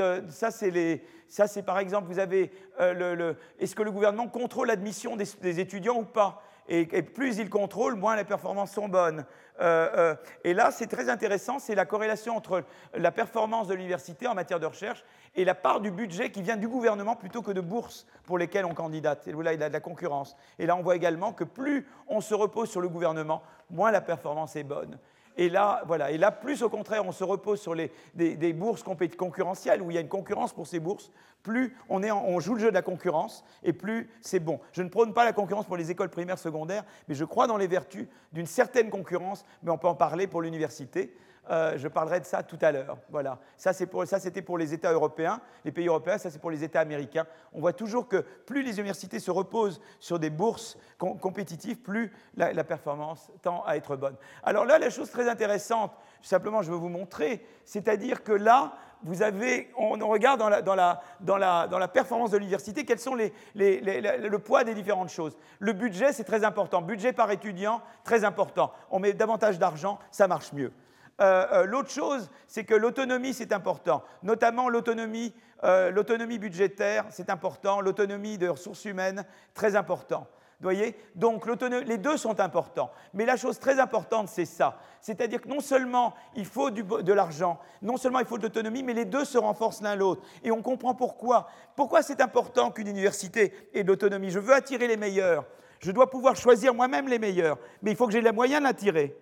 par vous avez est-ce que le gouvernement contrôle l'admission des, étudiants ou pas? Et, plus il contrôle, moins les performances sont bonnes. Euh, euh, et là, c'est très intéressant, c'est la corrélation entre la performance de l'université en matière de recherche et la part du budget qui vient du gouvernement plutôt que de bourses pour lesquelles on candidate. Et là, il y a de la concurrence. Et là, on voit également que plus on se repose sur le gouvernement, moins la performance est bonne. Et là, voilà. Et là, plus au contraire, on se repose sur les, des, bourses concurrentielles, où il y a une concurrence pour ces bourses, plus on, est on joue le jeu de la concurrence, et plus c'est bon. Je ne prône pas la concurrence pour les écoles primaires, secondaires, mais je crois dans les vertus d'une certaine concurrence, mais on peut en parler pour l'université. Euh, je parlerai de ça tout à l'heure. Voilà. Ça, c'était pour les États européens, les pays européens, ça, c'est pour les États américains. On voit toujours que plus les universités se reposent sur des bourses compétitives, plus la, performance tend à être bonne. Alors là, la chose très intéressante, simplement, je veux vous montrer, c'est-à-dire que là, vous avez, on regarde dans la, performance de l'université, quels sont les, le poids des différentes choses. Le budget, c'est très important. Budget par étudiant, très important. On met davantage d'argent, ça marche mieux. Euh, euh, l'autre chose, c'est que l'autonomie, c'est important, notamment l'autonomie, euh, l'autonomie budgétaire, c'est important, l'autonomie de ressources humaines, très important. Voyez? Donc les deux sont importants. Mais la chose très importante, c'est ça. C'est-à-dire que non seulement il faut de l'argent, non seulement il faut de l'autonomie, mais les deux se renforcent l'un l'autre. Et on comprend pourquoi. Pourquoi c'est important qu'une université ait de l'autonomie? Je veux attirer les meilleurs. Je dois pouvoir choisir moi-même les meilleurs. Mais il faut que j'ai les moyens d'attirer.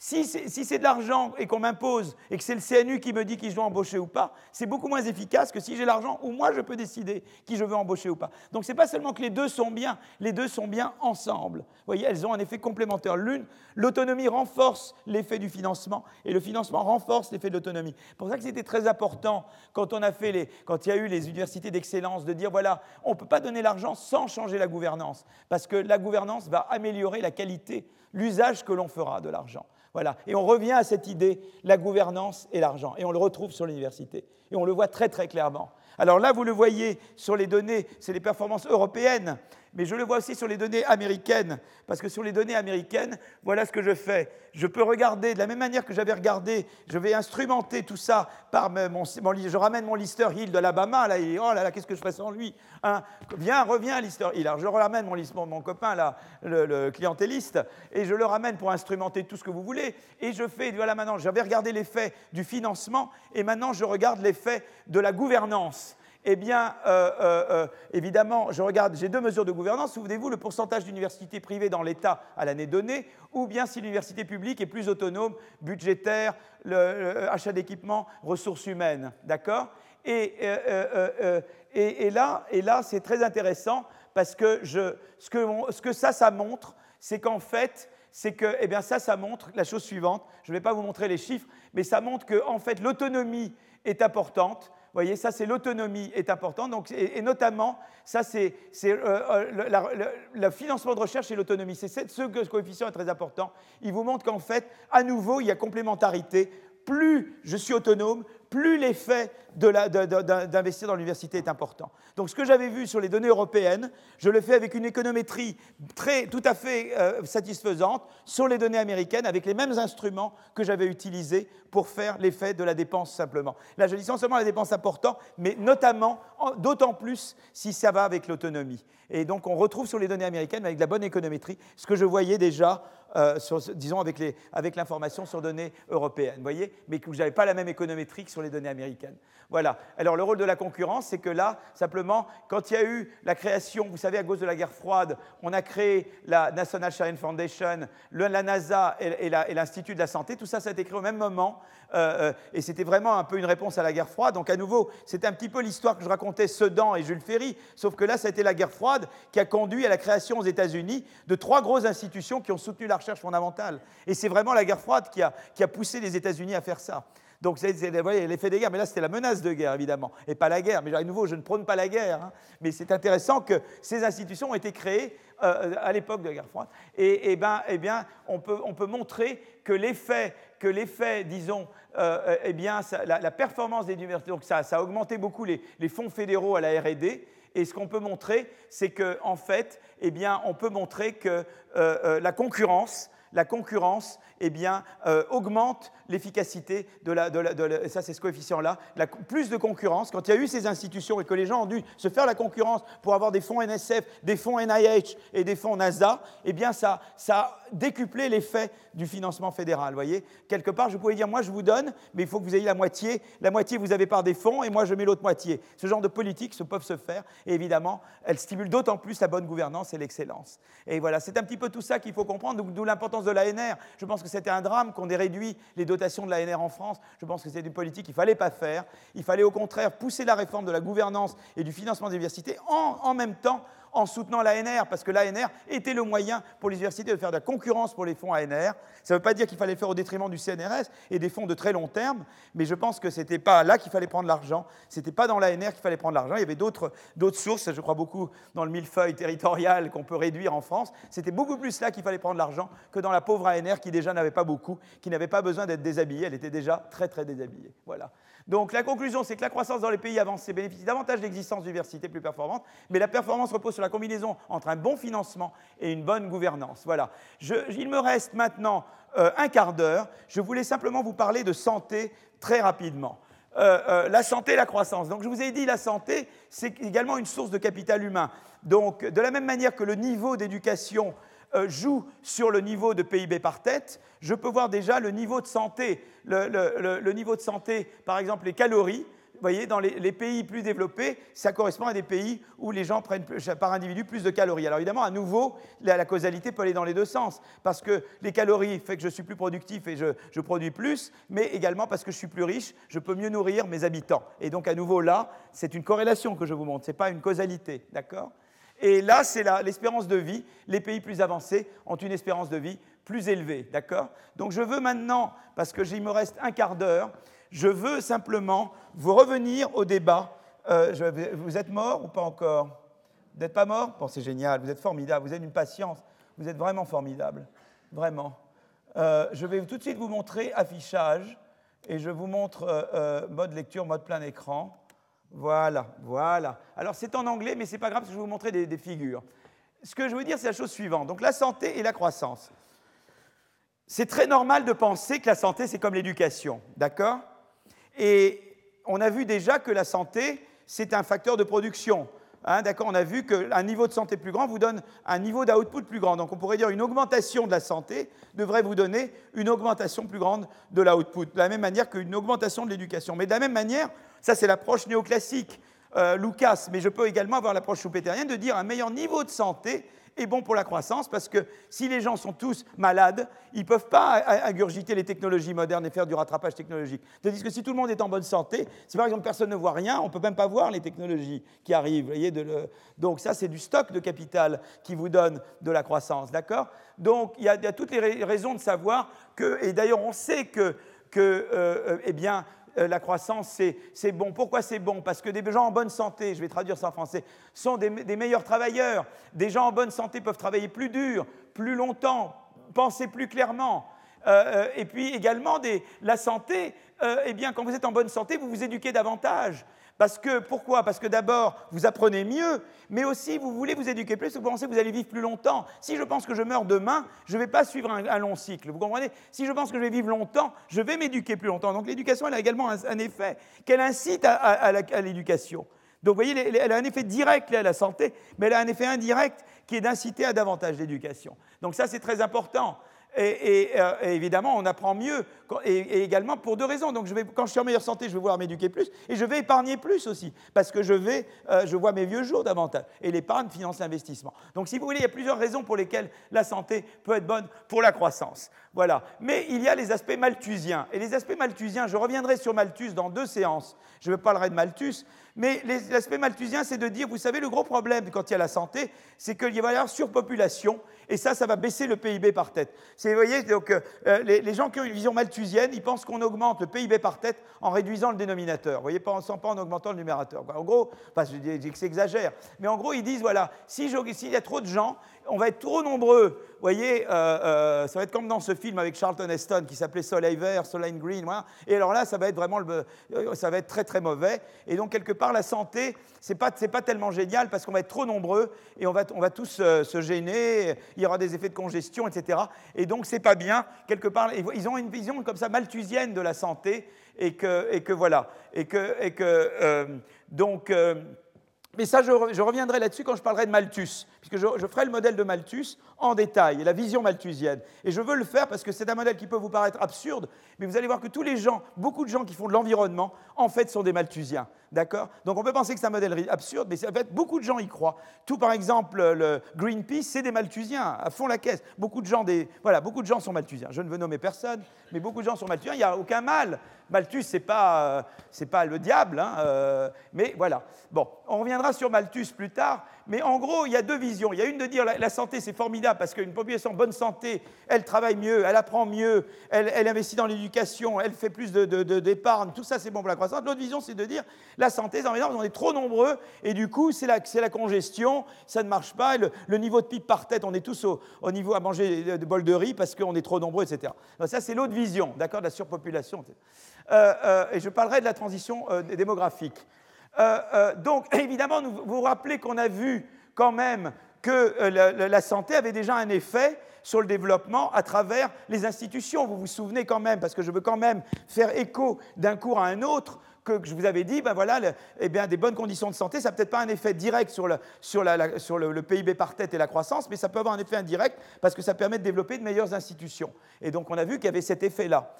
Si c'est de l'argent et qu'on m'impose et que c'est le CNU qui me dit qui je dois embaucher ou pas, c'est beaucoup moins efficace que si j'ai l'argent ou moi je peux décider qui je veux embaucher ou pas. Donc ce n'est pas seulement que les deux sont bien, les deux sont bien ensemble. Vous voyez, elles ont un effet complémentaire. L'une, l'autonomie renforce l'effet du financement et le financement renforce l'effet de l'autonomie. C'est pour ça que c'était très important quand on a fait quand il y a eu les universités d'excellence de dire voilà, on ne peut pas donner l'argent sans changer la gouvernance parce que la gouvernance va améliorer la qualité, l'usage que l'on fera de l'argent. Voilà. Et on revient à cette idée, la gouvernance et l'argent. Et on le retrouve sur l'université. Et on le voit très très clairement. Alors là, vous le voyez sur les données, c'est les performances européennes mais je le vois aussi sur les données américaines, parce que sur les données américaines, voilà ce que je fais. Je peux regarder, de la même manière que j'avais regardé, je vais instrumenter tout ça par mon, je ramène mon Lister Hill de l'Alabama, là, il oh là là, qu'est-ce que je ferais sans lui hein? Viens, reviens Lister Hill. Alors je ramène mon, mon copain, là, le, le, clientéliste, et je le ramène pour instrumenter tout ce que vous voulez, et je fais, voilà maintenant, j'avais regardé l'effet du financement, et maintenant je regarde l'effet de la gouvernance eh bien, euh, euh, euh, évidemment, je regarde, j'ai deux mesures de gouvernance. Souvenez-vous, le pourcentage d'universités privées dans l'État à l'année donnée, ou bien si l'université publique est plus autonome, budgétaire, achat d'équipement, ressources humaines. D'accord? Et, là, c'est très intéressant parce que, ce, que ça, ça montre, c'est qu'en fait, c'est que, eh ça, ça montre la chose suivante. Je ne vais pas vous montrer les chiffres, mais ça montre que, fait, l'autonomie est importante voyez, ça, c'est l'autonomie est importante. Et, notamment, ça, c'est euh, euh, le, financement de recherche et l'autonomie. C'est ce coefficient est très important. Il vous montre qu'en fait, à nouveau, il y a complémentarité. Plus je suis autonome, plus l'effet d'investir dans l'université est important. Donc ce que j'avais vu sur les données européennes, je le fais avec une économétrie très, tout à fait euh, satisfaisante sur les données américaines, avec les mêmes instruments que j'avais utilisés pour faire l'effet de la dépense simplement. Là, je dis non seulement la dépense importante, mais notamment, d'autant plus si ça va avec l'autonomie. Et donc on retrouve sur les données américaines, avec la bonne économétrie, ce que je voyais déjà, euh, disons, avec l'information sur données européennes, voyez, mais que vous n'avez pas la même économétrie que sur les données américaines. Voilà. Alors le rôle de la concurrence, c'est que là, simplement, quand il y a eu la création, vous savez, à cause de la guerre froide, on a créé la National Science Foundation, la NASA et, l'Institut de la santé, tout ça, ça a été créé au même moment, euh, euh, et c'était vraiment un peu une réponse à la guerre froide. Donc à nouveau, c'est un petit peu l'histoire que je racontais Sedan et Jules Ferry, sauf que là, été la guerre froide qui a conduit à la création aux États-Unis de trois grosses institutions qui ont soutenu la recherche fondamentale. Et c'est vraiment la guerre froide qui a, qui a poussé les États-Unis à faire ça. Donc, c'est l'effet des guerres. Mais là, c'était la menace de guerre, évidemment, et pas la guerre. Mais à nouveau, je ne prône pas la guerre. Hein. Mais c'est intéressant que ces institutions ont été créées euh, à l'époque de la guerre froide. Et, ben, eh bien, on peut, on peut montrer que l'effet, que l'effet, disons, euh, eh bien, la, performance des universités, donc ça, a augmenté beaucoup les, les fonds fédéraux à la R&D. Et ce qu'on peut montrer, c'est qu'en en fait, eh bien, on peut montrer que euh, la concurrence, la concurrence eh bien, euh, augmente l'efficacité de la, de ça c'est ce coefficient-là, plus de concurrence, quand il y a eu ces institutions et que les gens ont dû se faire la concurrence pour avoir des fonds NSF, des fonds NIH et des fonds NASA, eh bien ça, ça a décuplé l'effet du financement fédéral, voyez Quelque part, je pouvais dire, moi je vous donne, mais il faut que vous ayez la moitié, la moitié vous avez par des fonds et moi je mets l'autre moitié. Ce genre de politiques se peuvent se faire et évidemment, elles stimulent d'autant plus la bonne gouvernance et l'excellence. Et voilà, c'est un petit peu tout ça qu'il faut comprendre, d'où l'importance de l'ANR. Je pense que c'était un drame qu'on ait réduit les dotations de l'ANR en France. Je pense que c'est une politique qu'il ne fallait pas faire. Il fallait au contraire pousser la réforme de la gouvernance et du financement des universités en même temps en soutenant l'ANR, parce que l'ANR était le moyen pour les universités de faire de la concurrence pour les fonds ANR. Ça ne veut pas dire qu'il fallait faire au détriment du CNRS et des fonds de très long terme, mais je pense que ce n'était pas là qu'il fallait prendre l'argent, ce n'était pas dans l'ANR qu'il fallait prendre l'argent, il y avait d'autres sources, je crois beaucoup dans le millefeuille territorial qu'on peut réduire en France, c'était beaucoup plus là qu'il fallait prendre l'argent que dans la pauvre ANR qui déjà n'avait pas beaucoup, qui n'avait pas besoin d'être déshabillée, elle était déjà très très déshabillée. Voilà. Donc la conclusion, c'est que la croissance dans les pays avancés bénéficie davantage d'existence d'universités plus performantes, mais la performance repose sur la combinaison entre un bon financement et une bonne gouvernance. Voilà. il me reste maintenant euh, un quart d'heure. Je voulais simplement vous parler de santé très rapidement. Euh, euh, la santé et la croissance. Donc je vous ai dit, la santé, c'est également une source de capital humain. Donc de la même manière que le niveau d'éducation joue sur le niveau de PIB par tête, je peux voir déjà le niveau de santé, le, niveau de santé, par exemple les calories, vous voyez, dans les, pays plus développés, ça correspond à des pays où les gens prennent par individu plus de calories. Alors évidemment, à nouveau, la, causalité peut aller dans les deux sens, parce que les calories font que je suis plus productif et je, produis plus, mais également parce que je suis plus riche, je peux mieux nourrir mes habitants. Et donc à nouveau là, c'est une corrélation que je vous montre, ce n'est pas une causalité, d'accord? Et là, c'est l'espérance de vie. Les pays plus avancés ont une espérance de vie plus élevée, d'accord? Donc je veux maintenant, parce que me reste un quart d'heure, je veux simplement vous revenir au débat. Euh, vous êtes mort ou pas encore? Vous n'êtes pas mort? Bon, c'est génial, vous êtes formidable, vous avez une patience, vous êtes vraiment formidable, vraiment. Euh, je vais tout de suite vous montrer affichage et je vous montre euh, mode lecture, mode plein écran. Voilà, voilà. Alors c'est en anglais, mais ce n'est pas grave parce que je vais vous montrer des, des figures. Ce que je veux dire, c'est la chose suivante. Donc la santé et la croissance. C'est très normal de penser que la santé, c'est comme l'éducation, d'accord? Et on a vu déjà que la santé, c'est un facteur de production. Hein, d'accord On a vu qu'un niveau de santé plus grand vous donne un niveau d'output plus grand. Donc on pourrait dire une augmentation de la santé devrait vous donner une augmentation plus grande de l'output, de la même manière qu'une augmentation de l'éducation. Mais de la même manière, ça c'est l'approche néoclassique, euh, Lucas, mais je peux également avoir l'approche choupéterienne de dire un meilleur niveau de santé est bon pour la croissance parce que si les gens sont tous malades, ils ne peuvent pas ingurgiter les technologies modernes et faire du rattrapage technologique. Tandis que si tout le monde est en bonne santé, si par exemple personne ne voit rien, on ne peut même pas voir les technologies qui arrivent. Voyez, Donc ça, c'est du stock de capital qui vous donne de la croissance, d'accord? Donc il y, a, toutes les raisons de savoir que, et d'ailleurs on sait que, que euh, euh, eh bien, la croissance, c'est bon. Pourquoi c'est bon? Parce que des gens en bonne santé, je vais traduire ça en français, sont des, meilleurs travailleurs. Des gens en bonne santé peuvent travailler plus dur, plus longtemps, penser plus clairement. Euh, euh, et puis également, la santé, eh bien, quand vous êtes en bonne santé, vous vous éduquez davantage. Parce que, pourquoi? Parce que d'abord, vous apprenez mieux, mais aussi vous voulez vous éduquer plus, vous pensez que vous allez vivre plus longtemps. Si je pense que je meurs demain, je ne vais pas suivre un, long cycle. Vous comprenez? Si je pense que je vais vivre longtemps, je vais m'éduquer plus longtemps. Donc l'éducation, elle a également un, effet qu'elle incite à, l'éducation. Donc vous voyez, elle a un effet direct à la santé, mais elle a un effet indirect qui est d'inciter à davantage d'éducation. Donc ça, c'est très important. Euh, et, évidemment, on apprend mieux, et, également pour deux raisons. Donc, je vais, quand je suis en meilleure santé, je vais vouloir m'éduquer plus, et je vais épargner plus aussi, parce que je, vais, euh, je vois mes vieux jours davantage. Et l'épargne finance l'investissement. Donc, si vous voulez, il y a plusieurs raisons pour lesquelles la santé peut être bonne pour la croissance. Voilà. Mais il y a les aspects malthusiens. Et les aspects malthusiens, je reviendrai sur Malthus dans deux séances. Je parlerai de Malthus. Mais l'aspect malthusien, c'est de dire, vous savez, le gros problème quand il y a la santé, c'est qu'il va y avoir surpopulation, et ça, ça va baisser le PIB par tête. Vous voyez, donc, euh, les, gens qui ont une vision malthusienne, ils pensent qu'on augmente le PIB par tête en réduisant le dénominateur. Vous voyez, pas en, pas en augmentant le numérateur. En gros, enfin, je dis que c'est exagère, mais en gros, ils disent, voilà, s'il y a trop de gens, on va être trop nombreux. Vous voyez, euh, euh, ça va être comme dans ce film avec Charlton Heston qui s'appelait Soleil Vert, Soleil Green. Et alors là, ça va être vraiment le, euh, ça va être très très mauvais. Et donc quelque part, la santé, c'est pas pas tellement génial parce qu'on va être trop nombreux et on va on va tous se gêner. Il y aura des effets de congestion, etc. Et donc c'est pas bien. Quelque part, ils ont une vision comme ça malthusienne de la santé et que et que voilà et que et que donc mais ça, je, reviendrai là-dessus quand je parlerai de Malthus, puisque je, ferai le modèle de Malthus en détail, la vision malthusienne. Et je veux le faire parce que c'est un modèle qui peut vous paraître absurde, mais vous allez voir que tous les gens, beaucoup de gens qui font de l'environnement, en fait, sont des Malthusiens. D'accord? Donc on peut penser que c'est un modèle absurde, mais en fait, beaucoup de gens y croient. Tout, par exemple, le Greenpeace, c'est des Malthusiens, à fond la caisse. Beaucoup de gens, des, voilà, beaucoup de gens sont Malthusiens. Je ne veux nommer personne, mais beaucoup de gens sont Malthusiens. Il n'y a aucun mal. Malthus, ce n'est pas, euh, pas le diable, hein, euh, mais voilà. Bon, on reviendra sur Malthus plus tard, mais en gros, il y a deux visions. Il y a une de dire la, la santé, c'est formidable parce qu'une population en bonne santé, elle travaille mieux, elle apprend mieux, elle, investit dans l'éducation, elle fait plus d'épargne, de, tout ça, c'est bon pour la croissance. L'autre vision, c'est de dire la santé, on est trop nombreux et du coup, c'est la, la, congestion, ça ne marche pas. Le, niveau de pipe par tête, on est tous au, niveau à manger de bol de riz parce qu'on est trop nombreux, etc. ça, c'est l'autre vision, d'accord, de la surpopulation. Euh, et je parlerai de la transition euh, démographique. donc, évidemment, vous vous rappelez qu'on a vu quand même que la, santé avait déjà un effet sur le développement à travers les institutions. Vous vous souvenez quand même, parce que je veux quand même faire écho d'un cours à un autre, que je vous avais dit, ben voilà, eh bien, des bonnes conditions de santé, ça n'a peut-être pas un effet direct sur, le, sur le, PIB par tête et la croissance, mais ça peut avoir un effet indirect parce que ça permet de développer de meilleures institutions. Et donc on a vu qu'il y avait cet effet-là.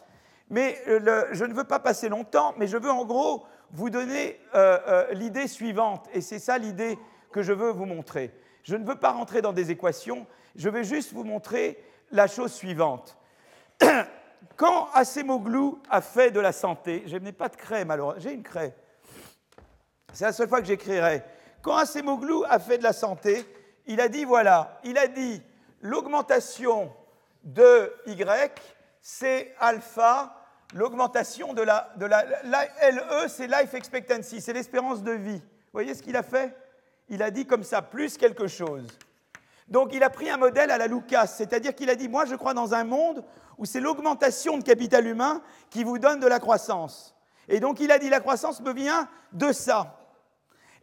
Mais euh, je ne veux pas passer longtemps, mais je veux en gros vous donner euh, euh, l'idée suivante, et c'est ça l'idée que je veux vous montrer. Je ne veux pas rentrer dans des équations, je vais juste vous montrer la chose suivante. Quand Acemoglu a fait de la santé, je n'ai pas de craie malheureusement, j'ai une craie. C'est la seule fois que j'écrirai. Quand Acemoglu a fait de la santé, il a dit voilà, il a dit l'augmentation de Y, c'est alpha, l'augmentation de la, de la, LE, c'est life expectancy, c'est l'espérance de vie. Vous voyez ce qu'il a fait? Il a dit comme ça, plus quelque chose. Donc il a pris un modèle à la Lucas, c'est-à-dire qu'il a dit, moi je crois dans un monde où c'est l'augmentation de capital humain qui vous donne de la croissance. Et donc il a dit, la croissance me vient de ça.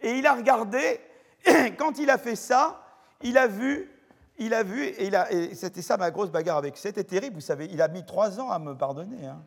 Et il a regardé, quand il a fait ça, il a vu, il a vu, et, et c'était ça ma grosse bagarre avec. C'était terrible, vous savez, il a mis trois ans à me pardonner. Hein.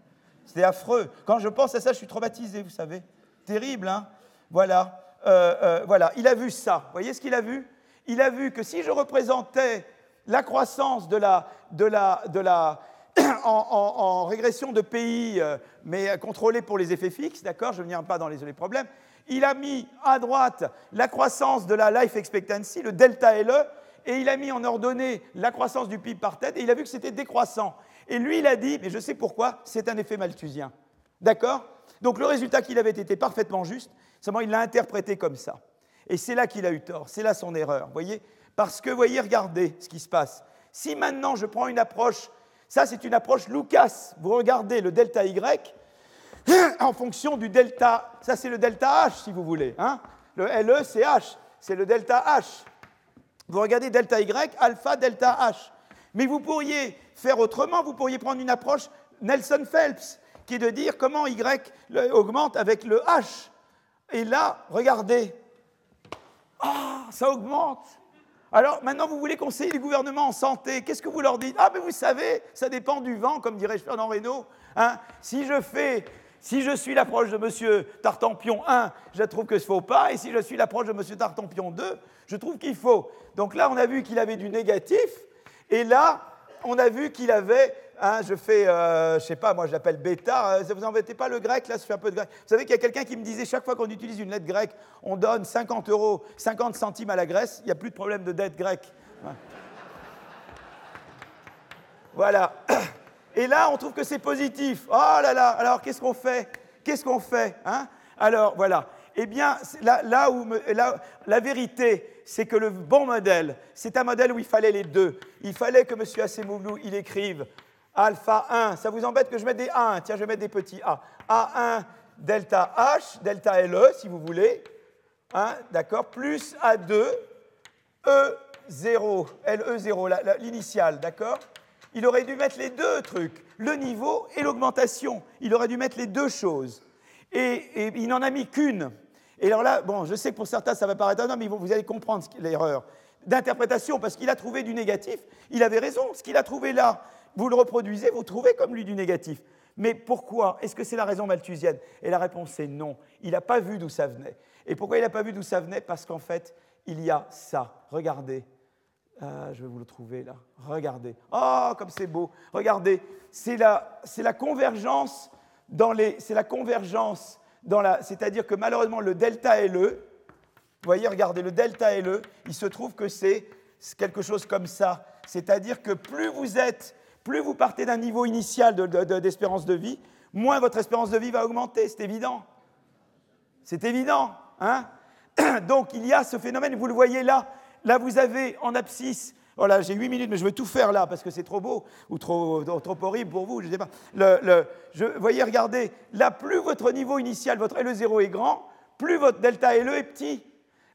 C'était affreux. Quand je pense à ça, je suis traumatisé, vous savez. Terrible, hein Voilà. Euh, euh, voilà. Il a vu ça. Vous voyez ce qu'il a vu? Il a vu que si je représentais la croissance de la, de la, de la, en, régression de pays, euh, mais contrôlée pour les effets fixes, d'accord Je ne viens pas dans les, les problèmes. Il a mis à droite la croissance de la life expectancy, le delta LE, et il a mis en ordonnée la croissance du PIB par tête, et il a vu que c'était décroissant. Et lui, il a dit, mais je sais pourquoi, c'est un effet malthusien. D'accord? Donc le résultat qu'il avait été parfaitement juste, seulement il l'a interprété comme ça. Et c'est là qu'il a eu tort, c'est là son erreur, voyez? Parce que, voyez, regardez ce qui se passe. Si maintenant je prends une approche, ça c'est une approche Lucas, vous regardez le delta Y en fonction du delta, ça c'est le delta H si vous voulez. Hein le LE c'est H, c'est le delta H. Vous regardez delta Y, alpha, delta H. Mais vous pourriez faire autrement, vous pourriez prendre une approche Nelson Phelps, qui est de dire comment Y augmente avec le H. Et là, regardez, ah, ça augmente. Alors maintenant, vous voulez conseiller les gouvernements en santé. Qu'est-ce que vous leur dites? Ah, mais vous savez, ça dépend du vent, comme dirait Fernand Reynaud. Hein. si je fais, si je suis l'approche de M. Tartampion 1, je trouve que ce faut pas. Et si je suis l'approche de M. Tartampion 2, je trouve qu'il faut. Donc là, on a vu qu'il avait du négatif. Et là, on a vu qu'il avait, hein, je fais, euh, je sais pas, moi je l'appelle bêta, euh, vous embêtez pas le grec, là je fais un peu de grec. Vous savez qu'il y a quelqu'un qui me disait, chaque fois qu'on utilise une lettre grecque, on donne 50 euros, 50 centimes à la Grèce, il n'y a plus de problème de dette grecque. Voilà. Et là, on trouve que c'est positif. Oh là là, alors qu'est-ce qu'on fait? Qu'est-ce qu'on fait hein? Alors voilà. Eh bien, là, où la vérité, c'est que le bon modèle, c'est un modèle où il fallait les deux. Il fallait que M. Acemoglu, il écrive alpha 1. Ça vous embête que je mette des 1 Tiens, je vais mettre des petits A. A1 delta H, delta LE, si vous voulez. Hein, D'accord Plus A2 E0, LE0, l'initiale, d'accord Il aurait dû mettre les deux trucs, le niveau et l'augmentation. Il aurait dû mettre les deux choses. et il n'en a mis qu'une. Et alors là, bon, je sais que pour certains, ça va paraître étonnant, mais vous allez comprendre l'erreur d'interprétation, parce qu'il a trouvé du négatif. Il avait raison, ce qu'il a trouvé là, vous le reproduisez, vous trouvez comme lui du négatif. Mais pourquoi? Est-ce que c'est la raison malthusienne? Et la réponse est non. Il n'a pas vu d'où ça venait. Et pourquoi il n'a pas vu d'où ça venait? Parce qu'en fait, il y a ça. Regardez. Ah, je vais vous le trouver là. Regardez. Oh, comme c'est beau. Regardez. C'est la, la convergence dans les. C'est la convergence c'est-à-dire que malheureusement le delta LE, vous voyez, regardez, le delta LE, il se trouve que c'est quelque chose comme ça. C'est-à-dire que plus vous êtes, plus vous partez d'un niveau initial d'espérance de, vie, moins votre espérance de vie va augmenter, c'est évident. C'est évident. Hein Donc il y a ce phénomène, vous le voyez là. Là, vous avez en abscisse voilà, j'ai 8 minutes, mais je veux tout faire là parce que c'est trop beau ou trop, trop, horrible pour vous, je ne sais pas. Le, je, voyez, regardez, là, plus votre niveau initial, votre LE0 est grand, plus votre delta LE est petit.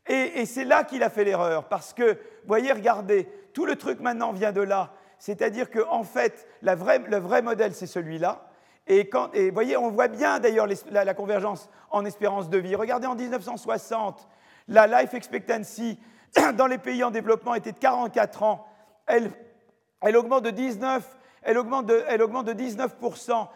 Et, c'est là qu'il a fait l'erreur parce que, voyez, regardez, tout le truc maintenant vient de là. C'est-à-dire qu'en en fait, la vraie, le vrai modèle, c'est celui-là. Et, quand, et voyez, on voit bien d'ailleurs la, convergence en espérance de vie. Regardez en 1960, la life expectancy dans les pays en développement était de 44 ans. Elle, augmente de 19 elle augmente elle augmente de 19%.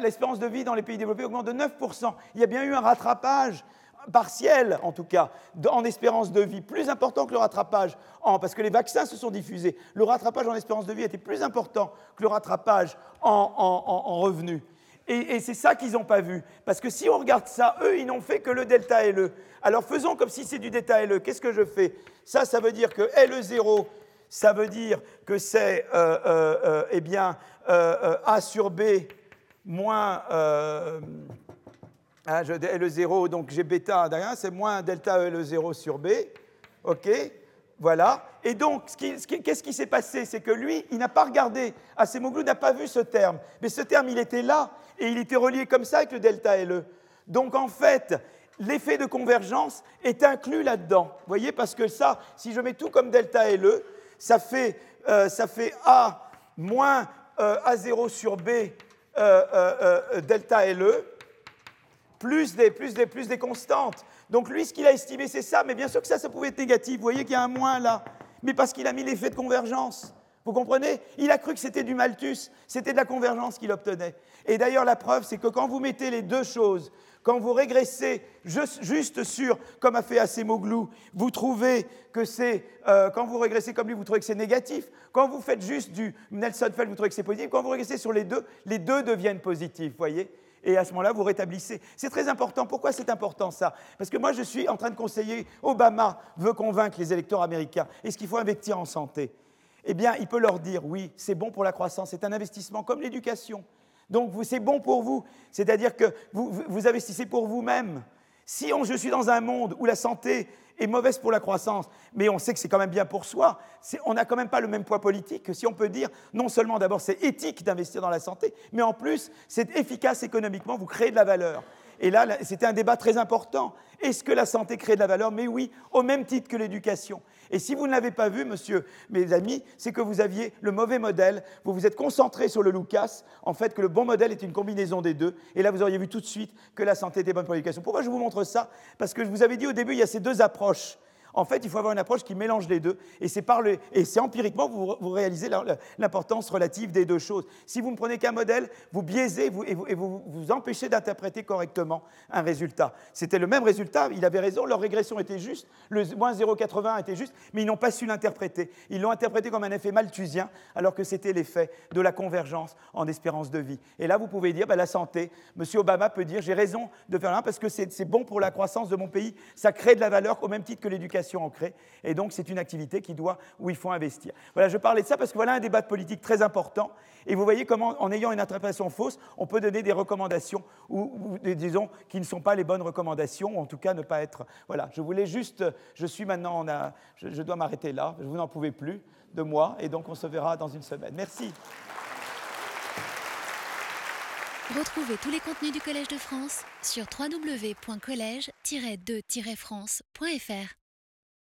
L'espérance de vie dans les pays développés augmente de 9%. Il y a bien eu un rattrapage partiel, en tout cas, en espérance de vie, plus important que le rattrapage, en, parce que les vaccins se sont diffusés. Le rattrapage en espérance de vie était plus important que le rattrapage en, en revenus. Et, c'est ça qu'ils n'ont pas vu. Parce que si on regarde ça, eux, ils n'ont fait que le delta LE. Alors faisons comme si c'est du delta LE. Qu'est-ce que je fais? Ça, ça veut dire que LE0, ça veut dire que c'est euh, euh, euh, eh bien, A sur B moins hein, LE0, donc j'ai bêta derrière, c'est moins delta LE0 sur B. OK voilà. Et donc, qu'est-ce qui s'est passé? C'est que lui, il n'a pas regardé. Acemoglu n'a pas vu ce terme. Mais ce terme, il était là. Et il était relié comme ça avec le delta LE. Donc, en fait, l'effet de convergence est inclus là-dedans. Vous voyez Parce que ça, si je mets tout comme delta LE, ça fait, euh, ça fait A moins euh, A0 sur B euh, delta LE, plus des, plus, des, plus des constantes. Donc lui, ce qu'il a estimé, c'est ça, mais bien sûr que ça, ça pouvait être négatif. Vous voyez qu'il y a un moins là, mais parce qu'il a mis l'effet de convergence. Vous comprenez? Il a cru que c'était du malthus, c'était de la convergence qu'il obtenait. Et d'ailleurs, la preuve, c'est que quand vous mettez les deux choses, quand vous régressez juste, sur, comme a fait Acemoglu, vous trouvez que c'est, euh, quand vous régressez comme lui, vous trouvez que c'est négatif. Quand vous faites juste du Nelson Feld, vous trouvez que c'est positif. Quand vous régressez sur les deux, les deux deviennent positifs, voyez? Et à ce moment-là, vous rétablissez. C'est très important. Pourquoi c'est important ça? Parce que moi, je suis en train de conseiller, Obama veut convaincre les électeurs américains. Est-ce qu'il faut investir en santé? Eh bien, il peut leur dire, oui, c'est bon pour la croissance, c'est un investissement comme l'éducation. Donc, c'est bon pour vous. C'est-à-dire que vous, vous investissez pour vous-même. Si on, je suis dans un monde où la santé est mauvaise pour la croissance, mais on sait que c'est quand même bien pour soi, on n'a quand même pas le même poids politique que si on peut dire, non seulement d'abord c'est éthique d'investir dans la santé, mais en plus c'est efficace économiquement, vous créez de la valeur. Et là, c'était un débat très important. Est-ce que la santé crée de la valeur? Mais oui, au même titre que l'éducation. Et si vous ne l'avez pas vu, monsieur, mes amis, c'est que vous aviez le mauvais modèle, vous vous êtes concentré sur le Lucas, en fait que le bon modèle est une combinaison des deux, et là vous auriez vu tout de suite que la santé était bonne pour l'éducation. Pourquoi je vous montre ça? Parce que je vous avais dit au début, il y a ces deux approches. En fait, il faut avoir une approche qui mélange les deux. Et c'est, par empiriquement vous, vous réalisez l'importance relative des deux choses. Si vous ne prenez qu'un modèle, vous biaisez et, vous, vous, empêchez d'interpréter correctement un résultat. C'était le même résultat, il avait raison, leur régression était juste, le moins 0,81 était juste, mais ils n'ont pas su l'interpréter. Ils l'ont interprété comme un effet malthusien, alors que c'était l'effet de la convergence en espérance de vie. Et là, vous pouvez dire, ben, la santé, M. Obama peut dire, j'ai raison de faire un parce que c'est bon pour la croissance de mon pays, ça crée de la valeur au même titre que l'éducation ancrée. Et donc, c'est une activité qui doit, où il faut investir. Voilà, je parlais de ça parce que voilà un débat politique très important. Et vous voyez comment, en ayant une interprétation fausse, on peut donner des recommandations, ou, disons, qui ne sont pas les bonnes recommandations, ou en tout cas ne pas être. Voilà, je voulais juste. Je suis maintenant. je, je dois m'arrêter là. Vous n'en pouvez plus de moi. Et donc, on se verra dans une semaine. Merci. Retrouvez tous les contenus du Collège de France sur www.colège-2-france.fr.